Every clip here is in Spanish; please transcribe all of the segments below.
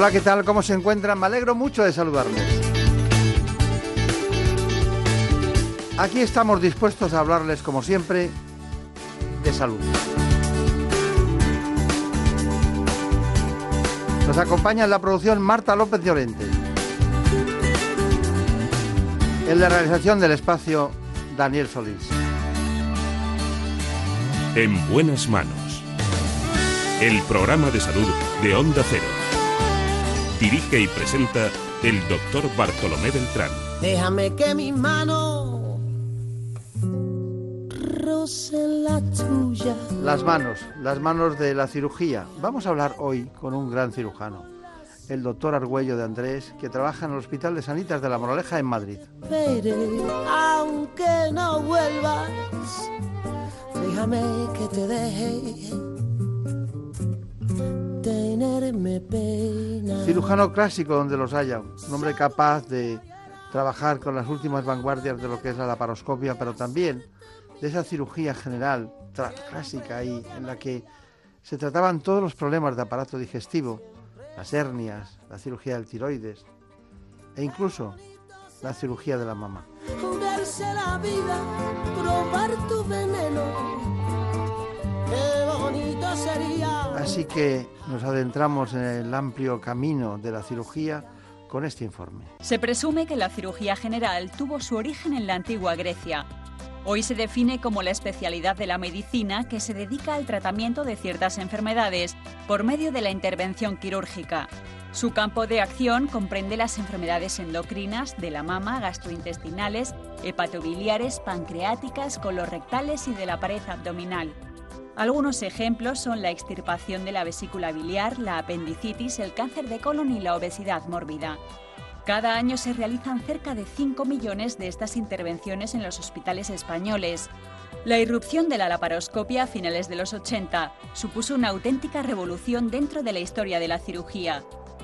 Hola, ¿qué tal? ¿Cómo se encuentran? Me alegro mucho de saludarles. Aquí estamos dispuestos a hablarles, como siempre, de salud. Nos acompaña en la producción Marta López Llorente. En la realización del espacio, Daniel Solís. En buenas manos. El programa de salud de Onda Cero. Dirige y presenta el doctor Bartolomé Beltrán. Déjame que mis manos rocen la tuya. Las manos, las manos de la cirugía. Vamos a hablar hoy con un gran cirujano, el doctor Argüello de Andrés, que trabaja en el Hospital de Sanitas de la Moraleja en Madrid. Veré, aunque no vuelvas, déjame que te deje pena. Cirujano clásico donde los haya, un hombre capaz de trabajar con las últimas vanguardias de lo que es la laparoscopia, pero también de esa cirugía general clásica ahí, en la que se trataban todos los problemas de aparato digestivo, las hernias, la cirugía del tiroides e incluso la cirugía de la mama. Jugarse la vida, probar tu veneno. Así que nos adentramos en el amplio camino de la cirugía con este informe. Se presume que la cirugía general tuvo su origen en la antigua Grecia. Hoy se define como la especialidad de la medicina que se dedica al tratamiento de ciertas enfermedades por medio de la intervención quirúrgica. Su campo de acción comprende las enfermedades endocrinas de la mama, gastrointestinales, hepatobiliares, pancreáticas, colorectales y de la pared abdominal. Algunos ejemplos son la extirpación de la vesícula biliar, la apendicitis, el cáncer de colon y la obesidad mórbida. Cada año se realizan cerca de 5 millones de estas intervenciones en los hospitales españoles. La irrupción de la laparoscopia a finales de los 80 supuso una auténtica revolución dentro de la historia de la cirugía.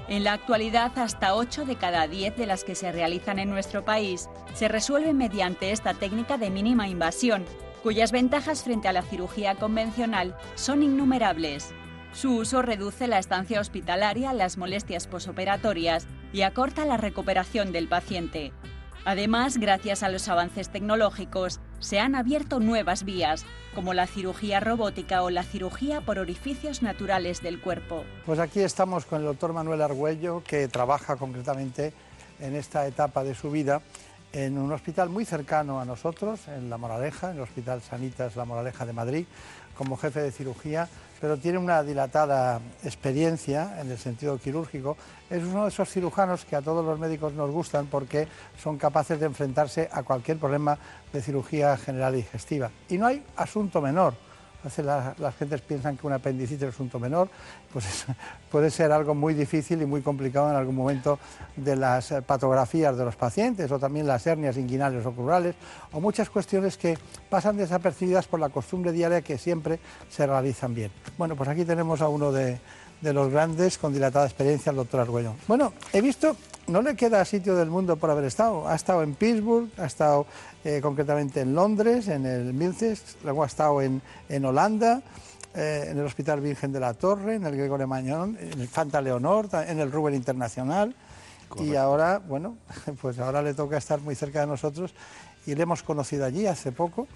En la actualidad, hasta 8 de cada 10 de las que se realizan en nuestro país se resuelven mediante esta técnica de mínima invasión, cuyas ventajas frente a la cirugía convencional son innumerables. Su uso reduce la estancia hospitalaria, las molestias posoperatorias y acorta la recuperación del paciente. Además, gracias a los avances tecnológicos, se han abierto nuevas vías, como la cirugía robótica o la cirugía por orificios naturales del cuerpo. Pues aquí estamos con el doctor Manuel Argüello, que trabaja concretamente en esta etapa de su vida en un hospital muy cercano a nosotros, en La Moraleja, en el Hospital Sanitas La Moraleja de Madrid, como jefe de cirugía, pero tiene una dilatada experiencia en el sentido quirúrgico. Es uno de esos cirujanos que a todos los médicos nos gustan porque son capaces de enfrentarse a cualquier problema de cirugía general digestiva. Y no hay asunto menor. Veces la- las gentes piensan que un apendicitis es un asunto menor, pues es- puede ser algo muy difícil y muy complicado en algún momento de las eh, patografías de los pacientes o también las hernias inguinales o crurales o muchas cuestiones que pasan desapercibidas por la costumbre diaria que siempre se realizan bien. Bueno, pues aquí tenemos a uno de, de los grandes con dilatada experiencia, el doctor Argüello. Bueno, he visto, no le queda sitio del mundo por haber estado. Ha estado en Pittsburgh, ha estado eh, concretamente en Londres, en el Milces, luego ha estado en, en Holanda, eh, en el Hospital Virgen de la Torre, en el Gregorio Mañón, en el Fanta Leonor, en el Ruber Internacional. Y ahora, bueno, pues ahora le toca estar muy cerca de nosotros y le hemos conocido allí hace poco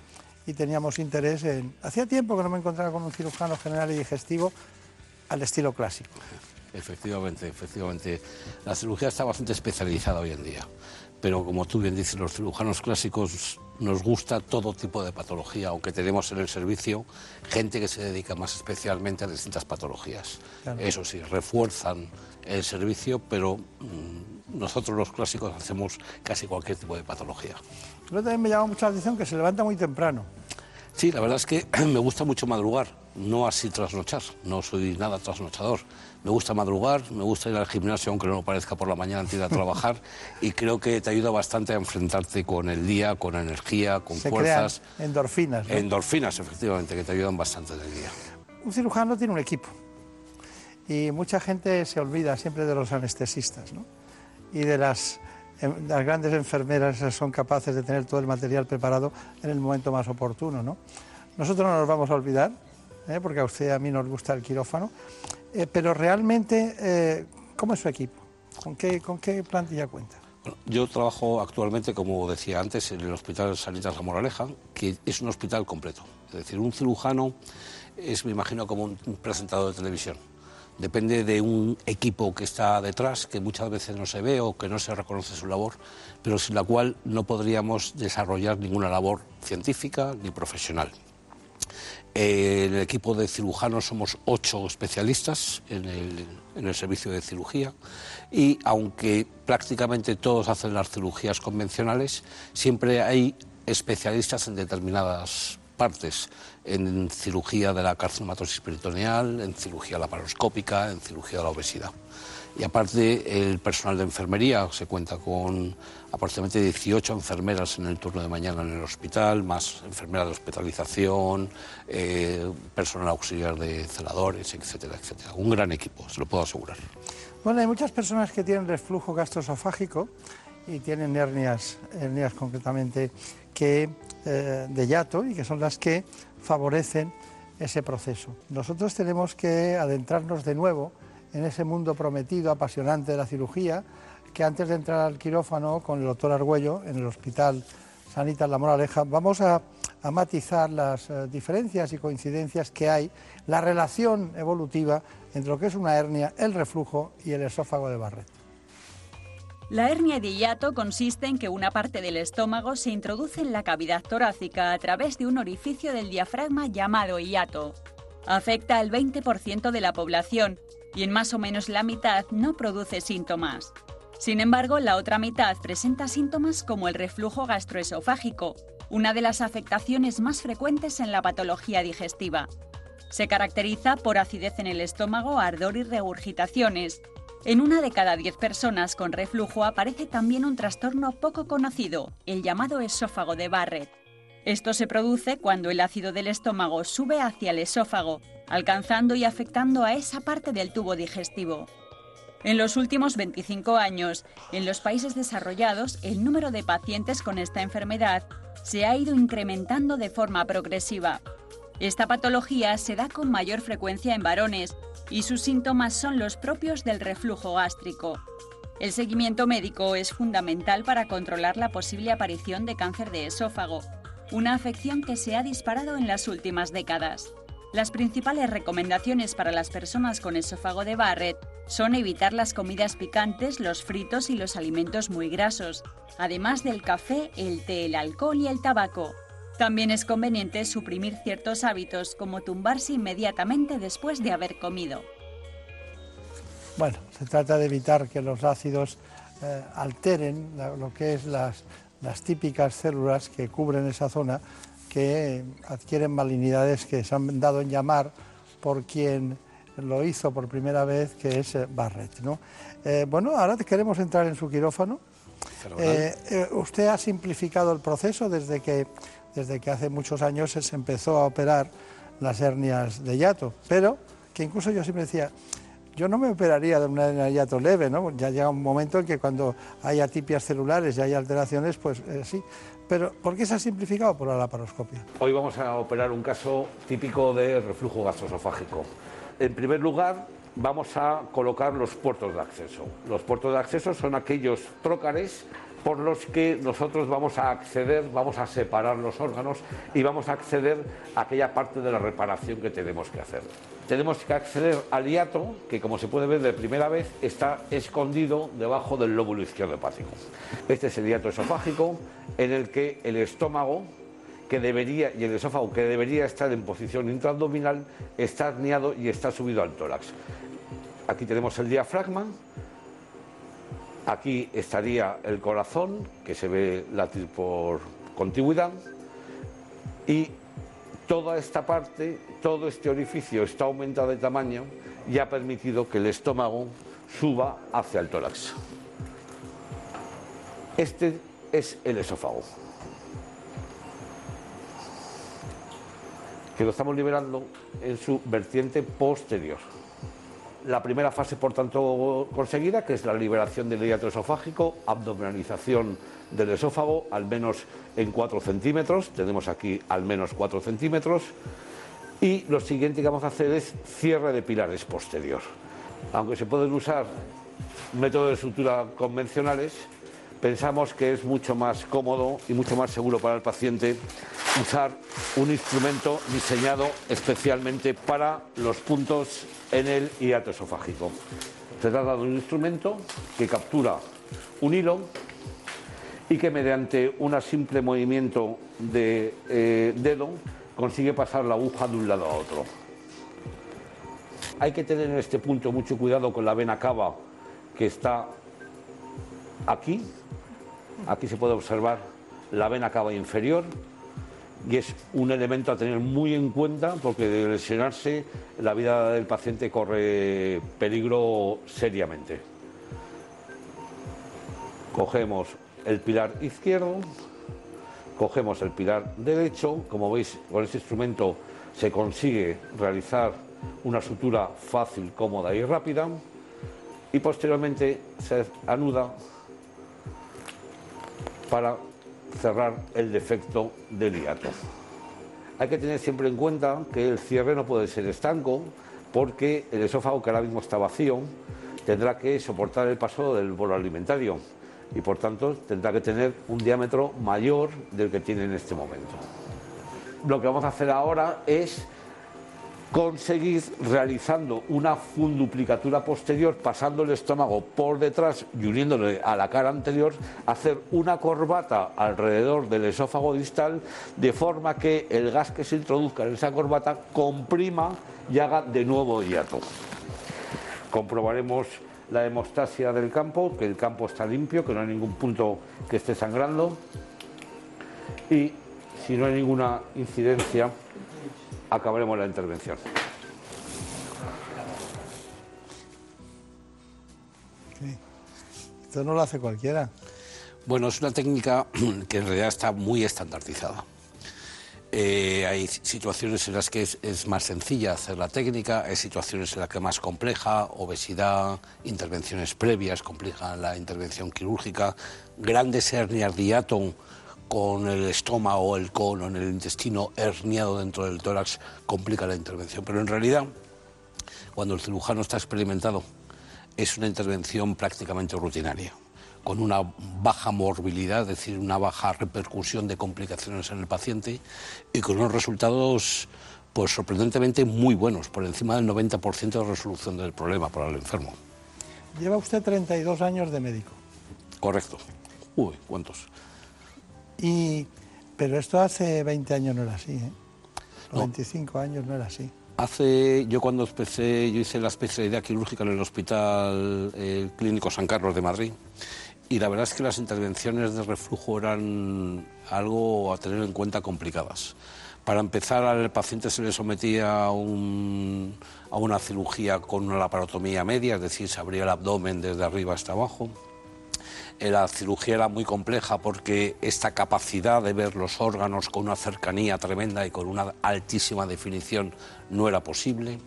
y teníamos interés en... Hacía tiempo que no me encontraba con un cirujano general y digestivo al estilo clásico. Efectivamente, efectivamente. La cirugía está bastante especializada hoy en día. pero como tú bien dices, los cirujanos clásicos nos gusta todo tipo de patología, aunque tenemos en el servicio gente que se dedica más especialmente a distintas patologías. Eso sí, refuerzan el servicio, pero mm, nosotros los clásicos hacemos casi cualquier tipo de patología. Pero también me llama mucho la atención que se levanta muy temprano. Sí, la verdad es que me gusta mucho madrugar, no así trasnochar, no soy nada trasnochador. Me gusta madrugar, me gusta ir al gimnasio, aunque no lo parezca por la mañana antes de ir a trabajar, y creo que te ayuda bastante a enfrentarte con el día, con energía, con fuerzas. endorfinas. Endorfinas, efectivamente, que te ayudan bastante en el día. Un cirujano tiene un equipo, y mucha gente se olvida siempre de los anestesistas, ¿no? Y de las las grandes enfermeras son capaces de tener todo el material preparado en el momento más oportuno. ¿no? Nosotros no nos vamos a olvidar, ¿eh? porque a usted y a mí nos gusta el quirófano, eh, pero realmente, eh, ¿cómo es su equipo? ¿Con qué, ¿Con qué plantilla cuenta? yo trabajo actualmente, como decía antes, en el Hospital Sanitas La Moraleja, que es un hospital completo. Es decir, un cirujano es, me imagino, como un presentador de televisión depende de un equipo que está detrás, que muchas veces no se ve o que no se reconoce su labor, pero sin la cual no podríamos desarrollar ninguna labor científica ni profesional. En el equipo de cirujanos somos ocho especialistas en el, en el, servicio de cirugía y aunque prácticamente todos hacen las cirugías convencionales, siempre hay especialistas en determinadas partes en cirugía de la carcinomatosis peritoneal, en cirugía laparoscópica, en cirugía de la obesidad. Y aparte, el personal de enfermería se cuenta con aproximadamente 18 enfermeras en el turno de mañana en el hospital, más enfermeras de hospitalización, eh, personal auxiliar de celadores, etcétera, etcétera. Un gran equipo, se lo puedo asegurar. Bueno, hay muchas personas que tienen reflujo gastroesofágico y tienen hernias, hernias concretamente, que, eh, de yato y que son las que favorecen ese proceso. Nosotros tenemos que adentrarnos de nuevo en ese mundo prometido, apasionante de la cirugía, que antes de entrar al quirófano con el doctor Argüello en el Hospital Sanitas La Moraleja, vamos a, matizar las eh, diferencias y coincidencias que hay, la relación evolutiva entre lo que es una hernia, el reflujo y el esófago de Barrett. La hernia de hiato consiste en que una parte del estómago se introduce en la cavidad torácica a través de un orificio del diafragma llamado hiato. Afecta al 20% de la población y en más o menos la mitad no produce síntomas. Sin embargo, la otra mitad presenta síntomas como el reflujo gastroesofágico, una de las afectaciones más frecuentes en la patología digestiva. Se caracteriza por acidez en el estómago, ardor y regurgitaciones, en una de cada diez personas con reflujo aparece también un trastorno poco conocido, el llamado esófago de Barrett. Esto se produce cuando el ácido del estómago sube hacia el esófago, alcanzando y afectando a esa parte del tubo digestivo. En los últimos 25 años, en los países desarrollados, el número de pacientes con esta enfermedad se ha ido incrementando de forma progresiva. Esta patología se da con mayor frecuencia en varones y sus síntomas son los propios del reflujo gástrico. El seguimiento médico es fundamental para controlar la posible aparición de cáncer de esófago, una afección que se ha disparado en las últimas décadas. Las principales recomendaciones para las personas con esófago de Barrett son evitar las comidas picantes, los fritos y los alimentos muy grasos, además del café, el té, el alcohol y el tabaco. También es conveniente suprimir ciertos hábitos como tumbarse inmediatamente después de haber comido. Bueno, se trata de evitar que los ácidos eh, alteren lo que es las, las típicas células que cubren esa zona que adquieren malignidades que se han dado en llamar por quien lo hizo por primera vez, que es eh, Barrett. ¿no? Eh, bueno, ahora queremos entrar en su quirófano. usted ha simplificado el proceso desde que desde que hace muchos años se empezó a operar las hernias de hiato, pero que incluso yo siempre decía, yo no me operaría de una hernia de hiato leve, ¿no? Ya llega un momento en que cuando hay atipias celulares y hay alteraciones, pues eh, sí. Pero ¿por qué se ha simplificado por la laparoscopia? Hoy vamos a operar un caso típico de reflujo gastroesofágico. En primer lugar, vamos a colocar los puertos de acceso. Los puertos de acceso son aquellos trócares por los que nosotros vamos a acceder, vamos a separar los órganos y vamos a acceder a aquella parte de la reparación que tenemos que hacer. Tenemos que acceder al hiato, que como se puede ver de primera vez, está escondido debajo del lóbulo izquierdo hepático. Este es el hiato esofágico, en el que el estómago que debería, y el esófago que debería estar en posición intraabdominal, está herniado y está subido al tórax. Aquí tenemos el diafragma, Aquí estaría el corazón, que se ve latir por contigüidad, y toda esta parte, todo este orificio está aumentado de tamaño y ha permitido que el estómago suba hacia el tórax. Este es el esófago, que lo estamos liberando en su vertiente posterior la primera fase, por tanto, conseguida, que es la liberación del hiato esofágico, abdominalización del esófago, al menos en 4 centímetros. Tenemos aquí al menos 4 centímetros. Y lo siguiente que vamos a hacer es cierre de pilares posterior. Aunque se pueden usar métodos de sutura convencionales, pensamos que es mucho más cómodo y mucho más seguro para el paciente usar un instrumento diseñado especialmente para los puntos en el hiato esofágico. Se trata de un instrumento que captura un hilo y que mediante un simple movimiento de eh, dedo consigue pasar la aguja de un lado a otro. Hay que tener en este punto mucho cuidado con la vena cava que está aquí. Aquí se puede observar la vena cava inferior y es un elemento a tener muy en cuenta porque de lesionarse la vida del paciente corre peligro seriamente. Cogemos el pilar izquierdo, cogemos el pilar derecho, como veis con este instrumento se consigue realizar una sutura fácil, cómoda y rápida y posteriormente se anuda para cerrar el defecto del hiato. Hay que tener siempre en cuenta que el cierre no puede ser estanco porque el esófago que ahora mismo está vacío tendrá que soportar el paso del bolo alimentario y por tanto tendrá que tener un diámetro mayor del que tiene en este momento. Lo que vamos a hacer ahora es conseguir realizando una funduplicatura posterior, pasando el estómago por detrás y uniéndole a la cara anterior, hacer una corbata alrededor del esófago distal, de forma que el gas que se introduzca en esa corbata comprima y haga de nuevo hiato. Comprobaremos la hemostasia del campo, que el campo está limpio, que no hay ningún punto que esté sangrando. Y si no hay ninguna incidencia, acabaremos la intervención. Esto no lo hace cualquiera. Bueno, es una técnica que en realidad está muy estandarizada. Eh, hay situaciones en las que es, más sencilla hacer la técnica, hay situaciones en las que es más compleja, obesidad, intervenciones previas complican la intervención quirúrgica, grandes hernias de con el estómago, o el colon, el intestino herniado dentro del tórax complica la intervención. Pero en realidad, cuando el cirujano está experimentado, es una intervención prácticamente rutinaria, con una baja morbilidad, es decir, una baja repercusión de complicaciones en el paciente y con unos resultados pues sorprendentemente muy buenos, por encima del 90% de resolución del problema para el enfermo. Lleva usted 32 años de médico. Correcto. Uy, ¿cuántos? Y, pero esto hace 20 años no era así, ¿eh? 25 años no era así. Hace, yo cuando empecé, yo hice la especialidad quirúrgica en el Hospital eh, Clínico San Carlos de Madrid y la verdad es que las intervenciones de reflujo eran algo a tener en cuenta complicadas. Para empezar, al paciente se le sometía a, un, a una cirugía con una laparotomía media, es decir, se abría el abdomen desde arriba hasta abajo la cirugía era muy compleja porque esta capacidad de ver los órganos con una cercanía tremenda y con una altísima definición no era posible.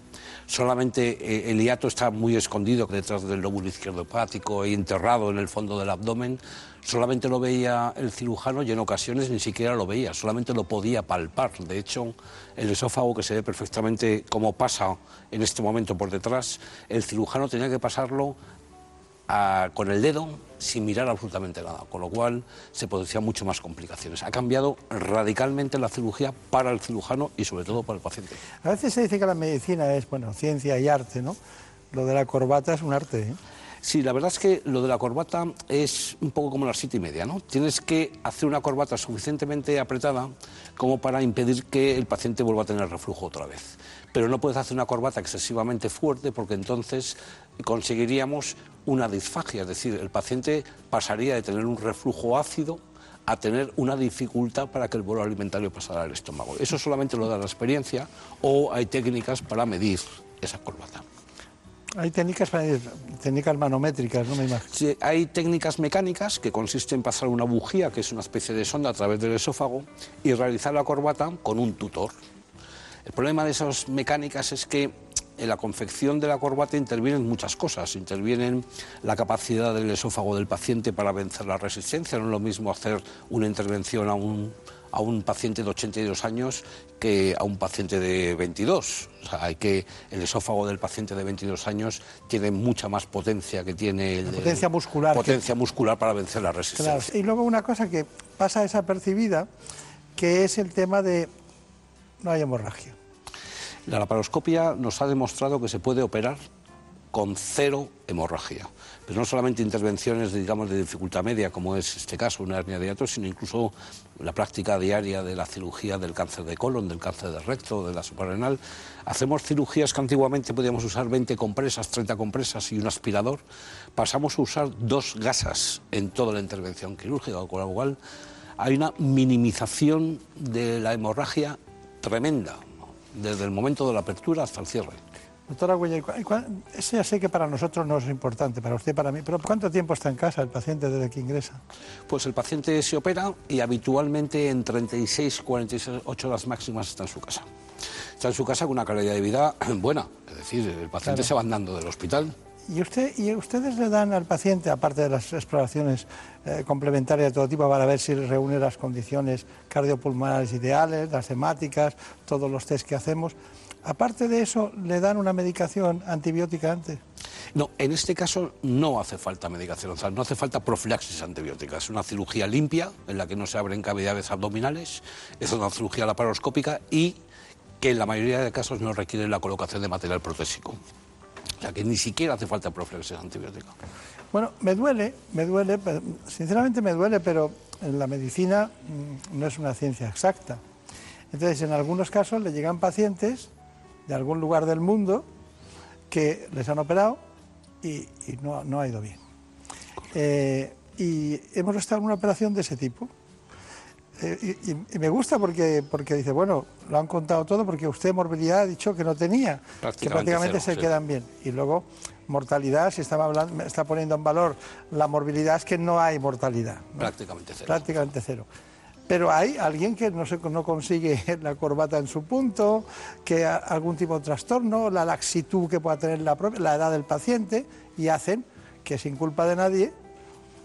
Solamente eh, el hiato está muy escondido detrás del lóbulo izquierdo hepático y enterrado en el fondo del abdomen. Solamente lo veía el cirujano y en ocasiones ni siquiera lo veía, solamente lo podía palpar. De hecho, el esófago, que se ve perfectamente cómo pasa en este momento por detrás, el cirujano tenía que pasarlo a- con el dedo sin mirar absolutamente nada, con lo cual se producían mucho más complicaciones. Ha cambiado radicalmente la cirugía para el cirujano y sobre todo para el paciente. A veces se dice que la medicina es, bueno, ciencia y arte, ¿no? Lo de la corbata es un arte, ¿eh? Sí, la verdad es que lo de la corbata es un poco como las siete y media, ¿no? Tienes que hacer una corbata suficientemente apretada como para impedir que el paciente vuelva a tener reflujo otra vez. Pero no puedes hacer una corbata excesivamente fuerte porque entonces conseguiríamos una disfagia, es decir, el paciente pasaría de tener un reflujo ácido a tener una dificultad para que el bolo alimentario pasara al estómago. Eso solamente lo da la experiencia o hay técnicas para medir esa corbata. Hay técnicas, técnicas manométricas, no me imagino. Sí, hay técnicas mecánicas que consisten en pasar una bujía, que es una especie de sonda a través del esófago, y realizar la corbata con un tutor. El problema de esas mecánicas es que en la confección de la corbata intervienen muchas cosas. Intervienen la capacidad del esófago del paciente para vencer la resistencia. No es lo mismo hacer una intervención a un, a un paciente de 82 años que a un paciente de 22. O sea, hay que, el esófago del paciente de 22 años tiene mucha más potencia que tiene el potencia muscular que- Potencia muscular para vencer la resistencia. Claro. Y luego una cosa que pasa desapercibida, que es el tema de no hay hemorragia. La laparoscopia nos ha demostrado que se puede operar con cero hemorragia. Pero no solamente intervenciones digamos, de dificultad media, como es este caso, una hernia de hiato, sino incluso la práctica diaria de la cirugía del cáncer de colon, del cáncer de recto, de la suprarrenal. Hacemos cirugías que antiguamente podíamos usar 20 compresas, 30 compresas y un aspirador. Pasamos a usar dos gasas en toda la intervención quirúrgica, con lo cual hay una minimización de la hemorragia tremenda, desde el momento de la apertura hasta el cierre. Doctora Güella, ¿y cua- y cua- eso ya sé que para nosotros no es importante, para usted, para mí, pero ¿cuánto tiempo está en casa el paciente desde que ingresa? Pues el paciente se opera y habitualmente en 36, 48 horas máximas está en su casa. Está en su casa con una calidad de vida buena, es decir, el paciente Claro. se va andando del hospital. ¿Y, usted, ¿Y ustedes le dan al paciente, aparte de las exploraciones eh, complementarias de todo tipo, para ver si reúne las condiciones cardiopulmonares ideales, las hemáticas, todos los test que hacemos, aparte de eso, le dan una medicación antibiótica antes? No, en este caso no hace falta medicación, o sea, no hace falta profilaxis antibiótica. Es una cirugía limpia en la que no se abren cavidades abdominales, es una cirugía laparoscópica y que en la mayoría de casos no requiere la colocación de material protésico. Sea, que ni siquiera hace falta profilaxis antibiótica. Bueno, me duele, me duele, sinceramente me duele, pero la medicina mm, no es una ciencia exacta. Entonces, en algunos casos le llegan pacientes de algún lugar del mundo que les han operado y, no ha ido bien. Eh, y hemos estado en una operación de ese tipo. Eh, y, me gusta porque, porque dice, bueno, lo han contado todo porque usted morbilidad ha dicho que no tenía, que Prácticamente prácticamente cero, se sí. quedan bien. Y luego, mortalidad, si estaba hablando, está poniendo en valor la morbilidad, es que no hay mortalidad. ¿no? Prácticamente cero. Prácticamente cero. Pero hay alguien que no, se, no consigue la corbata en su punto, que ha algún tipo de trastorno, la laxitud que pueda tener la, propia- la edad del paciente, y hacen que sin culpa de nadie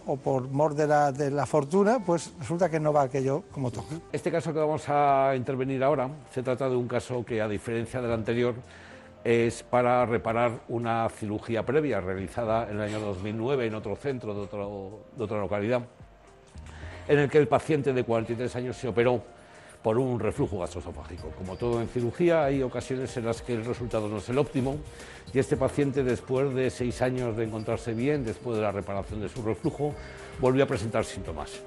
o por mor de la, fortuna, pues resulta que no va aquello como toca. Este caso que vamos a intervenir ahora se trata de un caso que, a diferencia del anterior, es para reparar una cirugía previa realizada en el año 2009 en otro centro de otra localidad, en el que el paciente de 43 años se operó por un reflujo gastroesofágico. Como todo en cirugía, hay ocasiones en las que el resultado no es el óptimo y este paciente, después de seis años de encontrarse bien, después de la reparación de su reflujo, volvió a presentar síntomas.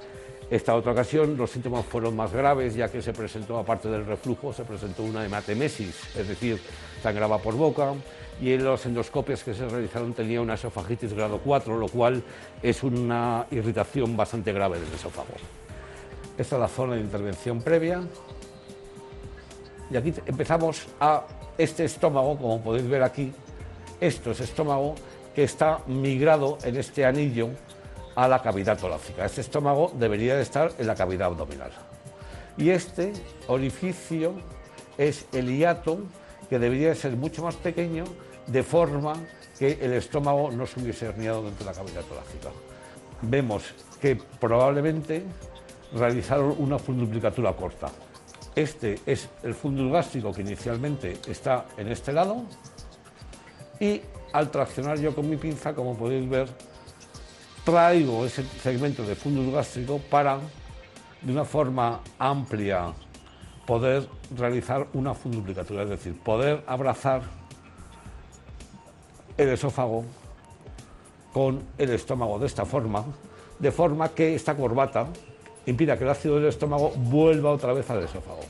Esta otra ocasión los síntomas fueron más graves ya que se presentó, aparte del reflujo, se presentó una hematemesis, es decir, sangraba por boca y en las endoscopias que se realizaron tenía una esofagitis grado 4, lo cual es una irritación bastante grave del esófago. Esta es la zona de intervención previa. Y aquí empezamos a este estómago, como podéis ver aquí. Esto es estómago que está migrado en este anillo a la cavidad torácica. Este estómago debería de estar en la cavidad abdominal. Y este orificio es el hiato que debería de ser mucho más pequeño de forma que el estómago no se hubiese herniado dentro de la cavidad torácica. Vemos que probablemente realizaron una funduplicatura corta. Este es el fundus gástrico que inicialmente está en este lado y al traccionar yo con mi pinza, como podéis ver, traigo ese segmento de fundus gástrico para, de una forma amplia, poder realizar una funduplicatura, es decir, poder abrazar el esófago con el estómago de esta forma, de forma que esta corbata impida que el ácido del estómago vuelva otra vez al esófago.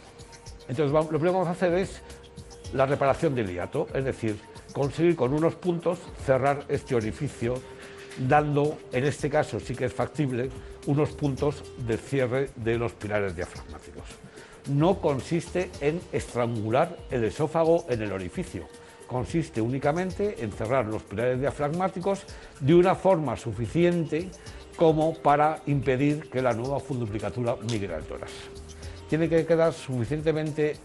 Entonces, lo primero que vamos a hacer es la reparación del hiato, es decir, conseguir con unos puntos cerrar este orificio, dando, en este caso sí que es factible, unos puntos de cierre de los pilares diafragmáticos. No consiste en estrangular el esófago en el orificio, consiste únicamente en cerrar los pilares diafragmáticos de una forma suficiente como para impedir que la nueva funduplicatura migre al tórax. Tiene que quedar suficientemente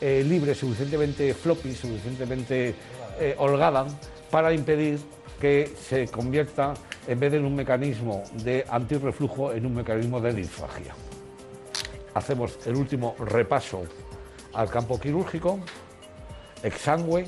eh, libre, suficientemente floppy, suficientemente eh, holgada para impedir que se convierta, en vez de en un mecanismo de antirreflujo, en un mecanismo de disfagia. Hacemos el último repaso al campo quirúrgico, exangüe,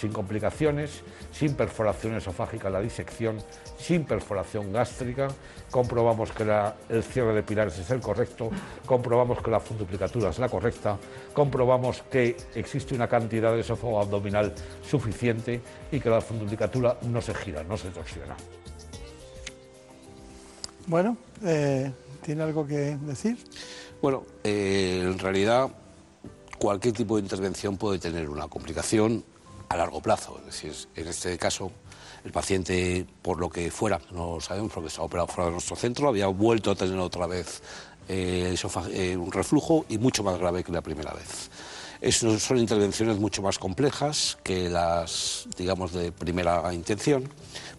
sin complicaciones, sin perforación esofágica la disección, sin perforación gástrica, comprobamos que el cierre de pilares es el correcto, comprobamos que la funduplicatura es la correcta, comprobamos que existe una cantidad de esófago abdominal suficiente y que la funduplicatura no se gira, no se torsiona. Bueno, eh, ¿tiene algo que decir? Bueno, eh, en realidad cualquier tipo de intervención puede tener una complicación a largo plazo. Es en este caso, el paciente, por lo que fuera, no sabemos porque estaba operado fuera de nuestro centro, había vuelto a tener otra vez eh, eh, un reflujo y mucho más grave que la primera vez. Eso son intervenciones mucho más complejas que las, digamos, de primera intención,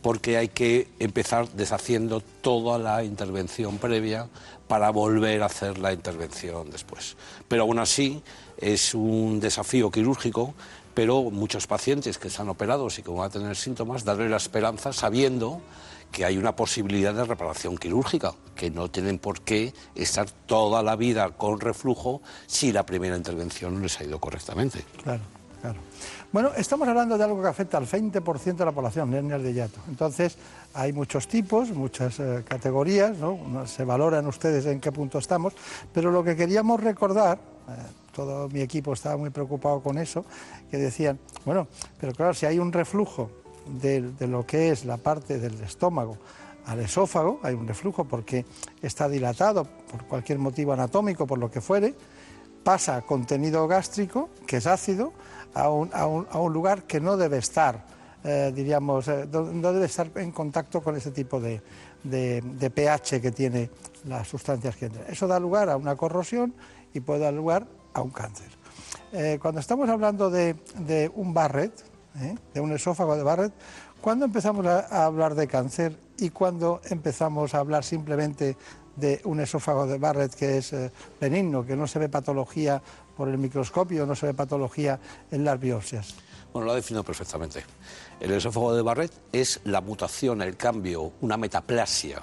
porque hay que empezar deshaciendo toda la intervención previa para volver a hacer la intervención después. Pero aún así es un desafío quirúrgico pero muchos pacientes que están operados y que van a tener síntomas, darle la esperanza sabiendo que hay una posibilidad de reparación quirúrgica, que no tienen por qué estar toda la vida con reflujo si la primera intervención no les ha ido correctamente. Claro, claro. Bueno, estamos hablando de algo que afecta al 20% de la población, hernias de hiato. Entonces, hay muchos tipos, muchas eh, categorías, ¿no? Se valoran ustedes en qué punto estamos, pero lo que queríamos recordar, todo mi equipo estaba muy preocupado con eso, que decían, bueno, pero claro, si hay un reflujo de, lo que es la parte del estómago al esófago, hay un reflujo porque está dilatado por cualquier motivo anatómico, por lo que fuere, pasa contenido gástrico, que es ácido, a un, lugar que no debe estar, eh, diríamos, eh, no debe estar en contacto con ese tipo de, de pH que tiene las sustancias que entran. Eso da lugar a una corrosión y puede dar lugar a un cáncer. Eh, cuando estamos hablando de, un Barrett, ¿eh? de un esófago de Barrett, ¿cuándo empezamos a, hablar de cáncer y cuándo empezamos a hablar simplemente de un esófago de Barrett que es eh, benigno, que no se ve patología por el microscopio, no se ve patología en las biopsias? Bueno, lo ha definido perfectamente. El esófago de Barrett es la mutación, el cambio, una metaplasia,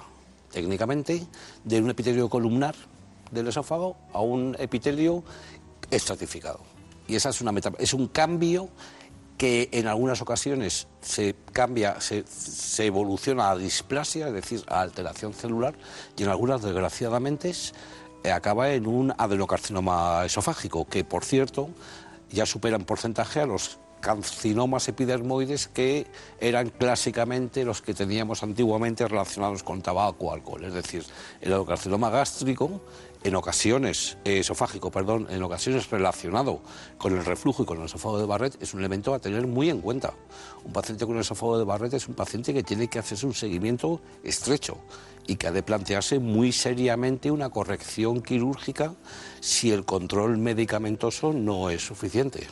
técnicamente, de un epitelio columnar del esófago a un epitelio estratificado. Y esa es una meta, es un cambio que en algunas ocasiones se cambia, se, evoluciona a displasia, es decir, a alteración celular, y en algunas, desgraciadamente, eh, acaba en un adenocarcinoma esofágico, que por cierto ya supera en porcentaje a los carcinomas epidermoides que eran clásicamente los que teníamos antiguamente relacionados con tabaco o alcohol. Es decir, el adenocarcinoma gástrico en ocasiones, eh, esofágico, perdón, en ocasiones relacionado con el reflujo y con el esófago de Barrett, es un elemento a tener muy en cuenta. Un paciente con el esófago de Barrett es un paciente que tiene que hacerse un seguimiento estrecho y que ha de plantearse muy seriamente una corrección quirúrgica si el control medicamentoso no es suficiente.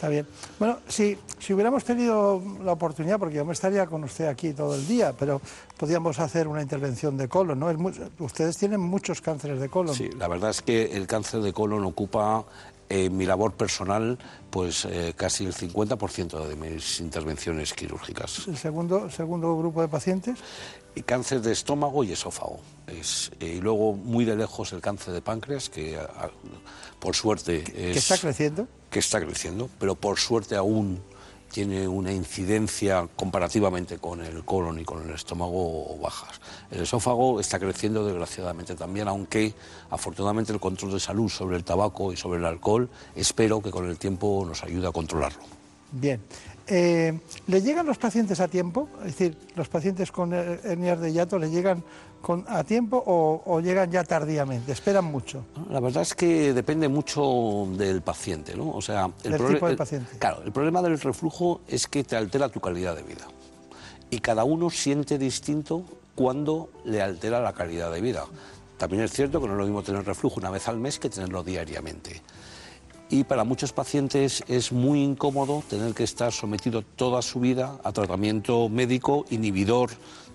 Está bien. Bueno, si, si hubiéramos tenido la oportunidad, porque yo me estaría con usted aquí todo el día, pero podríamos hacer una intervención de colon, ¿no? ustedes tienen muchos cánceres de colon. Sí, la verdad es que el cáncer de colon ocupa en mi labor personal, pues eh, casi el 50% de mis intervenciones quirúrgicas. ¿El segundo, segundo grupo de pacientes? Y cáncer de estómago y esófago. Es, eh, y luego, muy de lejos, el cáncer de páncreas, que por suerte es... ¿Que está creciendo? Que está creciendo, pero por suerte aún tiene una incidencia comparativamente con el colon y con el estómago bajas. El esófago está creciendo desgraciadamente también, aunque afortunadamente el control de salud sobre el tabaco y sobre el alcohol espero que con el tiempo nos ayude a controlarlo. Bien. Eh, ¿Le llegan los pacientes a tiempo? Es decir, los pacientes con hernias de hiato le llegan a tiempo o, llegan ya tardíamente? ¿Esperan mucho? La verdad es que depende mucho del paciente, ¿no? O sea, el, tipo de paciente. claro, el problema del reflujo es que te altera tu calidad de vida. Y cada uno siente distinto cuando le altera la calidad de vida. También es cierto que no es lo mismo tener reflujo una vez al mes que tenerlo diariamente y para muchos pacientes es muy incómodo tener que estar sometido toda su vida a tratamiento médico inhibidor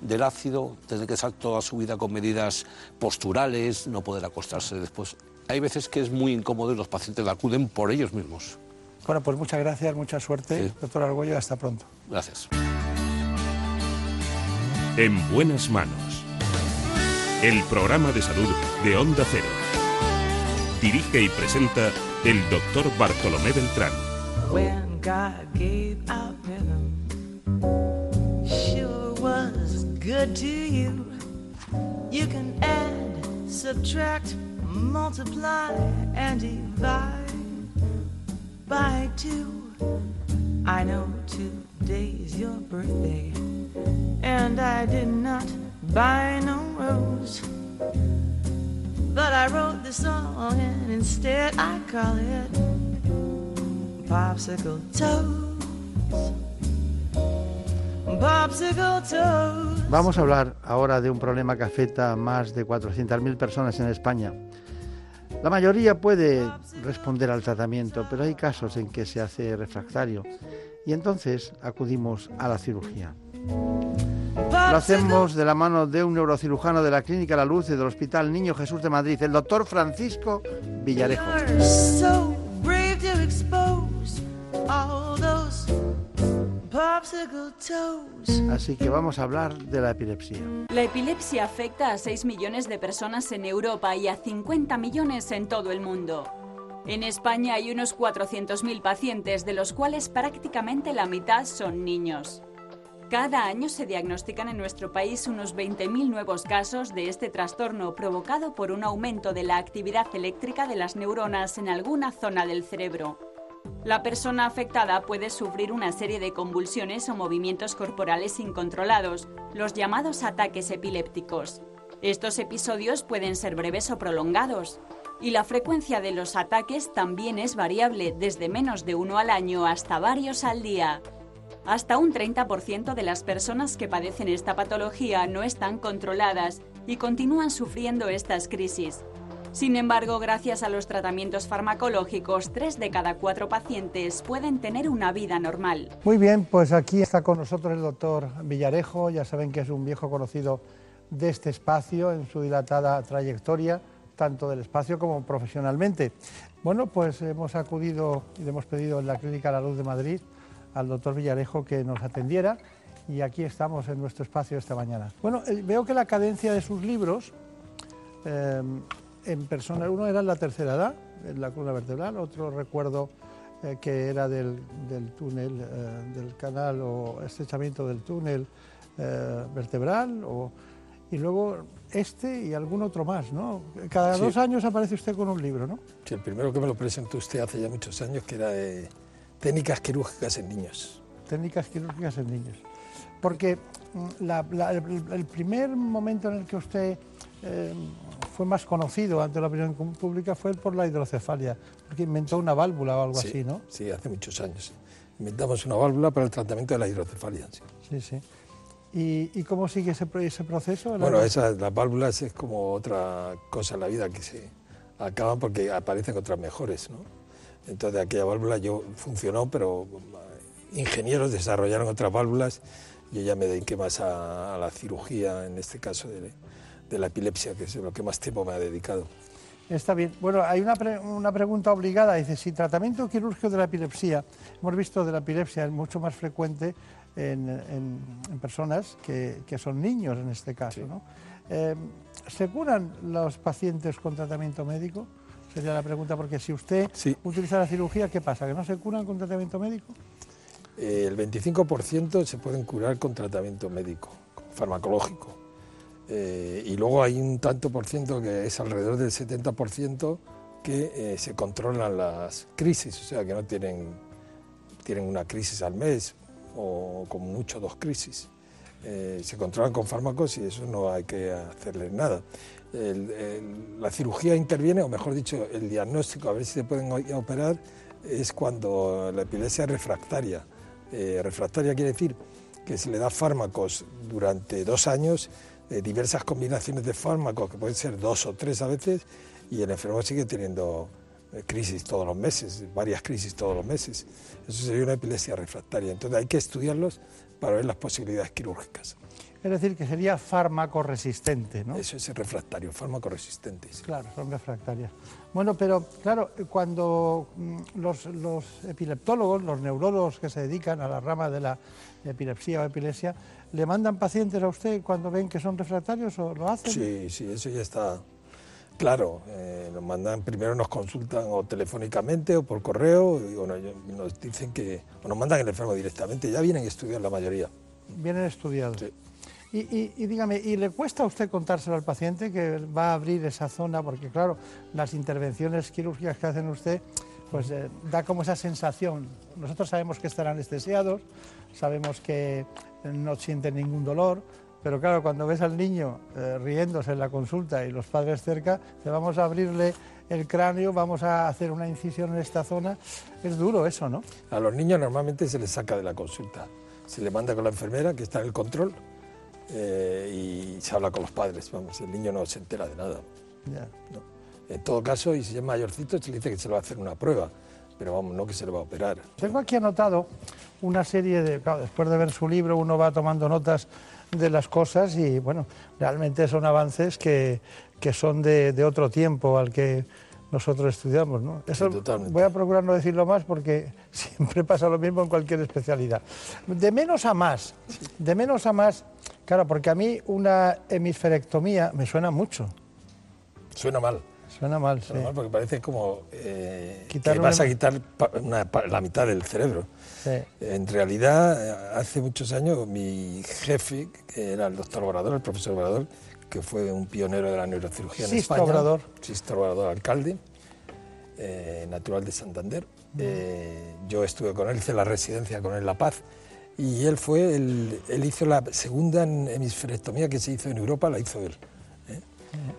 del ácido, tener que estar toda su vida con medidas posturales, no poder acostarse después. Hay veces que es muy incómodo y los pacientes acuden por ellos mismos. Bueno, pues muchas gracias, mucha suerte, doctor Argüello, hasta pronto. Gracias. En buenas manos. El programa de salud de Onda Cero. Dirige y presenta el doctor Bartolomé Beltrán. When God gave out rhythm, good to you. You can add, subtract, multiply, and divide by two. I know today's your birthday, and I did not buy no rose. But I wrote the song and instead I call it Popsicle Toes. Vamos a hablar ahora de un problema que afecta a más de 400.000 personas en España. La mayoría puede responder al tratamiento, pero hay casos en que se hace refractario y entonces acudimos a la cirugía. Lo hacemos de la mano de un neurocirujano de la Clínica La Luz y del Hospital Niño Jesús de Madrid, el doctor Francisco Villarejo. Así que vamos a hablar de la epilepsia. La epilepsia afecta a 6 millones de personas en Europa y a 50 millones en todo el mundo. En España hay unos 400.000 pacientes, de los cuales prácticamente la mitad son niños. Cada año se diagnostican en nuestro país unos 20.000 nuevos casos de este trastorno provocado por un aumento de la actividad eléctrica de las neuronas en alguna zona del cerebro. La persona afectada puede sufrir una serie de convulsiones o movimientos corporales incontrolados, los llamados ataques epilépticos. Estos episodios pueden ser breves o prolongados, y la frecuencia de los ataques también es variable, desde menos de uno al año hasta varios al día. Hasta un 30% de las personas que padecen esta patología no están controladas y continúan sufriendo estas crisis. Sin embargo, gracias a los tratamientos farmacológicos, tres de cada cuatro pacientes pueden tener una vida normal. Muy bien, pues aquí está con nosotros el doctor Villarejo. Ya saben que es un viejo conocido de este espacio en su dilatada trayectoria, tanto del espacio como profesionalmente. Bueno, pues hemos acudido y le hemos pedido en la Clínica La Luz de Madrid al doctor Villarejo que nos atendiera y aquí estamos en nuestro espacio esta mañana. Bueno, eh, veo que la cadencia de sus libros eh, en persona, uno era en la tercera edad, en la columna vertebral, otro recuerdo eh, que era del, túnel, del canal o estrechamiento del túnel vertebral, y luego este y algún otro más, ¿no? Cada dos años aparece usted con un libro, ¿no? Sí, el primero que me lo presentó usted hace ya muchos años, que era de Técnicas quirúrgicas en niños. Técnicas quirúrgicas en niños. Porque mm, el, primer momento en el que usted eh, fue más conocido ante la opinión pública fue por la hidrocefalia, porque inventó una válvula o algo así, ¿no? Sí, hace muchos años. Inventamos una válvula para el tratamiento de la hidrocefalia. Sí, sí. ¿Y, cómo sigue ese, ese proceso? Bueno, esas, las válvulas es como otra cosa en la vida que se acaban porque aparecen otras mejores, ¿no? Entonces aquella válvula yo funcionó, pero eh, ingenieros desarrollaron otras válvulas. Yo ya me dediqué más a, la cirugía, en este caso de, la epilepsia, que es lo que más tiempo me ha dedicado. Está bien. Bueno, hay una, una, pregunta obligada. Dice, si tratamiento quirúrgico de la epilepsia, hemos visto de la epilepsia es mucho más frecuente en, personas que, son niños en este caso. ¿no? Eh, ¿Se curan los pacientes con tratamiento médico? Sería la pregunta, porque si usted utiliza la cirugía, ¿qué pasa? ¿Que no se curan con tratamiento médico? Eh, el 25% se pueden curar con tratamiento médico, farmacológico. Eh, y luego hay un tanto por ciento que es alrededor del 70% que eh, se controlan las crisis, o sea que no tienen, tienen una crisis al mes o como mucho dos crisis. Eh, se controlan con fármacos y eso no hay que hacerles nada. El- el- la cirugía interviene, o mejor dicho, el diagnóstico, a ver si se pueden operar, es cuando la epilepsia es refractaria. Eh, refractaria quiere decir que se le da fármacos durante dos años, eh, diversas combinaciones de fármacos, que pueden ser dos o tres a veces, y el enfermo sigue teniendo eh, crisis todos los meses, varias crisis todos los meses. Eso sería una epilepsia refractaria. Entonces hay que estudiarlos para ver las posibilidades quirúrgicas. Es decir, que sería fármaco resistente, ¿no? Eso es refractario, fármaco resistente. sí. Claro, son refractarias. Bueno, pero claro, cuando mm, los, los epileptólogos, los neurólogos que se dedican a la rama de la epilepsia o epilepsia, ¿le mandan pacientes a usted cuando ven que son refractarios o lo hacen? Sí, sí, eso ya está claro. Eh, nos mandan, primero nos consultan o telefónicamente o por correo, y bueno, nos dicen que, o nos mandan el enfermo directamente, ya vienen estudiados la mayoría. Vienen estudiados. Sí. Y, y- y dígame, ¿y le cuesta a usted contárselo al paciente que va a abrir esa zona? Porque claro, las intervenciones quirúrgicas que hacen usted, pues eh, da como esa sensación. Nosotros sabemos que están anestesiados, sabemos que no sienten ningún dolor, pero claro, cuando ves al niño eh, riéndose en la consulta y los padres cerca, te vamos a abrirle el cráneo, vamos a hacer una incisión en esta zona. Es duro eso, ¿no? A los niños normalmente se les saca de la consulta, se le manda con la enfermera que está en el control eh, y se habla con los padres. Vamos, el niño no se entera de nada. Ya. ¿no? En todo caso, y si es mayorcito, se le dice que se le va a hacer una prueba, pero vamos, no que se le va a operar. Tengo aquí anotado una serie de, claro, después de ver su libro uno va tomando notas de las cosas y bueno, realmente son avances que, que son de, de otro tiempo al que nosotros estudiamos. ¿no? Eso totalmente. voy a procurar no decirlo más porque siempre pasa lo mismo en cualquier especialidad. De menos a más, de menos a más, claro, porque a mí una hemisferectomía me suena mucho, Suena mal. Suena mal, sí. Suena mal porque parece como eh, que vas a quitar una la mitad del cerebro. sí. En realidad, hace muchos años, mi jefe, que era el doctor Obrador, el profesor Obrador, que fue un pionero de la neurocirugía en Sisto España. Obrador. Sisto Obrador, alcalde, eh, natural de Santander. Eh, yo estuve con él, hice la residencia con él en La Paz, y él fue, el- él hizo la segunda hemisferectomía que se hizo en Europa, la hizo él.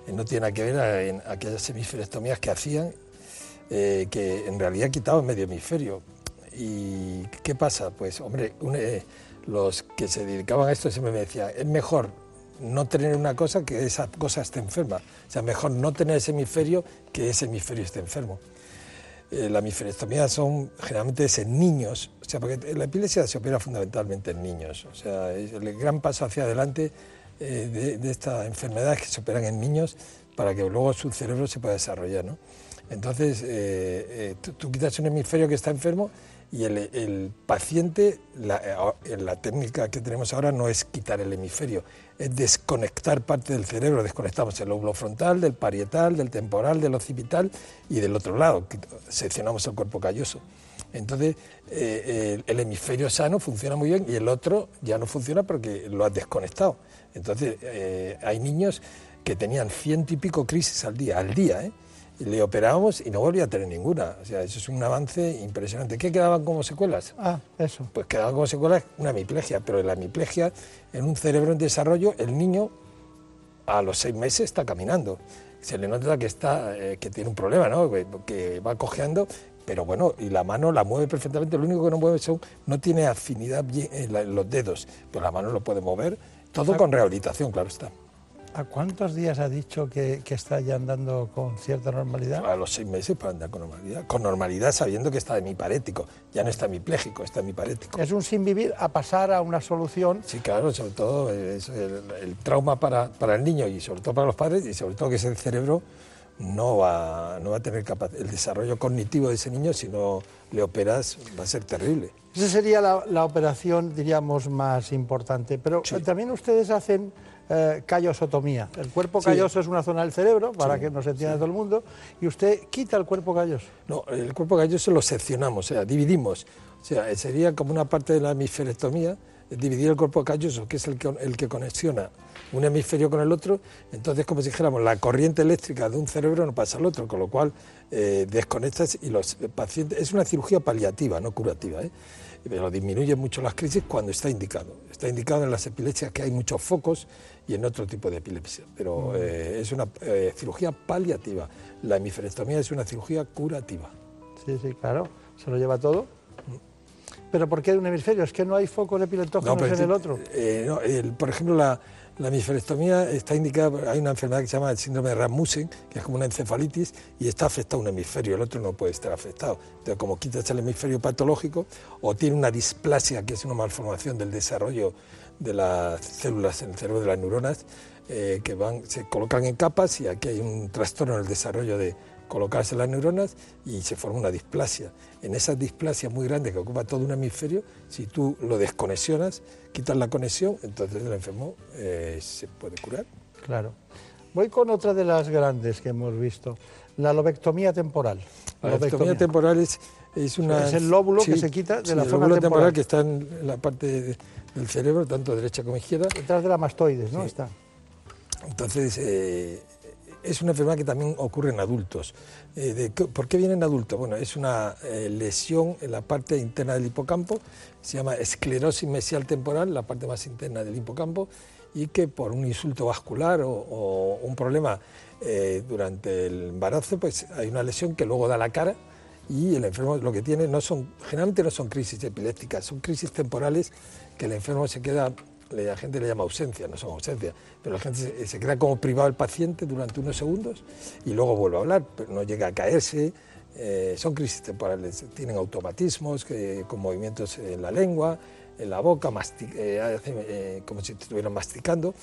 ¿Eh? No tiene nada que ver a, en aquellas hemisferectomías que hacían, eh, que en realidad quitaban medio hemisferio. ¿Y qué pasa? Pues, hombre, un- eh, los que se dedicaban a esto siempre me decían, es mejor no tener una cosa que esa cosa esté enferma. O sea, mejor no tener ese hemisferio que ese hemisferio esté enfermo. Eh, la hemisferectomía son generalmente es en niños, o sea, porque la epilepsia se opera fundamentalmente en niños. O sea, el gran paso hacia adelante eh, de, de esta enfermedad es que se operan en niños para que luego su cerebro se pueda desarrollar. ¿no? Entonces, eh, eh, tú, quitas un hemisferio que está enfermo y el, paciente, la, técnica que tenemos ahora no es quitar el hemisferio, es desconectar parte del cerebro. Desconectamos el lóbulo frontal, del parietal, del temporal, del occipital y del otro lado, seccionamos el cuerpo calloso. Entonces, el hemisferio sano funciona muy bien y el otro ya no funciona porque lo has desconectado. Entonces, eh, hay niños que tenían ciento y pico crisis al día, al día, ¿eh? Y le operábamos y no volvía a tener ninguna. O sea, eso es un avance impresionante. ¿Qué quedaban como secuelas? Ah, eso. Pues quedaban como secuelas una hemiplegia, pero la hemiplegia, en un cerebro en desarrollo, el niño a los seis meses está caminando. Se le nota que, está, eh, que tiene un problema, ¿no? que, que va cojeando, pero bueno, y la mano la mueve perfectamente. Lo único que no mueve son, no tiene afinidad bien en, la- en los dedos, pero la mano lo puede mover. Todo con rehabilitación, claro está. ¿A cuántos días ha dicho que, que está ya andando con cierta normalidad? A los seis meses para andar con normalidad. Con normalidad sabiendo que está hemiparético. Ya no está hemipléjico, está hemiparético. Es un sin vivir a pasar a una solución. Sí, claro, sobre todo es el, el trauma para, para el niño y sobre todo para los padres y sobre todo que ese cerebro no va, no va a tener capa- el desarrollo cognitivo de ese niño si no le operas va a ser terrible. Esa sería la, la operación, diríamos, más importante. Pero Sí. también ustedes hacen eh, callosotomía. El cuerpo Sí. calloso es una zona del cerebro, para Sí, que nos entienda todo el mundo, y usted quita el cuerpo calloso. No, el cuerpo calloso lo seccionamos, o sea, dividimos. O sea, sería como una parte de la hemisferectomía, dividir el cuerpo calloso, que es el que, el que conexiona un hemisferio con el otro. Entonces, como si dijéramos, la corriente eléctrica de un cerebro no pasa al otro, con lo cual eh, desconectas y los pacientes. Es una cirugía paliativa, no curativa, ¿eh? pero disminuye mucho las crisis cuando está indicado. Está indicado en las epilepsias que hay muchos focos y en otro tipo de epilepsia, pero eh, es una cirugía paliativa. La hemisferectomía es una cirugía curativa. Sí, sí, claro, se lo lleva todo. ¿Pero por qué de un hemisferio? Es que no hay focos epileptógenos en el otro. eh, no, el- por ejemplo, la, la hemisferectomía está indicada, hay una enfermedad que se llama el síndrome de Rasmussen, que es como una encefalitis, y está afectado un hemisferio, el otro no puede estar afectado. Entonces, como quitas el hemisferio patológico, o tiene una displasia, que es una malformación del desarrollo de las células en el cerebro de las neuronas, eh, que van, se colocan en capas y aquí hay un trastorno en el desarrollo de colocarse las neuronas y se forma una displasia. En esa displasia muy grande que ocupa todo un hemisferio, si tú lo desconexionas, quitas la conexión, entonces el enfermo eh, se puede curar. Claro. Voy con otra de las grandes que hemos visto, la lobectomía temporal. La lobectomía temporal es, es una... Es el lóbulo que se quita de la el zona lóbulo temporal. que está en la parte de- del cerebro, tanto derecha como izquierda. Detrás de la mastoides, ¿no? Sí. Está. Entonces, eh, es una enfermedad que también ocurre en adultos. Eh, ¿Por qué viene en adultos? Bueno, es una eh, lesión en la parte interna del hipocampo, se llama esclerosis mesial temporal, la parte más interna del hipocampo, y que por un insulto vascular o, o un problema eh, durante el embarazo, pues hay una lesión que luego da la cara y el enfermo lo que tiene no son, generalmente no son crisis epilépticas, son crisis temporales que el enfermo se queda, la gente le llama ausencia, no son ausencia, pero la gente se, se queda como privado el paciente durante unos segundos y luego vuelve a hablar, pero no llega a caerse. eh, son crisis temporales, tienen automatismos que, con movimientos en la lengua, en la boca, eh, hacen, eh, como si estuvieran masticando.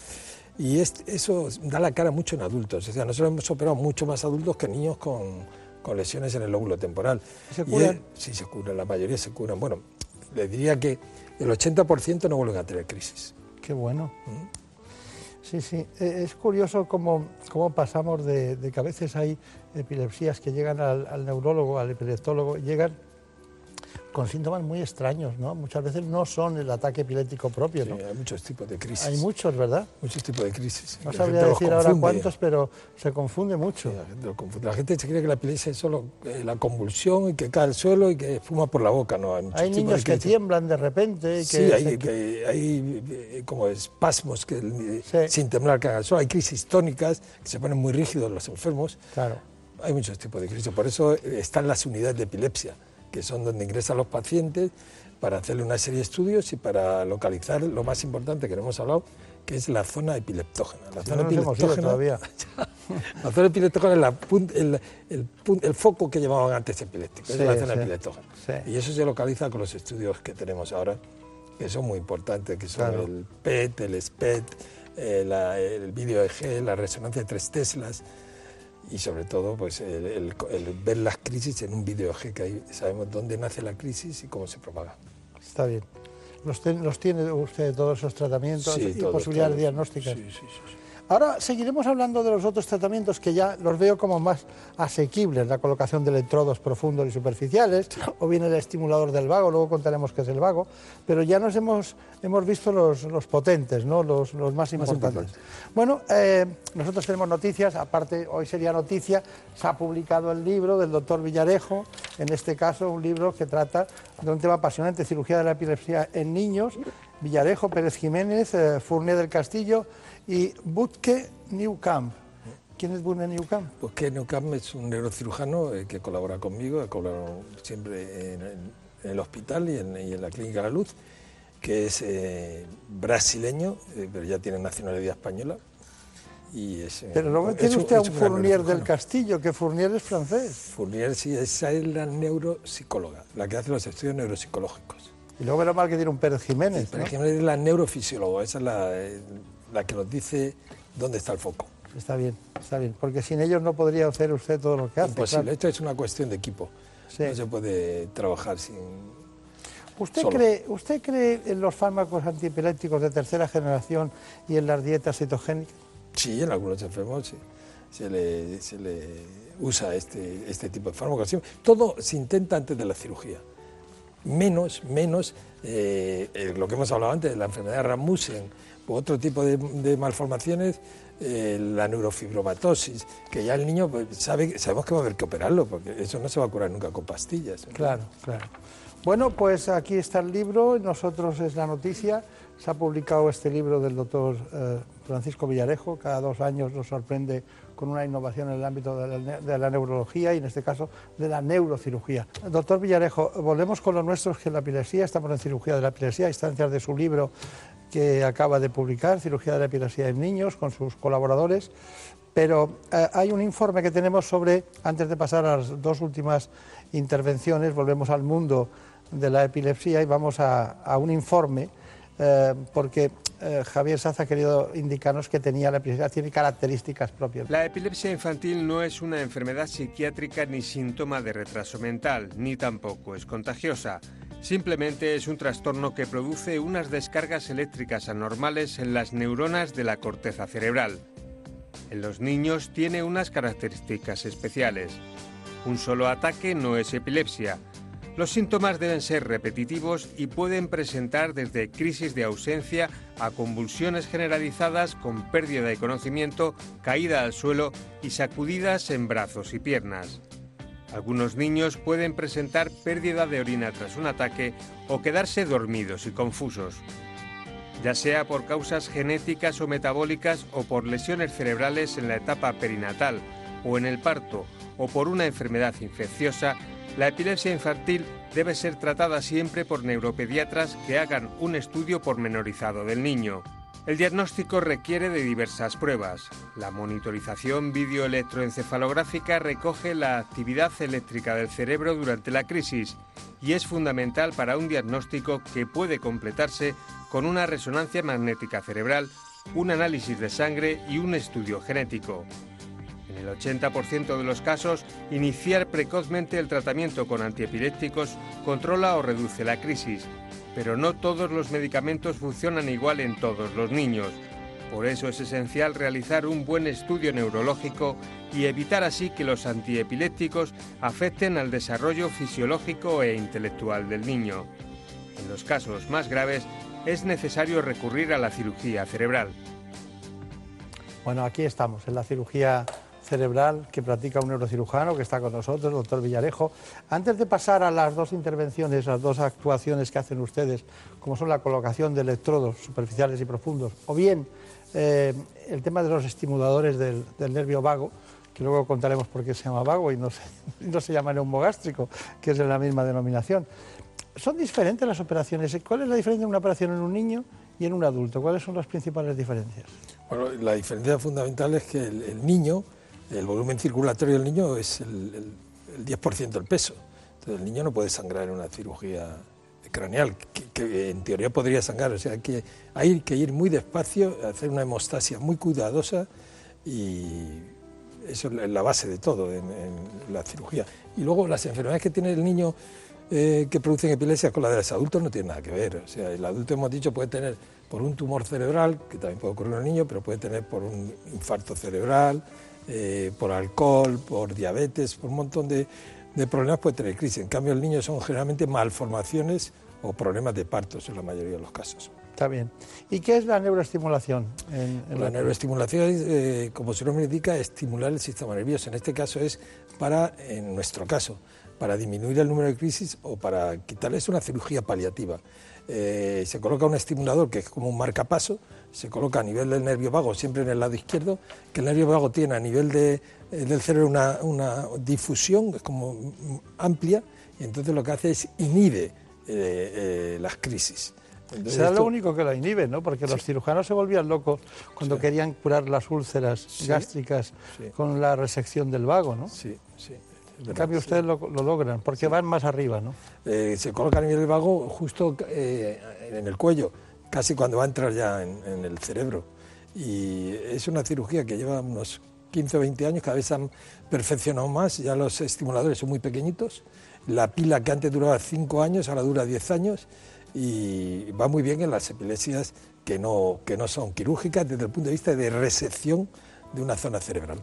Y es- eso da la cara mucho en adultos. O sea, nosotros hemos operado mucho más adultos que niños con, con lesiones en el lóbulo temporal. ¿Se curan? sí, se curan, la mayoría se curan. Bueno, le diría que el 80% no vuelven a tener crisis. Qué bueno. Sí, sí. Eh, Es curioso cómo, cómo pasamos de, de que a veces hay epilepsias que llegan al, al neurólogo, al epileptólogo, llegan con síntomas muy extraños, ¿no? Muchas veces no son el ataque epiléptico propio, Sí, ¿no? hay muchos tipos de crisis. Hay muchos, ¿verdad? Muchos tipos de crisis. No La sabría decir ahora cuántos, pero se confunde mucho. Sí, la, gente lo confunde. La gente se cree que la epilepsia es solo eh, la convulsión y que cae al suelo y que fuma por la boca. No, hay Hay niños que tiemblan de repente. y Sí, que hay, se- que- hay, eh, como espasmos que eh, Sí. sin temblar caen al suelo. Hay crisis tónicas que se ponen muy rígidos los enfermos. Claro. Hay muchos tipos de crisis. Por eso están las unidades de epilepsia, que son donde ingresan los pacientes para hacerle una serie de estudios y para localizar lo más importante que no hemos hablado, que es la zona epileptógena. La Si zona no epileptógena- todavía. la zona epiléptógena es la el, el foco que llamaban antes epiléptico, Sí, es la zona sí. epileptógena. Sí. Y eso se localiza con los estudios que tenemos ahora, que son muy importantes, que son Claro. el PET, el SPET, eh, la- el vídeo EG, la resonancia de tres teslas y sobre todo pues el, el- el ver las crisis en un vídeo EG, que ahí sabemos dónde nace la crisis y cómo se propaga. Está bien. ¿Los, ten- los tiene usted todos esos tratamientos Sí, y posibilidades diagnósticas? Sí, sí, sí, sí. Ahora seguiremos hablando de los otros tratamientos que ya los veo como más asequibles, la colocación de electrodos profundos y superficiales, o bien el estimulador del vago, luego contaremos qué es el vago, pero ya nos hemos, hemos visto los, los potentes, ¿no? los, los más importantes. Bueno, eh, nosotros tenemos noticias, aparte hoy sería noticia, se ha publicado el libro del doctor Villarejo, en este caso un libro que trata de un tema apasionante, cirugía de la epilepsia en niños, Villarejo, Pérez Jiménez, eh, del Castillo y Butke Newcamp. ¿Quién es Butke Newcamp? Pues que Newcam es un neurocirujano eh, que colabora conmigo, ha colaborado siempre en, en- el hospital y en, y en la Clínica La Luz, que es eh, brasileño, eh, pero ya tiene nacionalidad española. Y es, eh, Pero luego es tiene un- usted a un gran Fournier del. Castillo, que Fournier es francés. Fournier, sí, esa es la neuropsicóloga, la que hace los estudios neuropsicológicos. Y luego menos mal que tiene un Pérez Jiménez. Pero ¿no? Jiménez es la neurofisióloga, esa es la, eh, la que nos dice dónde está el foco. está bien, está bien. Porque sin ellos no podría hacer usted todo lo que hace. Imposible. claro. Esto es una cuestión de equipo. Sí. No se puede trabajar sin. ¿Usted solo. cree, ¿Usted cree en los fármacos antiepilépticos de tercera generación y en las dietas cetogénicas? Sí, en algunos enfermos sí. se, le, se le usa este, este tipo de fármacos. Todo se intenta antes de la cirugía. Menos, menos eh, eh, lo que hemos hablado antes, la enfermedad de Rasmussen u otro tipo de, de malformaciones, eh, la neurofibromatosis, que ya el niño pues, sabe, sabemos que va a haber que operarlo, porque eso no se va a curar nunca con pastillas. Claro, claro. Bueno, pues aquí está el libro, nosotros es la noticia. Se ha publicado este libro del doctor eh, Francisco Villarejo, cada dos años nos sorprende con una innovación en el ámbito de la, ne- de la neurología y en este caso de la neurocirugía. Doctor Villarejo, volvemos con lo nuestro, que es la epilepsia, estamos en cirugía de la epilepsia, a instancias de su libro que acaba de publicar, Cirugía de la Epilepsia en Niños, con sus colaboradores. Pero eh, hay un informe que tenemos sobre, antes de pasar a las dos últimas intervenciones, volvemos al mundo de la epilepsia y vamos a, a un informe, eh, porque eh, Javier Saz ha querido indicarnos que tenía la epilepsia, tiene características propias. La epilepsia infantil no es una enfermedad psiquiátrica ni síntoma de retraso mental, ni tampoco es contagiosa. Simplemente es un trastorno que produce unas descargas eléctricas anormales en las neuronas de la corteza cerebral. En los niños tiene unas características especiales. Un solo ataque no es epilepsia. Los síntomas deben ser repetitivos y pueden presentar desde crisis de ausencia a convulsiones generalizadas con pérdida de conocimiento, caída al suelo y sacudidas en brazos y piernas. Algunos niños pueden presentar pérdida de orina tras un ataque o quedarse dormidos y confusos. Ya sea por causas genéticas o metabólicas o por lesiones cerebrales en la etapa perinatal o en el parto o por una enfermedad infecciosa, la epilepsia infantil debe ser tratada siempre por neuropediatras que hagan un estudio pormenorizado del niño. El diagnóstico requiere de diversas pruebas. La monitorización videoelectroencefalográfica recoge la actividad eléctrica del cerebro durante la crisis y es fundamental para un diagnóstico que puede completarse con una resonancia magnética cerebral, un análisis de sangre y un estudio genético. En el 80% de los casos, iniciar precozmente el tratamiento con antiepilépticos controla o reduce la crisis, pero no todos los medicamentos funcionan igual en todos los niños. Por eso es esencial realizar un buen estudio neurológico y evitar así que los antiepilépticos afecten al desarrollo fisiológico e intelectual del niño. En los casos más graves es necesario recurrir a la cirugía cerebral. Bueno, aquí estamos, en la cirugía cerebral que practica un neurocirujano que está con nosotros, el doctor Villarejo. Antes de pasar a las dos intervenciones, las dos actuaciones que hacen ustedes, como son la colocación de electrodos superficiales y profundos, o bien eh, el tema de los estimuladores del, nervio vago, que luego contaremos por qué se llama vago y no se, no se llama neumogástrico, que es de la misma denominación. ¿Son diferentes las operaciones? ¿Cuál es la diferencia en una operación en un niño y en un adulto? ¿Cuáles son las principales diferencias? Bueno, la diferencia fundamental es que el niño, el volumen circulatorio del niño es el, el- el 10% del peso. Entonces el niño no puede sangrar en una cirugía craneal, que, que en teoría podría sangrar. O sea, que hay que ir muy despacio, hacer una hemostasia muy cuidadosa y eso es la base de todo en, en la cirugía. Y luego las enfermedades que tiene el niño eh, que producen epilepsia con la de los adultos no tienen nada que ver. O sea, el adulto hemos dicho puede tener por un tumor cerebral, que también puede ocurrir en el niño, pero puede tener por un infarto cerebral, eh, por alcohol, por diabetes, por un montón de, de problemas puede tener crisis. En cambio, el niño son generalmente malformaciones o problemas de partos en la mayoría de los casos. Está bien. ¿Y qué es la neuroestimulación? en- en La neuroestimulación, eh, como su nombre indica, estimular el sistema nervioso. En este caso es para, en nuestro caso, para disminuir el número de crisis o para quitarles una cirugía paliativa. Eh, se coloca un estimulador que es como un marcapaso, se coloca a nivel del nervio vago, siempre en el lado izquierdo, que el nervio vago tiene a nivel de, eh, del cerebro una, una difusión, es como amplia, y entonces lo que hace es inhibe eh, eh, las crisis. Entonces Será esto- lo único que la inhibe, ¿no? Porque los cirujanos se volvían locos cuando querían curar las úlceras gástricas con la resección del vago, ¿no? Sí, sí. En verdad, cambio, ustedes lo, lo logran, porque van más arriba, ¿no? Eh, se coloca a nivel del vago justo en el cuello, casi cuando va a entrar ya en, el cerebro. y es una cirugía que lleva unos 15 o 20 años, cada vez han perfeccionado más, ya los estimuladores son muy pequeñitos, la pila que antes duraba 5 años ahora dura 10 años y va muy bien en las epilepsias que no, que no son quirúrgicas desde el punto de vista de resección de una zona cerebral.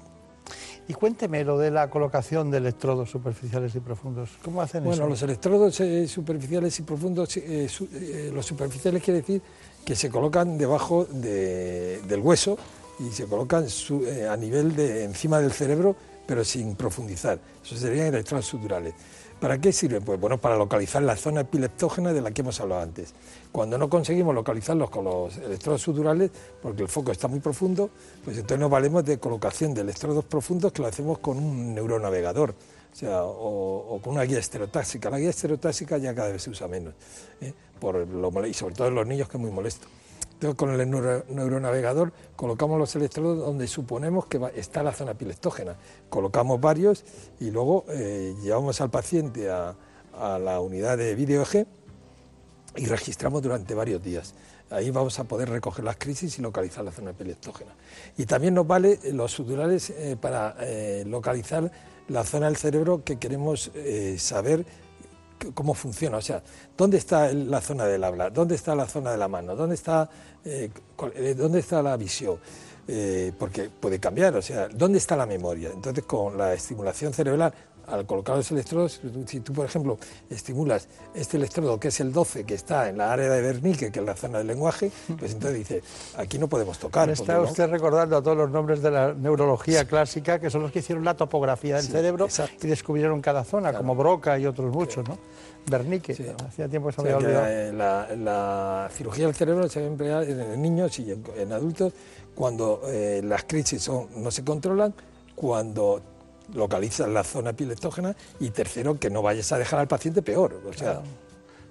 Y cuénteme lo de la colocación de electrodos superficiales y profundos. ¿Cómo hacen Bueno, eso? los electrodos eh, superficiales y profundos, eh, su- eh, los superficiales quiere decir que se colocan debajo de- del hueso y se colocan su- a nivel de encima del cerebro, pero sin profundizar. Eso serían electrodos suturales. ¿Para qué sirven? Pues bueno, para localizar la zona epileptógena de la que hemos hablado antes. Cuando no conseguimos localizarlos con los electrodos suturales, porque el foco está muy profundo, pues entonces nos valemos de colocación de electrodos profundos que lo hacemos con un neuronavegador. O, sea, o, con una guía estereotáxica. La guía estereotáxica ya cada vez se usa menos, ¿eh? y sobre todo en los niños que es muy molesto. Entonces con el neuro- neuronavegador colocamos los electrodos donde suponemos que está la zona epileptógena. Colocamos varios y luego eh, llevamos al paciente a, a la unidad de vídeo EG y registramos durante varios días. Ahí vamos a poder recoger las crisis y localizar la zona epileptógena. Y también nos vale los suturales eh, para eh, localizar la zona del cerebro que queremos saber cómo funciona. O sea, ¿dónde está la zona del habla? ¿Dónde está la zona de la mano? ¿Dónde está, eh, eh, ¿dónde está la visión? Eh, porque puede cambiar, o sea, ¿dónde está la memoria? Entonces, con la estimulación cerebral, al colocar los electrodos, si tú, por ejemplo, estimulas este electrodo, que es el 12, que está en la área de Wernicke, que es la zona del lenguaje, pues entonces dice, aquí no podemos tocar. Me está no- usted recordando a todos los nombres de la neurología clásica, que son los que hicieron la topografía del Sí, cerebro exacto. y descubrieron cada zona, como Broca y otros muchos, ¿no? Bernique, Sí. hacía tiempo que se me había olvidado. la, la- la cirugía del cerebro se va a emplear en niños y en, en adultos cuando eh, las crisis son- no se controlan, cuando localizas la zona epileptógena y tercero, que no vayas a dejar al paciente peor. O sea, Claro.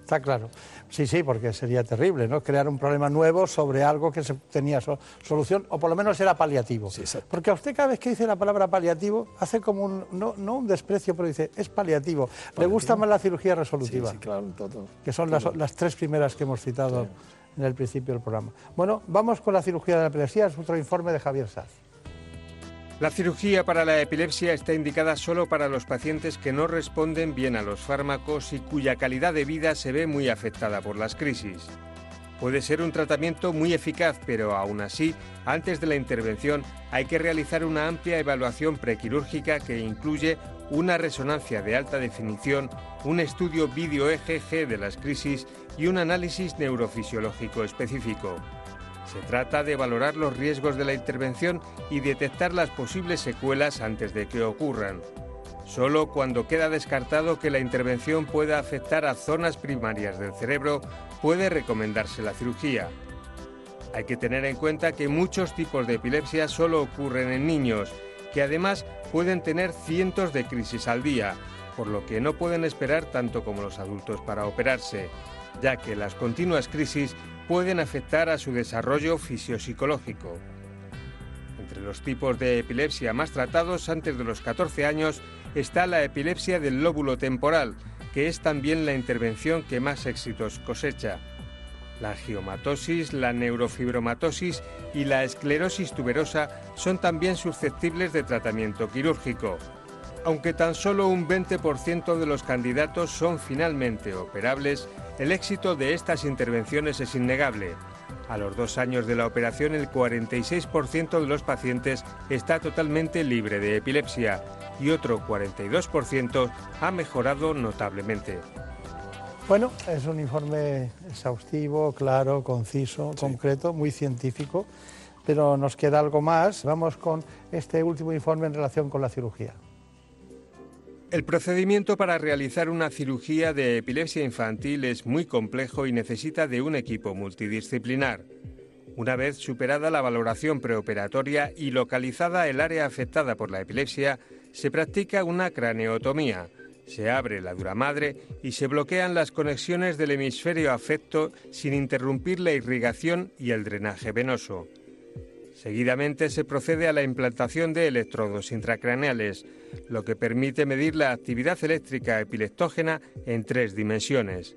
Está claro. Sí, sí, porque sería terrible, ¿no? Crear un problema nuevo sobre algo que se tenía so- solución, o por lo menos era paliativo. Sí, porque a usted cada vez que dice la palabra paliativo, hace como un, no, no un desprecio, pero dice, es paliativo. Le gusta más la cirugía sí, resolutiva, sí, claro, todo. que son las, las tres primeras que hemos citado en el principio del programa. Bueno, vamos con la cirugía de la epilepsia, es otro informe de Javier Saz. La cirugía para la epilepsia está indicada solo para los pacientes que no responden bien a los fármacos y cuya calidad de vida se ve muy afectada por las crisis. Puede ser un tratamiento muy eficaz, pero aún así, antes de la intervención hay que realizar una amplia evaluación prequirúrgica que incluye una resonancia de alta definición, un estudio vídeo EGG de las crisis y un análisis neurofisiológico específico. Se trata de valorar los riesgos de la intervención y detectar las posibles secuelas antes de que ocurran. Solo cuando queda descartado que la intervención pueda afectar a zonas primarias del cerebro puede recomendarse la cirugía. Hay que tener en cuenta que muchos tipos de epilepsia solo ocurren en niños, que además pueden tener cientos de crisis al día, por lo que no pueden esperar tanto como los adultos para operarse, ya que las continuas crisis pueden afectar a su desarrollo fisiopsicológico. Entre los tipos de epilepsia más tratados antes de los 14 años está la epilepsia del lóbulo temporal, que es también la intervención que más éxitos cosecha. La giomatosis, la neurofibromatosis y la esclerosis tuberosa son también susceptibles de tratamiento quirúrgico. Aunque tan solo un 20% de los candidatos son finalmente operables, el éxito de estas intervenciones es innegable. A los dos años de la operación, el 46% de los pacientes está totalmente libre de epilepsia y otro 42% ha mejorado notablemente. Bueno, es un informe exhaustivo, claro, conciso, concreto, muy científico, pero nos queda algo más. Vamos con este último informe en relación con la cirugía. El procedimiento para realizar una cirugía de epilepsia infantil es muy complejo y necesita de un equipo multidisciplinar. Una vez superada la valoración preoperatoria y localizada el área afectada por la epilepsia, se practica una craneotomía. Se abre la dura madre y se bloquean las conexiones del hemisferio afecto sin interrumpir la irrigación y el drenaje venoso. Seguidamente se procede a la implantación de electrodos intracraneales, lo que permite medir la actividad eléctrica epileptógena en tres dimensiones.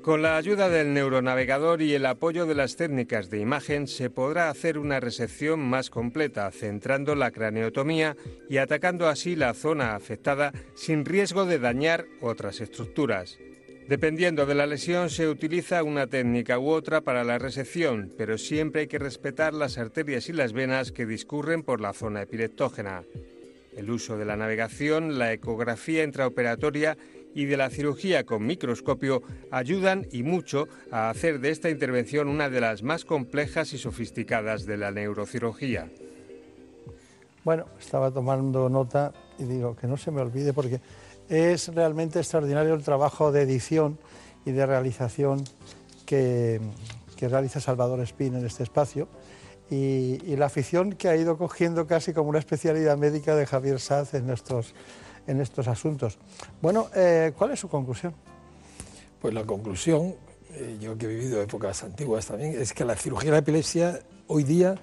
Con la ayuda del neuronavegador y el apoyo de las técnicas de imagen se podrá hacer una resección más completa, centrando la craneotomía y atacando así la zona afectada sin riesgo de dañar otras estructuras. Dependiendo de la lesión se utiliza una técnica u otra para la resección, pero siempre hay que respetar las arterias y las venas que discurren por la zona epileptógena. El uso de la navegación, la ecografía intraoperatoria y de la cirugía con microscopio ayudan y mucho a hacer de esta intervención una de las más complejas y sofisticadas de la neurocirugía. Bueno, estaba tomando nota y digo que no se me olvide porque es realmente extraordinario el trabajo de edición y de realización que, realiza Salvador Espín en este espacio y, y, la afición que ha ido cogiendo casi como una especialidad médica de Javier Saz en estos en estos asuntos. Bueno, eh, ¿cuál es su conclusión? Pues la conclusión, eh, yo que he vivido épocas antiguas también, es que la cirugía de la epilepsia hoy día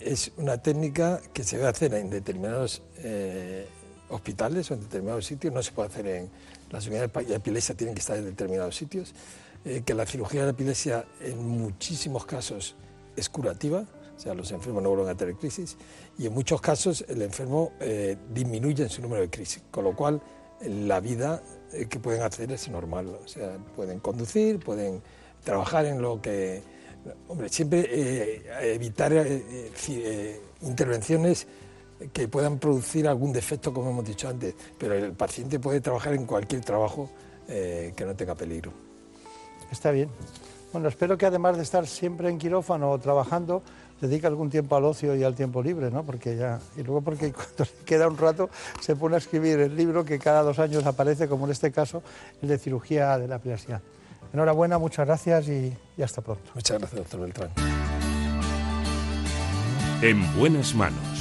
es una técnica que se debe hacer en determinados eh, hospitales o en determinados sitios, no se puede hacer en las unidades de epilepsia, tienen que estar en determinados sitios, que la cirugía de la epilepsia en muchísimos casos es curativa, o sea, los enfermos no vuelven a tener crisis, y en muchos casos el enfermo eh, disminuye en su número de crisis, con lo cual la vida eh, que pueden hacer es normal, o sea, pueden conducir, pueden trabajar en lo que... Hombre, siempre eh, evitar intervenciones que puedan producir algún defecto, como hemos dicho antes, pero el paciente puede trabajar en cualquier trabajo que no tenga peligro. Está bien. Bueno, espero que además de estar siempre en quirófano o trabajando, dedica algún tiempo al ocio y al tiempo libre, ¿no? Porque ya, y luego porque cuando se queda un rato se pone a escribir el libro que cada dos años aparece, como en este caso, el de cirugía de la epilepsia. Enhorabuena, muchas gracias y, y hasta pronto. Muchas gracias, doctor Beltrán. En buenas manos.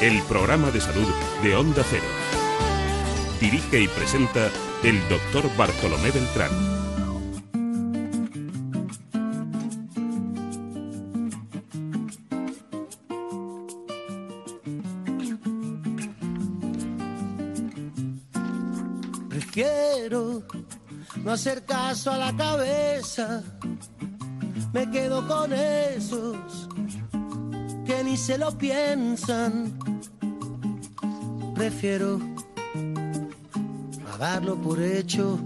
El programa de salud de Onda Cero. Dirige y presenta el doctor Bartolomé Beltrán. Prefiero no hacer caso a la cabeza. Me quedo con esos que ni se lo piensan. Prefiero a darlo por hecho,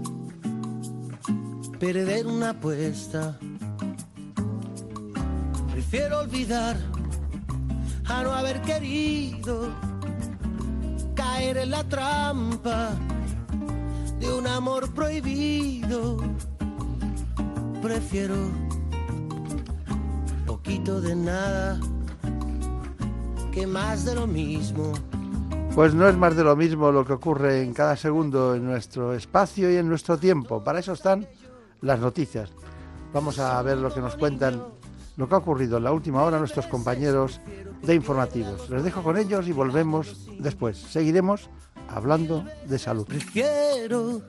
perder una apuesta. Prefiero olvidar a no haber querido caer en la trampa de un amor prohibido. Prefiero poquito de nada que más de lo mismo. Pues no es más de lo mismo lo que ocurre en cada segundo en nuestro espacio y en nuestro tiempo. Para eso están las noticias. Vamos a ver lo que nos cuentan, lo que ha ocurrido en la última hora nuestros compañeros de informativos. Les dejo con ellos y volvemos después. Seguiremos hablando de salud. Prefiero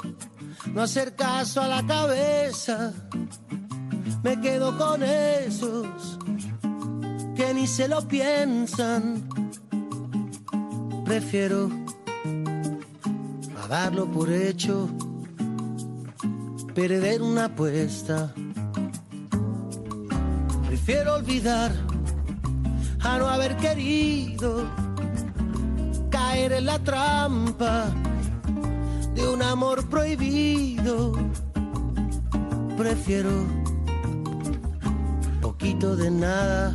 no hacer caso a la cabeza. Me quedo con esos que ni se lo piensan. Prefiero a darlo por hecho, perder una apuesta. Prefiero olvidar a no haber querido caer en la trampa de un amor prohibido. Prefiero poquito de nada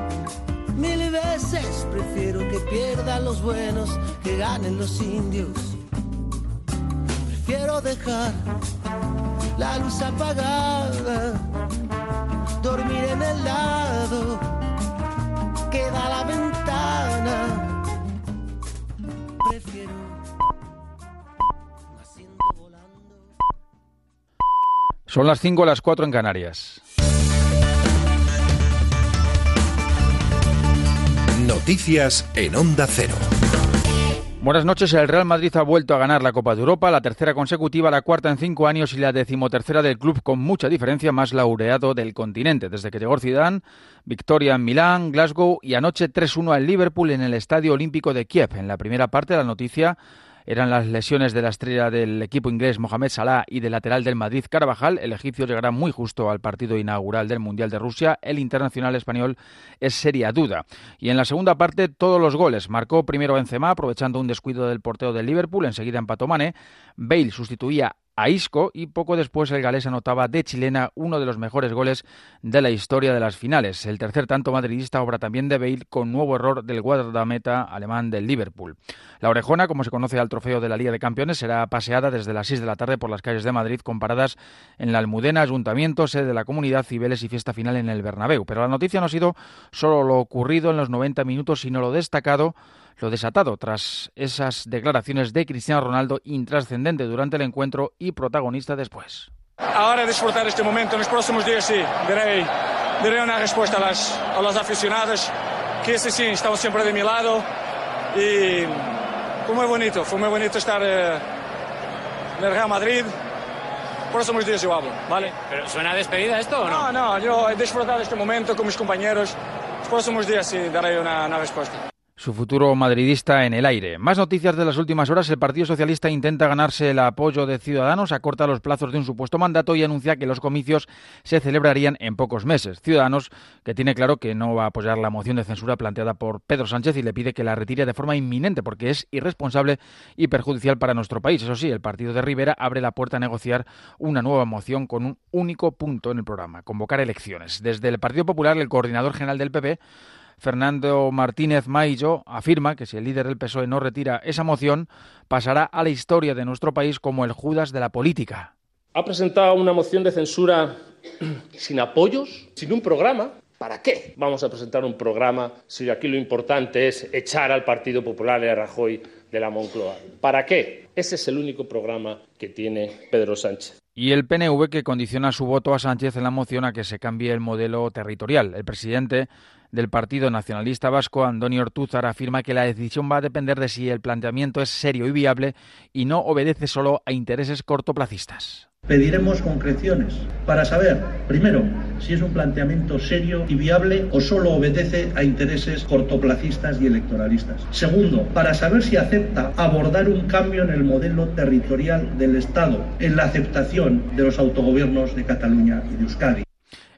Mil veces prefiero que pierdan los buenos que ganen los indios. Prefiero dejar la luz apagada, dormir en el lado que da la ventana. Prefiero. Son las 5 las 4 en Canarias. Noticias en Onda Cero. Buenas noches. El Real Madrid ha vuelto a ganar la Copa de Europa, la tercera consecutiva, la cuarta en cinco años y la decimotercera del club con mucha diferencia más laureado del continente. Desde que llegó Zidane, victoria en Milán, Glasgow y anoche 3-1 en Liverpool en el Estadio Olímpico de Kiev. En la primera parte la noticia eran las lesiones de la estrella del equipo inglés Mohamed Salah y del lateral del Madrid Carvajal. El egipcio llegará muy justo al partido inaugural del Mundial de Rusia. El internacional español es seria duda. Y en la segunda parte todos los goles. Marcó primero Benzema aprovechando un descuido del porteo del Liverpool. Enseguida empató Mane. Bale sustituía a y poco después el galés anotaba de chilena uno de los mejores goles de la historia de las finales. El tercer tanto madridista obra también de Bale con nuevo error del guardameta alemán del Liverpool. La orejona, como se conoce al trofeo de la Liga de Campeones, será paseada desde las 6 de la tarde por las calles de Madrid con paradas en la Almudena, Ayuntamiento, sede de la Comunidad, Cibeles y fiesta final en el Bernabéu. Pero la noticia no ha sido solo lo ocurrido en los 90 minutos, sino lo destacado lo desatado tras esas declaraciones de Cristiano Ronaldo intrascendente durante el encuentro y protagonista después. Ahora disfrutar este momento, en los próximos días sí, daré, daré una respuesta a, las, a los aficionados, que ese sí, estamos siempre de mi lado y fue muy bonito, fue muy bonito estar eh, en el Real Madrid. Próximos días yo hablo, ¿vale? ¿Pero suena a despedida esto o no? No, no, yo he disfrutado este momento con mis compañeros. Los próximos días sí daré una, una respuesta su futuro madridista en el aire. Más noticias de las últimas horas. El Partido Socialista intenta ganarse el apoyo de Ciudadanos, acorta los plazos de un supuesto mandato y anuncia que los comicios se celebrarían en pocos meses. Ciudadanos, que tiene claro que no va a apoyar la moción de censura planteada por Pedro Sánchez y le pide que la retire de forma inminente porque es irresponsable y perjudicial para nuestro país. Eso sí, el partido de Rivera abre la puerta a negociar una nueva moción con un único punto en el programa, convocar elecciones. Desde el Partido Popular, el coordinador general del PP Fernando Martínez Maillo afirma que si el líder del PSOE no retira esa moción, pasará a la historia de nuestro país como el Judas de la política. Ha presentado una moción de censura sin apoyos, sin un programa. ¿Para qué vamos a presentar un programa si aquí lo importante es echar al Partido Popular y a Rajoy de la Moncloa? ¿Para qué? Ese es el único programa que tiene Pedro Sánchez. Y el PNV que condiciona su voto a Sánchez en la moción a que se cambie el modelo territorial. El presidente del Partido Nacionalista Vasco, Antonio Ortúzar, afirma que la decisión va a depender de si el planteamiento es serio y viable y no obedece solo a intereses cortoplacistas. Pediremos concreciones para saber, primero, si es un planteamiento serio y viable o solo obedece a intereses cortoplacistas y electoralistas. Segundo, para saber si acepta abordar un cambio en el modelo territorial del Estado, en la aceptación de los autogobiernos de Cataluña y de Euskadi.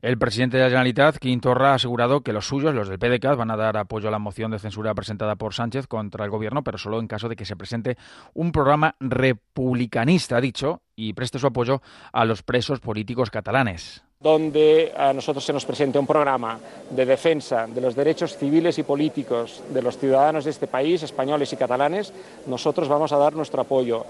El presidente de la Generalitat, Quintorra, ha asegurado que los suyos, los del PDCAT, van a dar apoyo a la moción de censura presentada por Sánchez contra el gobierno, pero solo en caso de que se presente un programa republicanista, ha dicho, y preste su apoyo a los presos políticos catalanes donde a nosotros se nos presente un programa de defensa de los derechos civiles y políticos de los ciudadanos de este país, españoles y catalanes, nosotros vamos a dar nuestro apoyo.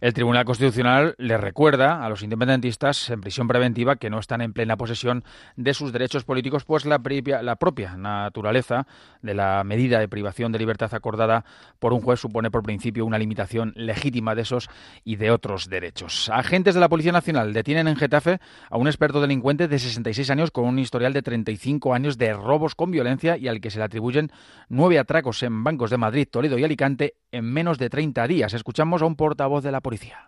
El Tribunal Constitucional le recuerda a los independentistas en prisión preventiva que no están en plena posesión de sus derechos políticos, pues la, la propia naturaleza de la medida de privación de libertad acordada por un juez supone por principio una limitación legítima de esos y de otros derechos. Agentes de la Policía Nacional detienen en Getafe a un experto delincuente de 66 años con un historial de 35 años de robos con violencia y al que se le atribuyen nueve atracos en bancos de Madrid, Toledo y Alicante en menos de 30 días. Escuchamos a un portavoz de la policía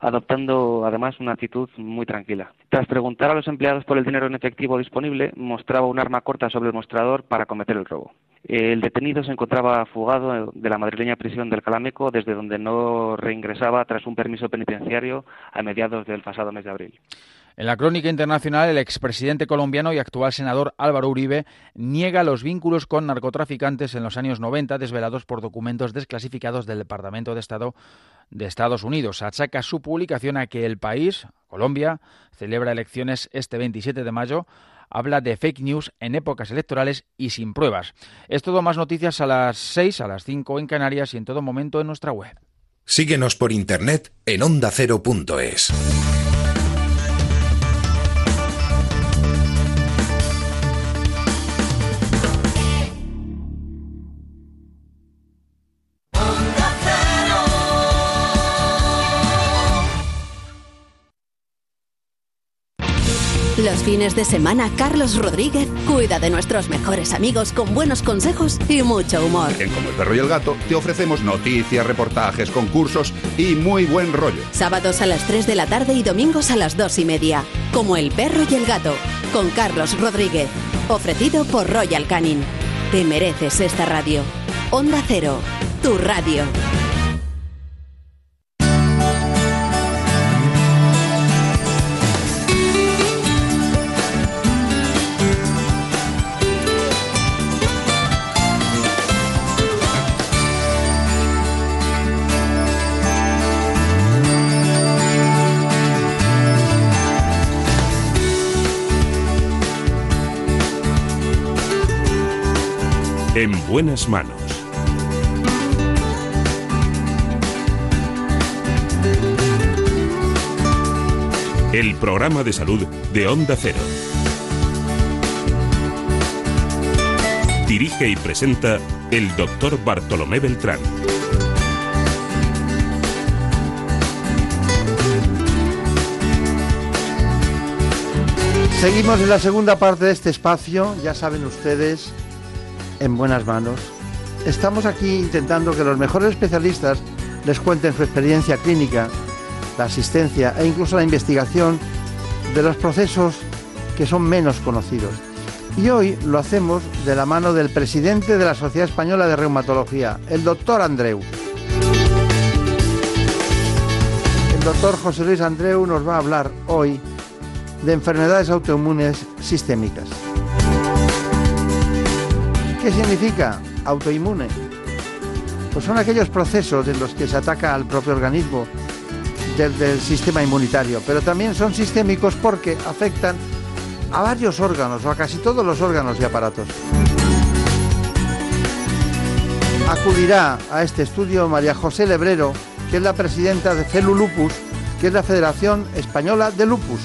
adoptando además una actitud muy tranquila. Tras preguntar a los empleados por el dinero en efectivo disponible, mostraba un arma corta sobre el mostrador para cometer el robo. El detenido se encontraba fugado de la madrileña prisión del Calameco, desde donde no reingresaba tras un permiso penitenciario a mediados del pasado mes de abril. En la crónica internacional, el expresidente colombiano y actual senador Álvaro Uribe niega los vínculos con narcotraficantes en los años 90 desvelados por documentos desclasificados del Departamento de Estado de Estados Unidos. Achaca su publicación a que el país, Colombia, celebra elecciones este 27 de mayo habla de fake news en épocas electorales y sin pruebas. Es todo más noticias a las 6, a las 5 en Canarias y en todo momento en nuestra web. Síguenos por internet en ondacero.es. fines de semana, Carlos Rodríguez cuida de nuestros mejores amigos con buenos consejos y mucho humor. En Como el perro y el gato te ofrecemos noticias, reportajes, concursos y muy buen rollo. Sábados a las 3 de la tarde y domingos a las 2 y media. Como el perro y el gato, con Carlos Rodríguez. Ofrecido por Royal Canin. Te mereces esta radio. Onda Cero, tu radio. En buenas manos. El programa de salud de Onda Cero. Dirige y presenta el doctor Bartolomé Beltrán. Seguimos en la segunda parte de este espacio, ya saben ustedes, en buenas manos. Estamos aquí intentando que los mejores especialistas les cuenten su experiencia clínica, la asistencia e incluso la investigación de los procesos que son menos conocidos. Y hoy lo hacemos de la mano del presidente de la Sociedad Española de Reumatología, el doctor Andreu. El doctor José Luis Andreu nos va a hablar hoy de enfermedades autoinmunes sistémicas. ¿Qué significa autoinmune? Pues son aquellos procesos en los que se ataca al propio organismo del, sistema inmunitario, pero también son sistémicos porque afectan a varios órganos o a casi todos los órganos y aparatos. Acudirá a este estudio María José Lebrero, que es la presidenta de Celu Lupus, que es la Federación Española de Lupus.